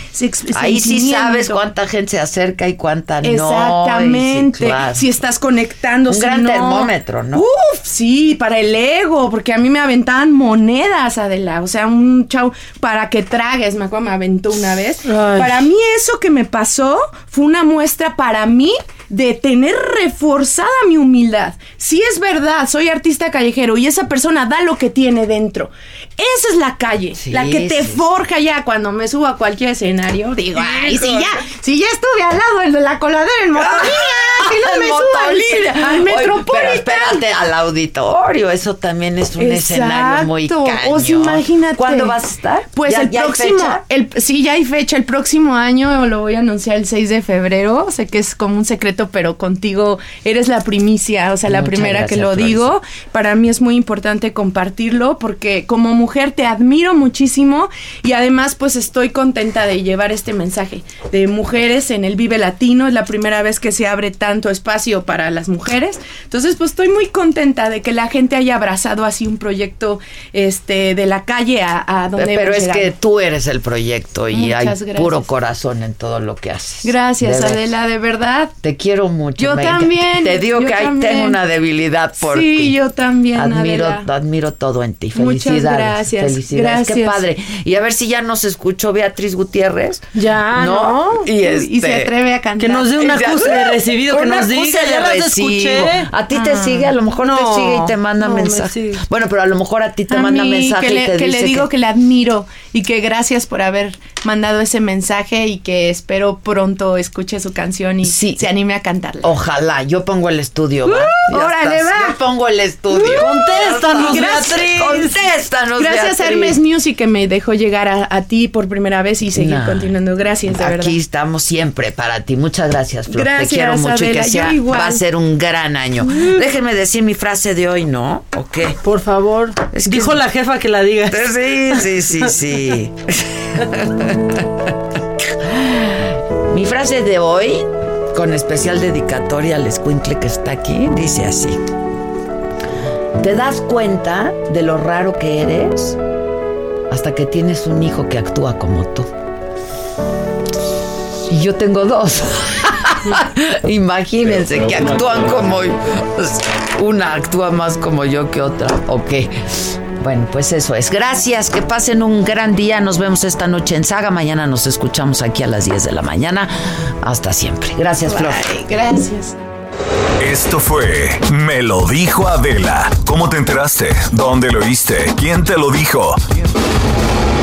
A: Ahí sí sabes cuánta gente se acerca y cuánta no. Sí,
Q: Exactamente.
A: claro.
Q: Si estás conectando,
A: Un gran
Q: no.
A: termómetro, ¿no?
Q: Uf, sí, para el ego, porque a mí me aventaban monedas, Adela. O sea, un chau para que tragues, me acuerdo, me aventó una vez. Para mí eso que me pasó fue una muestra para mí de tener reforzada mi humildad. Si es verdad, soy artista callejero y esa persona da lo que tiene dentro. Esa es la calle, la que te
A: sí,
Q: forja ya cuando me subo a cualquier escenario. Digo, ay, si ya, si ya estuve al lado de la coladera en Motonía, que no
A: Al
Q: me subo al, al
A: Oye,
Q: Metropolitan.
A: Pero espérate, al auditorio, eso también es un escenario muy cañón.
Q: O sea, imagínate.
A: ¿Cuándo vas a estar?
Q: Pues
A: ¿Ya-
Q: el próximo, el, sí, ya hay fecha. El próximo año lo voy a anunciar el 6 de febrero. Sé que es como un secreto, pero contigo eres la primicia, o sea, la
A: Muchas
Q: primera que lo
A: Flores.
Q: digo. Para mí es muy importante compartirlo porque como mujer te admiro muchísimo y además pues estoy contenta de llevar este mensaje de mujeres en el Vive Latino. Es la primera vez que se abre tanto espacio para las mujeres. Entonces pues estoy muy contenta de que la gente haya abrazado así un proyecto este de la calle a, a donde
A: Pero es
Q: llegado.
A: que tú eres el proyecto y
Q: Muchas
A: hay
Q: gracias.
A: puro corazón en todo lo que haces.
Q: Gracias. Adela, de verdad.
A: Te quiero mucho.
Q: Yo también.
A: Te digo que ahí tengo una debilidad por
Q: Sí,
A: ti.
Q: yo también,
A: Admiro,
Q: Adela.
A: admiro todo en ti.
Q: Muchas
A: Felicidades.
Q: Gracias,
A: Felicidades. Qué
Q: gracias.
A: padre. Y a ver si ya nos escuchó Beatriz Gutiérrez.
Q: Ya, ¿no?
A: Y, este,
Q: Y se atreve a cantar.
D: Que nos dé un
A: Y se-
D: acuse de recibido, que nos diga, ya las
A: recibo.
D: escuché.
A: A ti te
Q: Ah.
A: sigue, a lo mejor
D: No,
A: te sigue y te manda
D: no, me
A: mensaje.
D: sigue.
A: Bueno, pero a lo mejor a ti te
Q: A
A: manda
Q: mí,
A: mensaje
Q: que
A: y
Q: le,
A: te
Q: que
A: dice
Q: le digo que... le admiro y que gracias por haber mandado ese mensaje y que espero pronto escuche su canción y se anime a cantarla.
A: Ojalá, yo pongo el estudio. ¿va?
Q: Uh, órale,
A: estás.
Q: va.
A: Yo pongo el estudio.
D: Contéstanos,
A: Gracias.
D: Beatriz.
A: Contéstanos,
Q: Gracias a. Hermes Music que me dejó llegar a, a ti por primera vez y seguir
A: Nah.
Q: continuando. Gracias, de verdad.
A: Aquí estamos siempre para ti. Muchas gracias, Flor.
Q: Gracias,
A: Te quiero mucho y que sea,
Q: igual.
A: va a ser un gran año. Déjenme decir mi frase de hoy, ¿no? ¿O qué?
D: Por favor. Dijo la jefa que la digas.
A: Sí, sí, sí, sí. (laughs) (laughs) Mi frase de hoy, con especial dedicatoria al escuincle que está aquí, dice así. ¿Te das cuenta de lo raro que eres hasta que tienes un hijo que actúa como tú? Y yo tengo dos. (laughs) Imagínense que actúan como yo. Una actúa más como yo que otra. Ok. Bueno, pues eso es. Gracias, que pasen un gran día. Nos vemos esta noche en Saga. Mañana nos escuchamos aquí a las 10 de la mañana. Hasta siempre. Gracias, Flor.
Q: Bye, gracias.
B: Esto fue Me lo dijo Adela. ¿Cómo te enteraste? ¿Dónde lo oíste? ¿Quién te lo dijo?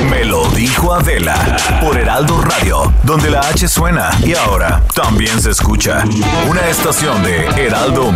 B: Me lo dijo Adela por Heraldo Radio, donde la H suena y ahora también se escucha. Una estación de Heraldo